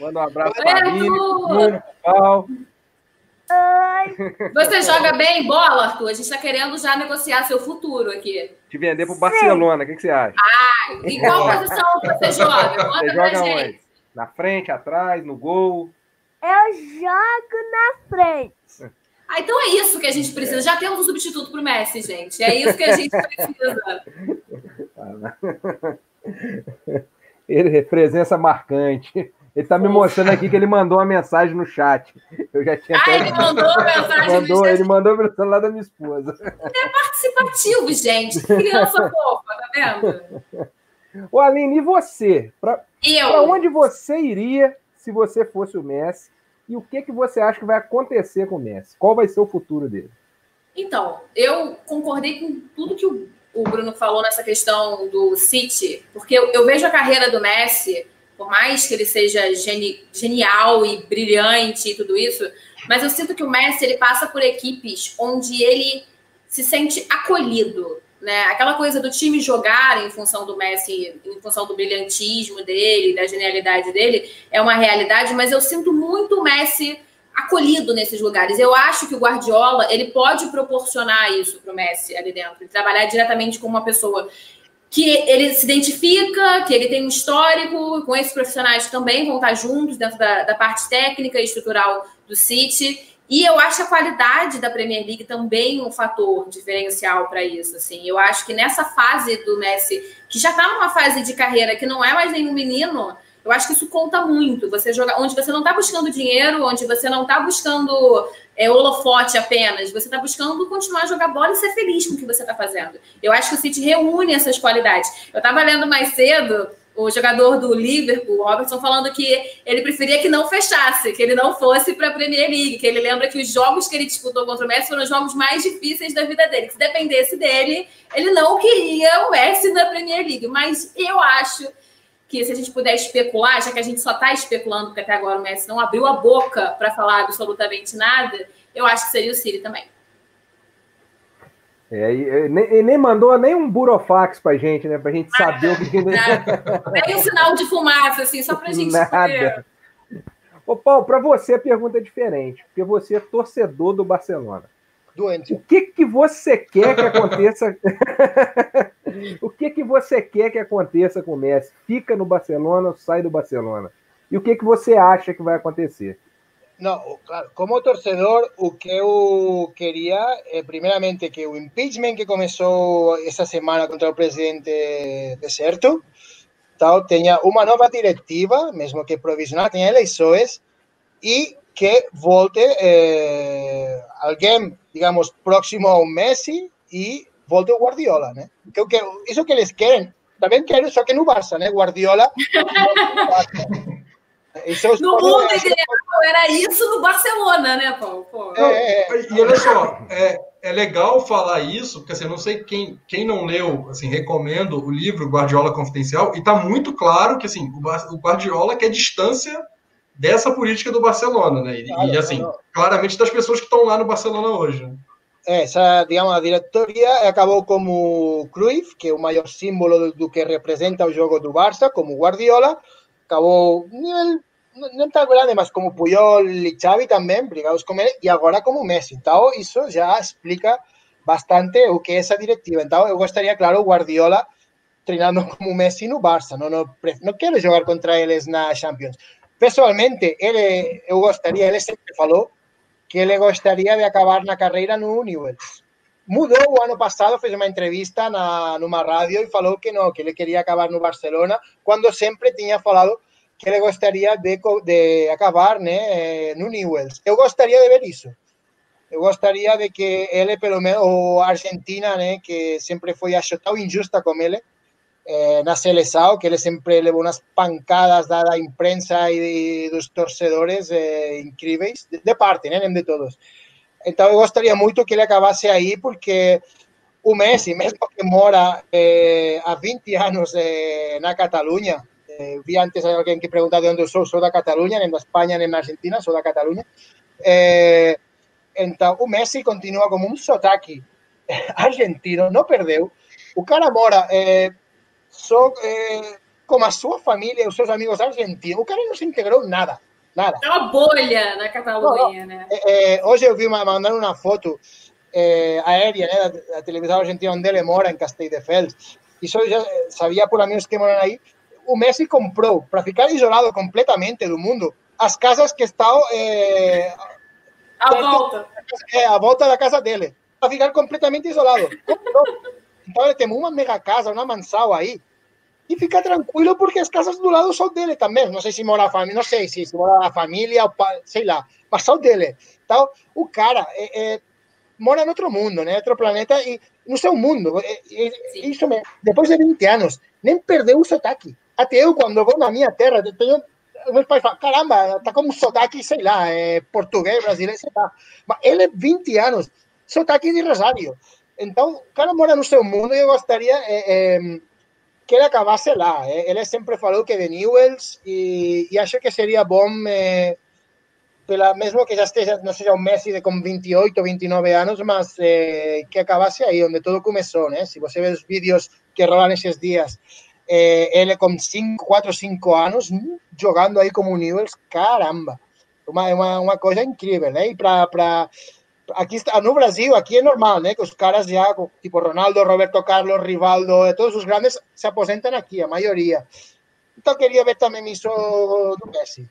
[SPEAKER 1] Manda um abraço para Aline, Paulo.
[SPEAKER 2] Oi. Você joga bem bola, Arthur? A gente está querendo já negociar seu futuro aqui.
[SPEAKER 1] Te vender para o Barcelona, o que, que, você acha?
[SPEAKER 2] Ah, em qual posição você joga? Conta você joga gente. Onde?
[SPEAKER 1] Na frente, atrás, no gol?
[SPEAKER 5] Eu jogo na frente.
[SPEAKER 2] Ah, então é isso que a gente precisa. Já temos um substituto para o Messi, gente. É isso que a gente precisa.
[SPEAKER 1] ele presença marcante. Ele está me mostrando aqui que ele mandou uma mensagem no chat. Eu já tinha.
[SPEAKER 2] Ah, ele mandou mensagem
[SPEAKER 1] mandou, no Ele mandou pelo celular da minha esposa.
[SPEAKER 2] É participativo, gente. Criança fofa, tá vendo?
[SPEAKER 1] Ô, Aline, e você? Para onde você iria se você fosse o Messi? E o que, que você acha que vai acontecer com o Messi? Qual vai ser o futuro dele?
[SPEAKER 2] Então, eu concordei com tudo que o Bruno falou nessa questão do City, porque eu, eu vejo a carreira do Messi, por mais que ele seja geni, genial e brilhante e tudo isso, mas eu sinto que o Messi ele passa por equipes onde ele se sente acolhido, né? Aquela coisa do time jogar em função do Messi, em função do brilhantismo dele, da genialidade dele, é uma realidade, mas eu sinto muito o Messi acolhido nesses lugares. Eu acho que o Guardiola ele pode proporcionar isso para o Messi ali dentro, trabalhar diretamente com uma pessoa que ele se identifica, que ele tem um histórico, com esses profissionais também vão estar juntos dentro da, da parte técnica e estrutural do City. E eu acho a qualidade da Premier League também um fator diferencial para isso. Assim, eu acho que nessa fase do Messi, que já está numa fase de carreira que não é mais nenhum menino, eu acho que isso conta muito. Você joga onde você não está buscando dinheiro, onde você não está buscando é, holofote apenas, você está buscando continuar a jogar bola e ser feliz com o que você está fazendo. Eu acho que o City reúne essas qualidades. Eu estava lendo mais cedo o jogador do Liverpool, Robertson, falando que ele preferia que não fechasse, que ele não fosse para a Premier League, que ele lembra que os jogos que ele disputou contra o Messi foram os jogos mais difíceis da vida dele, que se dependesse dele, ele não queria o Messi na Premier League. Mas eu acho que se a gente puder especular, já que a gente só está especulando, porque até agora o Messi não abriu a boca para falar absolutamente nada, eu acho que seria o Siri também.
[SPEAKER 1] É, e, nem, nem mandou nem um burofax pra gente, né? Pra gente nada, saber o que.
[SPEAKER 2] Nada. Nem um sinal de fumaça, assim, só pra gente nada. Poder...
[SPEAKER 1] Ô, Paulo, pra você a pergunta é diferente, porque você é torcedor do Barcelona.
[SPEAKER 4] Doente.
[SPEAKER 1] O que, que você quer que aconteça? o que, que você quer que aconteça com o Messi? Fica no Barcelona ou sai do Barcelona? E o que, que você acha que vai acontecer?
[SPEAKER 4] No, claro, como torcedor, o que eu queria, eh, primeiramente, que o impeachment que começou essa semana contra o presidente deserto, tal, tenha uma nova diretiva, mesmo que provisional, tenha eleições e que volte eh, alguém, digamos, próximo ao Messi e volte o Guardiola, né? Que, que, isso que eles querem. Também quero, só que no Barça, né? Guardiola.
[SPEAKER 2] É no mundo ideal era isso no Barcelona, né, Paulo?
[SPEAKER 3] É, é, e olha só, é, é legal falar isso, porque assim, eu não sei quem, quem não leu, assim, recomendo o livro Guardiola Confidencial, e tá muito claro que assim, o, o Guardiola quer distância dessa política do Barcelona, né? E, claro, e assim, não. claramente das pessoas que estão lá no Barcelona hoje. Né?
[SPEAKER 4] essa, digamos, a diretoria acabou como Cruyff, que é o maior símbolo do que representa o jogo do Barça, como Guardiola, acabou nível não tão grande, mas como Puyol e Xavi também, brigados com ele, e agora como Messi. Então, isso já explica bastante o que é essa diretiva. Então, eu gostaria, claro, Guardiola treinando como Messi no Barça. Não, não, não quero jogar contra eles na Champions. Pessoalmente, ele, eu gostaria, ele sempre falou que ele gostaria de acabar na carreira no Newell's. Mudou o ano passado, fez uma entrevista na, numa rádio e falou que não, que ele queria acabar no Barcelona, quando sempre tinha falado que ele gostaria de, de acabar né, no Newell's. Eu gostaria de ver isso. Eu gostaria de que ele, pelo menos, ou a Argentina, né, que sempre foi acho tão injusta com ele, eh, na seleção, que ele sempre levou umas pancadas da, imprensa e dos torcedores eh, incríveis, de, de parte, né, de todos. Então, eu gostaria muito que ele acabasse aí, porque o Messi, mesmo que mora eh, há 20 anos eh, na Catalunha, eh, vi antes alguém que perguntava de sou da Catalunha, nem da Espanha, nem da Argentina, sou da Catalunha. Eh, então, o Messi continua como um sotaque argentino, não perdeu. O cara mora eh, só eh, como a sua família e os seus amigos argentinos. O cara não se integrou nada. Nada.
[SPEAKER 2] É uma bolha na Catalunha, não, não. né?
[SPEAKER 4] É, hoje eu vi uma, mandando uma foto é, aérea né, da, da, televisão argentina onde ele mora, em Castelldefels. Isso eu já sabia por amigos que moram aí. O Messi comprou, para ficar isolado completamente do mundo, as casas que estão. É,
[SPEAKER 2] à volta.
[SPEAKER 4] É, à volta da casa dele. Para ficar completamente isolado. Então ele tem uma mega casa, uma mansão aí, e fica tranquilo porque as casas do lado são dele também. Não sei se mora a família, não sei se, se mora a família, ou sei lá, mas são dele. Então, o cara é, é, mora em outro mundo, né? outro planeta e no seu mundo. É, isso mesmo. Depois de 20 anos, nem perdeu o sotaque. Até eu, quando vou na minha terra, tenho meus pais caramba, tá como sotaque, sei lá, é português, brasileiro, sei lá. Mas ele, 20 anos, sotaque de Rosário. Então, o cara mora no seu mundo e eu gostaria é, é, que ele acabasse lá. Ele sempre falou que de Newells e, e acho que seria bom, é, pela, mesmo que já esteja, não seja um Messi de com 28, 29 anos, mas é, que acabasse aí, onde tudo começou, né? Se você vê os vídeos que rolam esses dias, é, ele com 5, 4, 5 anos, jogando aí como Newells, caramba! Uma, uma, uma coisa incrível, né? E para aqui no Brasil, aqui é normal, né? Que os caras já, tipo Ronaldo, Roberto Carlos, Rivaldo, todos os grandes se aposentam aqui, a maioria. Então queria ver também isso do Messi.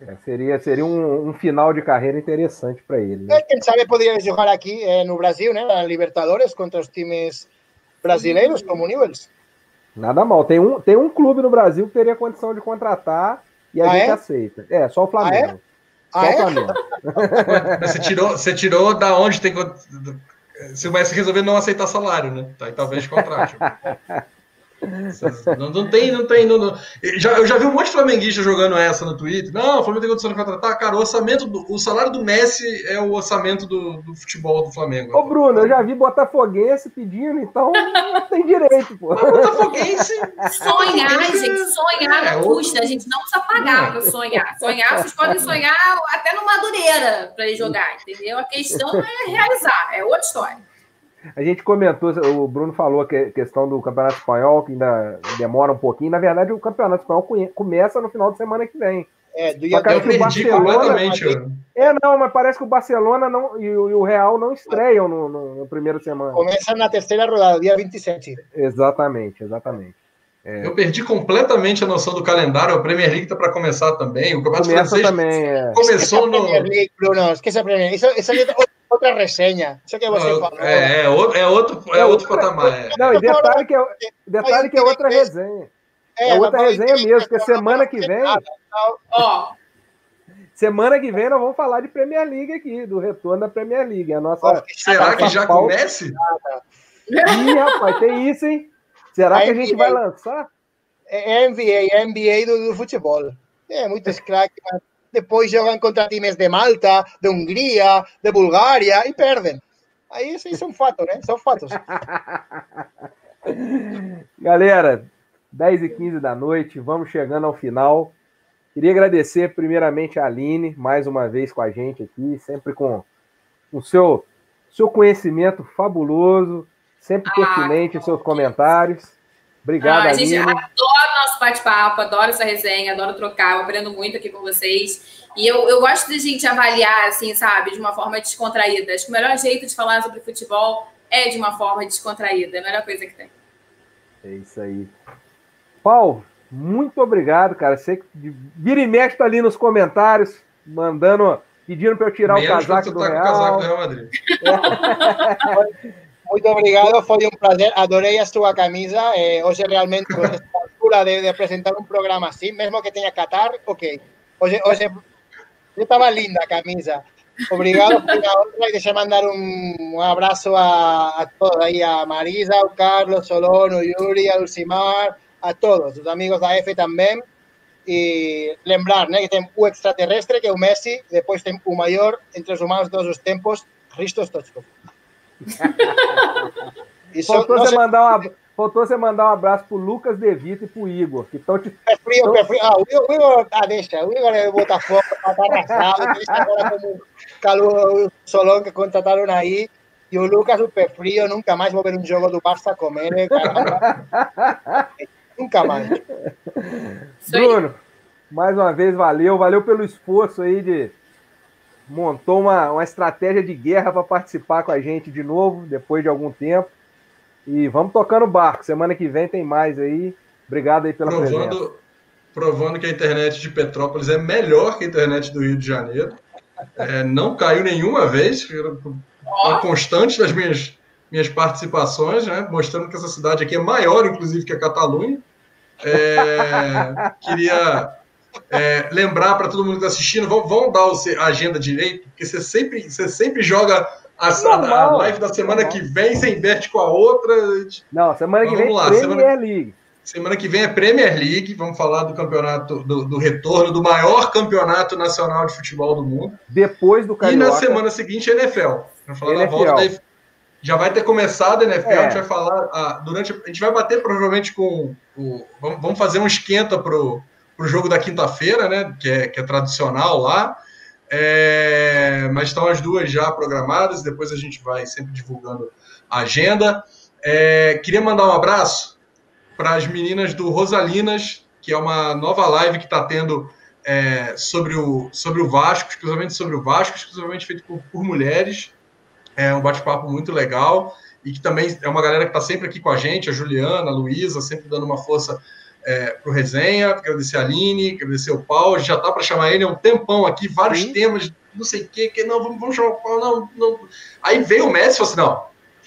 [SPEAKER 1] É, seria seria um, um, final de carreira interessante para ele. Né?
[SPEAKER 4] Quem sabe poderia jogar aqui eh, no Brasil, né? Na Libertadores contra os times brasileiros como Newells.
[SPEAKER 1] Nada mal. Tem um, tem um clube no Brasil que teria condição de contratar e a ah, gente é? aceita. É, só o Flamengo. Ah, é?
[SPEAKER 3] Ah, é? você, tirou, você tirou da onde tem. Se o Messi resolver não aceitar salário, né? Tá, talvez contrate. Não, não, tem, não tem. Não, não. Eu, já, eu já vi um monte de flamenguista jogando essa no Twitter. Não, o Flamengo tem condição de contratar. Cara, o orçamento, do, o salário do Messi é o orçamento do, do futebol do Flamengo.
[SPEAKER 1] Ô, Bruno, eu já vi Botafoguense pedindo, então tem direito, pô.
[SPEAKER 2] Botafoguense. Sonhar, gente, sonhar é, custa. A gente não precisa pagar para sonhar. Sonhar, vocês podem sonhar até no Madureira para ir jogar, entendeu? A questão é realizar, é outra história.
[SPEAKER 1] A gente comentou, o Bruno falou que a questão do Campeonato Espanhol, que ainda demora um pouquinho. Na verdade, o Campeonato Espanhol começa no final de semana que vem.
[SPEAKER 3] É, do dia eu perdi Barcelona, completamente.
[SPEAKER 1] É, não, mas parece que o Barcelona não, e, o, Real não estreiam no, no, no primeiro semana.
[SPEAKER 4] Começa na terceira rodada, dia 27.
[SPEAKER 1] Exatamente, exatamente.
[SPEAKER 3] É. Eu perdi completamente a noção do calendário. A Premier League está para começar também. O
[SPEAKER 1] Campeonato Começa Francês também, é.
[SPEAKER 3] começou no.
[SPEAKER 4] Premier League, Bruno. Esquece a Premier League. Isso, isso é outra resenha. Isso que você não, falou.
[SPEAKER 3] É, é, outro, é outro, é outro patamar. É.
[SPEAKER 1] Não, e detalhe que é, detalhe que é outra resenha. É, é outra resenha mesmo, porque semana que vem. Ó. Semana que vem nós vamos falar de Premier League aqui, do retorno da Premier League. A nossa,
[SPEAKER 3] Será que já pauta. comece?
[SPEAKER 1] Ih, rapaz, tem isso, hein? Será a que a gente vai lançar?
[SPEAKER 4] É NBA, é NBA do, do futebol. É, muitos craques, mas depois jogam contra times de Malta, de Hungria, de Bulgária e perdem. Aí isso são fatos, né? São fatos.
[SPEAKER 1] Galera, 10 e 15 da noite, vamos chegando ao final. Queria agradecer primeiramente a Aline, mais uma vez com a gente aqui, sempre com o seu, seu conhecimento fabuloso, sempre ah, pertinente em seus comentários. Obrigado, ah.
[SPEAKER 2] Gente, adoro nosso bate-papo, adoro essa resenha, adoro trocar, eu aprendo muito aqui com vocês. E eu, eu gosto de gente avaliar, assim, sabe, de uma forma descontraída. Acho que o melhor jeito de falar sobre futebol é de uma forma descontraída, é a melhor coisa que tem.
[SPEAKER 1] É isso aí. Paulo, muito obrigado, cara. Você que vira e mexe tá ali nos comentários, mandando, pedindo para eu tirar Menos o casaco do tá Real. Casaco do Real Madrid.
[SPEAKER 4] Muito obrigado, foi um prazer. Adorei a sua camisa. Eh, hoje realmente, esta altura de, de, apresentar um programa assim, mesmo que tenha Qatar, ok. Hoje, hoje estava linda a camisa. Obrigado por y deixa mandar un, un abrazo a, a, todos aí, a Marisa, ao Carlos, Solón, o Yuri, a Dulcimar, a todos, os amigos da F também. E lembrar né, que tem o extraterrestre, que é o Messi, depois tem o maior entre os humanos de todos os tempos, Christos Stoichkov.
[SPEAKER 1] faltou, você mandar uma, faltou você mandar um abraço pro Lucas De Vito e pro Igor, que estão te.
[SPEAKER 4] É frio, tão... é frio. Ah, o Igor, ah, deixa. O Igor é Botafogo, tá arrasado, deixa agora como o Solon que contrataram aí. E o Lucas, o pé frio, nunca mais vou ver um jogo do Barça com ele. Nunca mais.
[SPEAKER 1] Bruno, mais uma vez, valeu. Valeu pelo esforço aí de montou uma, uma estratégia de guerra para participar com a gente de novo, depois de algum tempo. E vamos tocando o barco. Semana que vem tem mais aí. Obrigado aí pela provando, presença.
[SPEAKER 3] Provando que a internet de Petrópolis é melhor que a internet do Rio de Janeiro. É, não caiu nenhuma vez. Uma constante das minhas, minhas participações, né? mostrando que essa cidade aqui é maior, inclusive, que a Catalunha. É, queria é, lembrar para todo mundo que está assistindo, vão, vão dar a agenda direito, porque você sempre, você sempre joga a, a, live da semana que vem, você inverte com a outra.
[SPEAKER 1] Não, semana que vem é Premier semana, League.
[SPEAKER 3] Semana que vem é Premier League, vamos falar do campeonato, do, do, retorno do maior campeonato nacional de futebol do mundo.
[SPEAKER 1] Depois do
[SPEAKER 3] Carioca. E na semana seguinte, NFL. Vamos falar NFL. da volta da já vai ter começado a NFL, é. a gente vai falar ah, durante. A gente vai bater provavelmente com. O, vamos, vamos fazer um esquenta pro, pro jogo da quinta-feira, né? Que é, que é tradicional lá. É, mas estão as duas já programadas, depois a gente vai sempre divulgando a agenda. É, queria mandar um abraço para as meninas do Rosalinas, que é uma nova live que está tendo é, sobre, o, sobre o Vasco, exclusivamente sobre o Vasco, exclusivamente feito por, por mulheres. É um bate-papo muito legal e que também é uma galera que está sempre aqui com a gente, a Juliana, a Luísa, sempre dando uma força é, para o resenha. Agradecer a Aline, agradecer o Paulo. Já está para chamar ele há um tempão aqui, vários Sim. temas, não sei o que, que não, vamos, vamos chamar o Paulo, não, não. Aí veio o Messi e falou assim: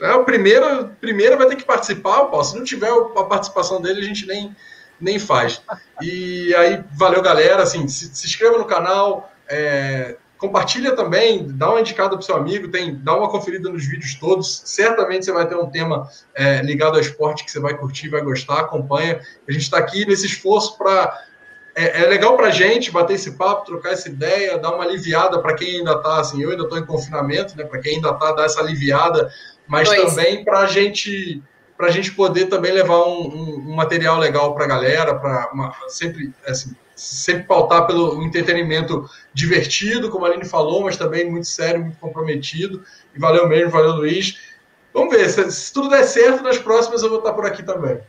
[SPEAKER 3] não, é o primeiro, primeiro vai ter que participar, Paulo. Se não tiver a participação dele, a gente nem, nem faz. E aí, valeu, galera. Assim, se, se inscreva no canal. É, Compartilha também, dá uma indicada para o seu amigo, tem, dá uma conferida nos vídeos todos. Certamente você vai ter um tema é, ligado ao esporte que você vai curtir, vai gostar, acompanha. A gente está aqui nesse esforço para. É, é, legal para a gente bater esse papo, trocar essa ideia, dar uma aliviada para quem ainda está, assim, eu ainda estou em confinamento, né? Para quem ainda está, dar essa aliviada, mas pois. também para a gente para a gente poder também levar um, um, um material legal para a galera, para sempre assim, sempre pautar pelo entretenimento divertido, como a Aline falou, mas também muito sério, muito comprometido. E valeu mesmo, valeu Luiz. Vamos ver, se, se tudo der certo, nas próximas eu vou estar por aqui também.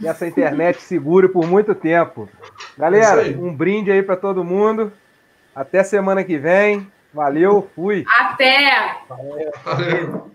[SPEAKER 1] E essa internet segure por muito tempo. Galera, um brinde aí para todo mundo. Até semana que vem. Valeu, fui.
[SPEAKER 2] Até!
[SPEAKER 3] Valeu. Valeu.